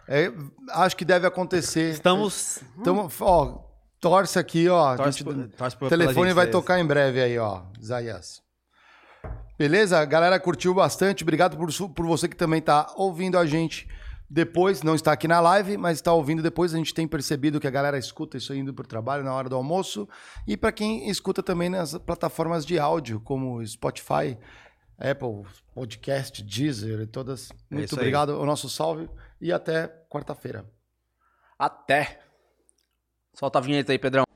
É, acho que deve acontecer. Estamos- Estamos, ó, torce aqui, ó. Torce por- torce por- o telefone gente, vai Isaías. tocar em breve aí, ó, Isaías. Beleza? A galera curtiu bastante. Obrigado por, por você que também está ouvindo a gente depois. Não está aqui na live, mas está ouvindo depois. A gente tem percebido que a galera escuta isso indo para o trabalho na hora do almoço. E para quem escuta também nas plataformas de áudio, como Spotify, Apple, Podcast, Deezer e todas. Muito isso aí. obrigado. O nosso salve e até quarta-feira. Até. Solta a vinheta aí, Pedrão.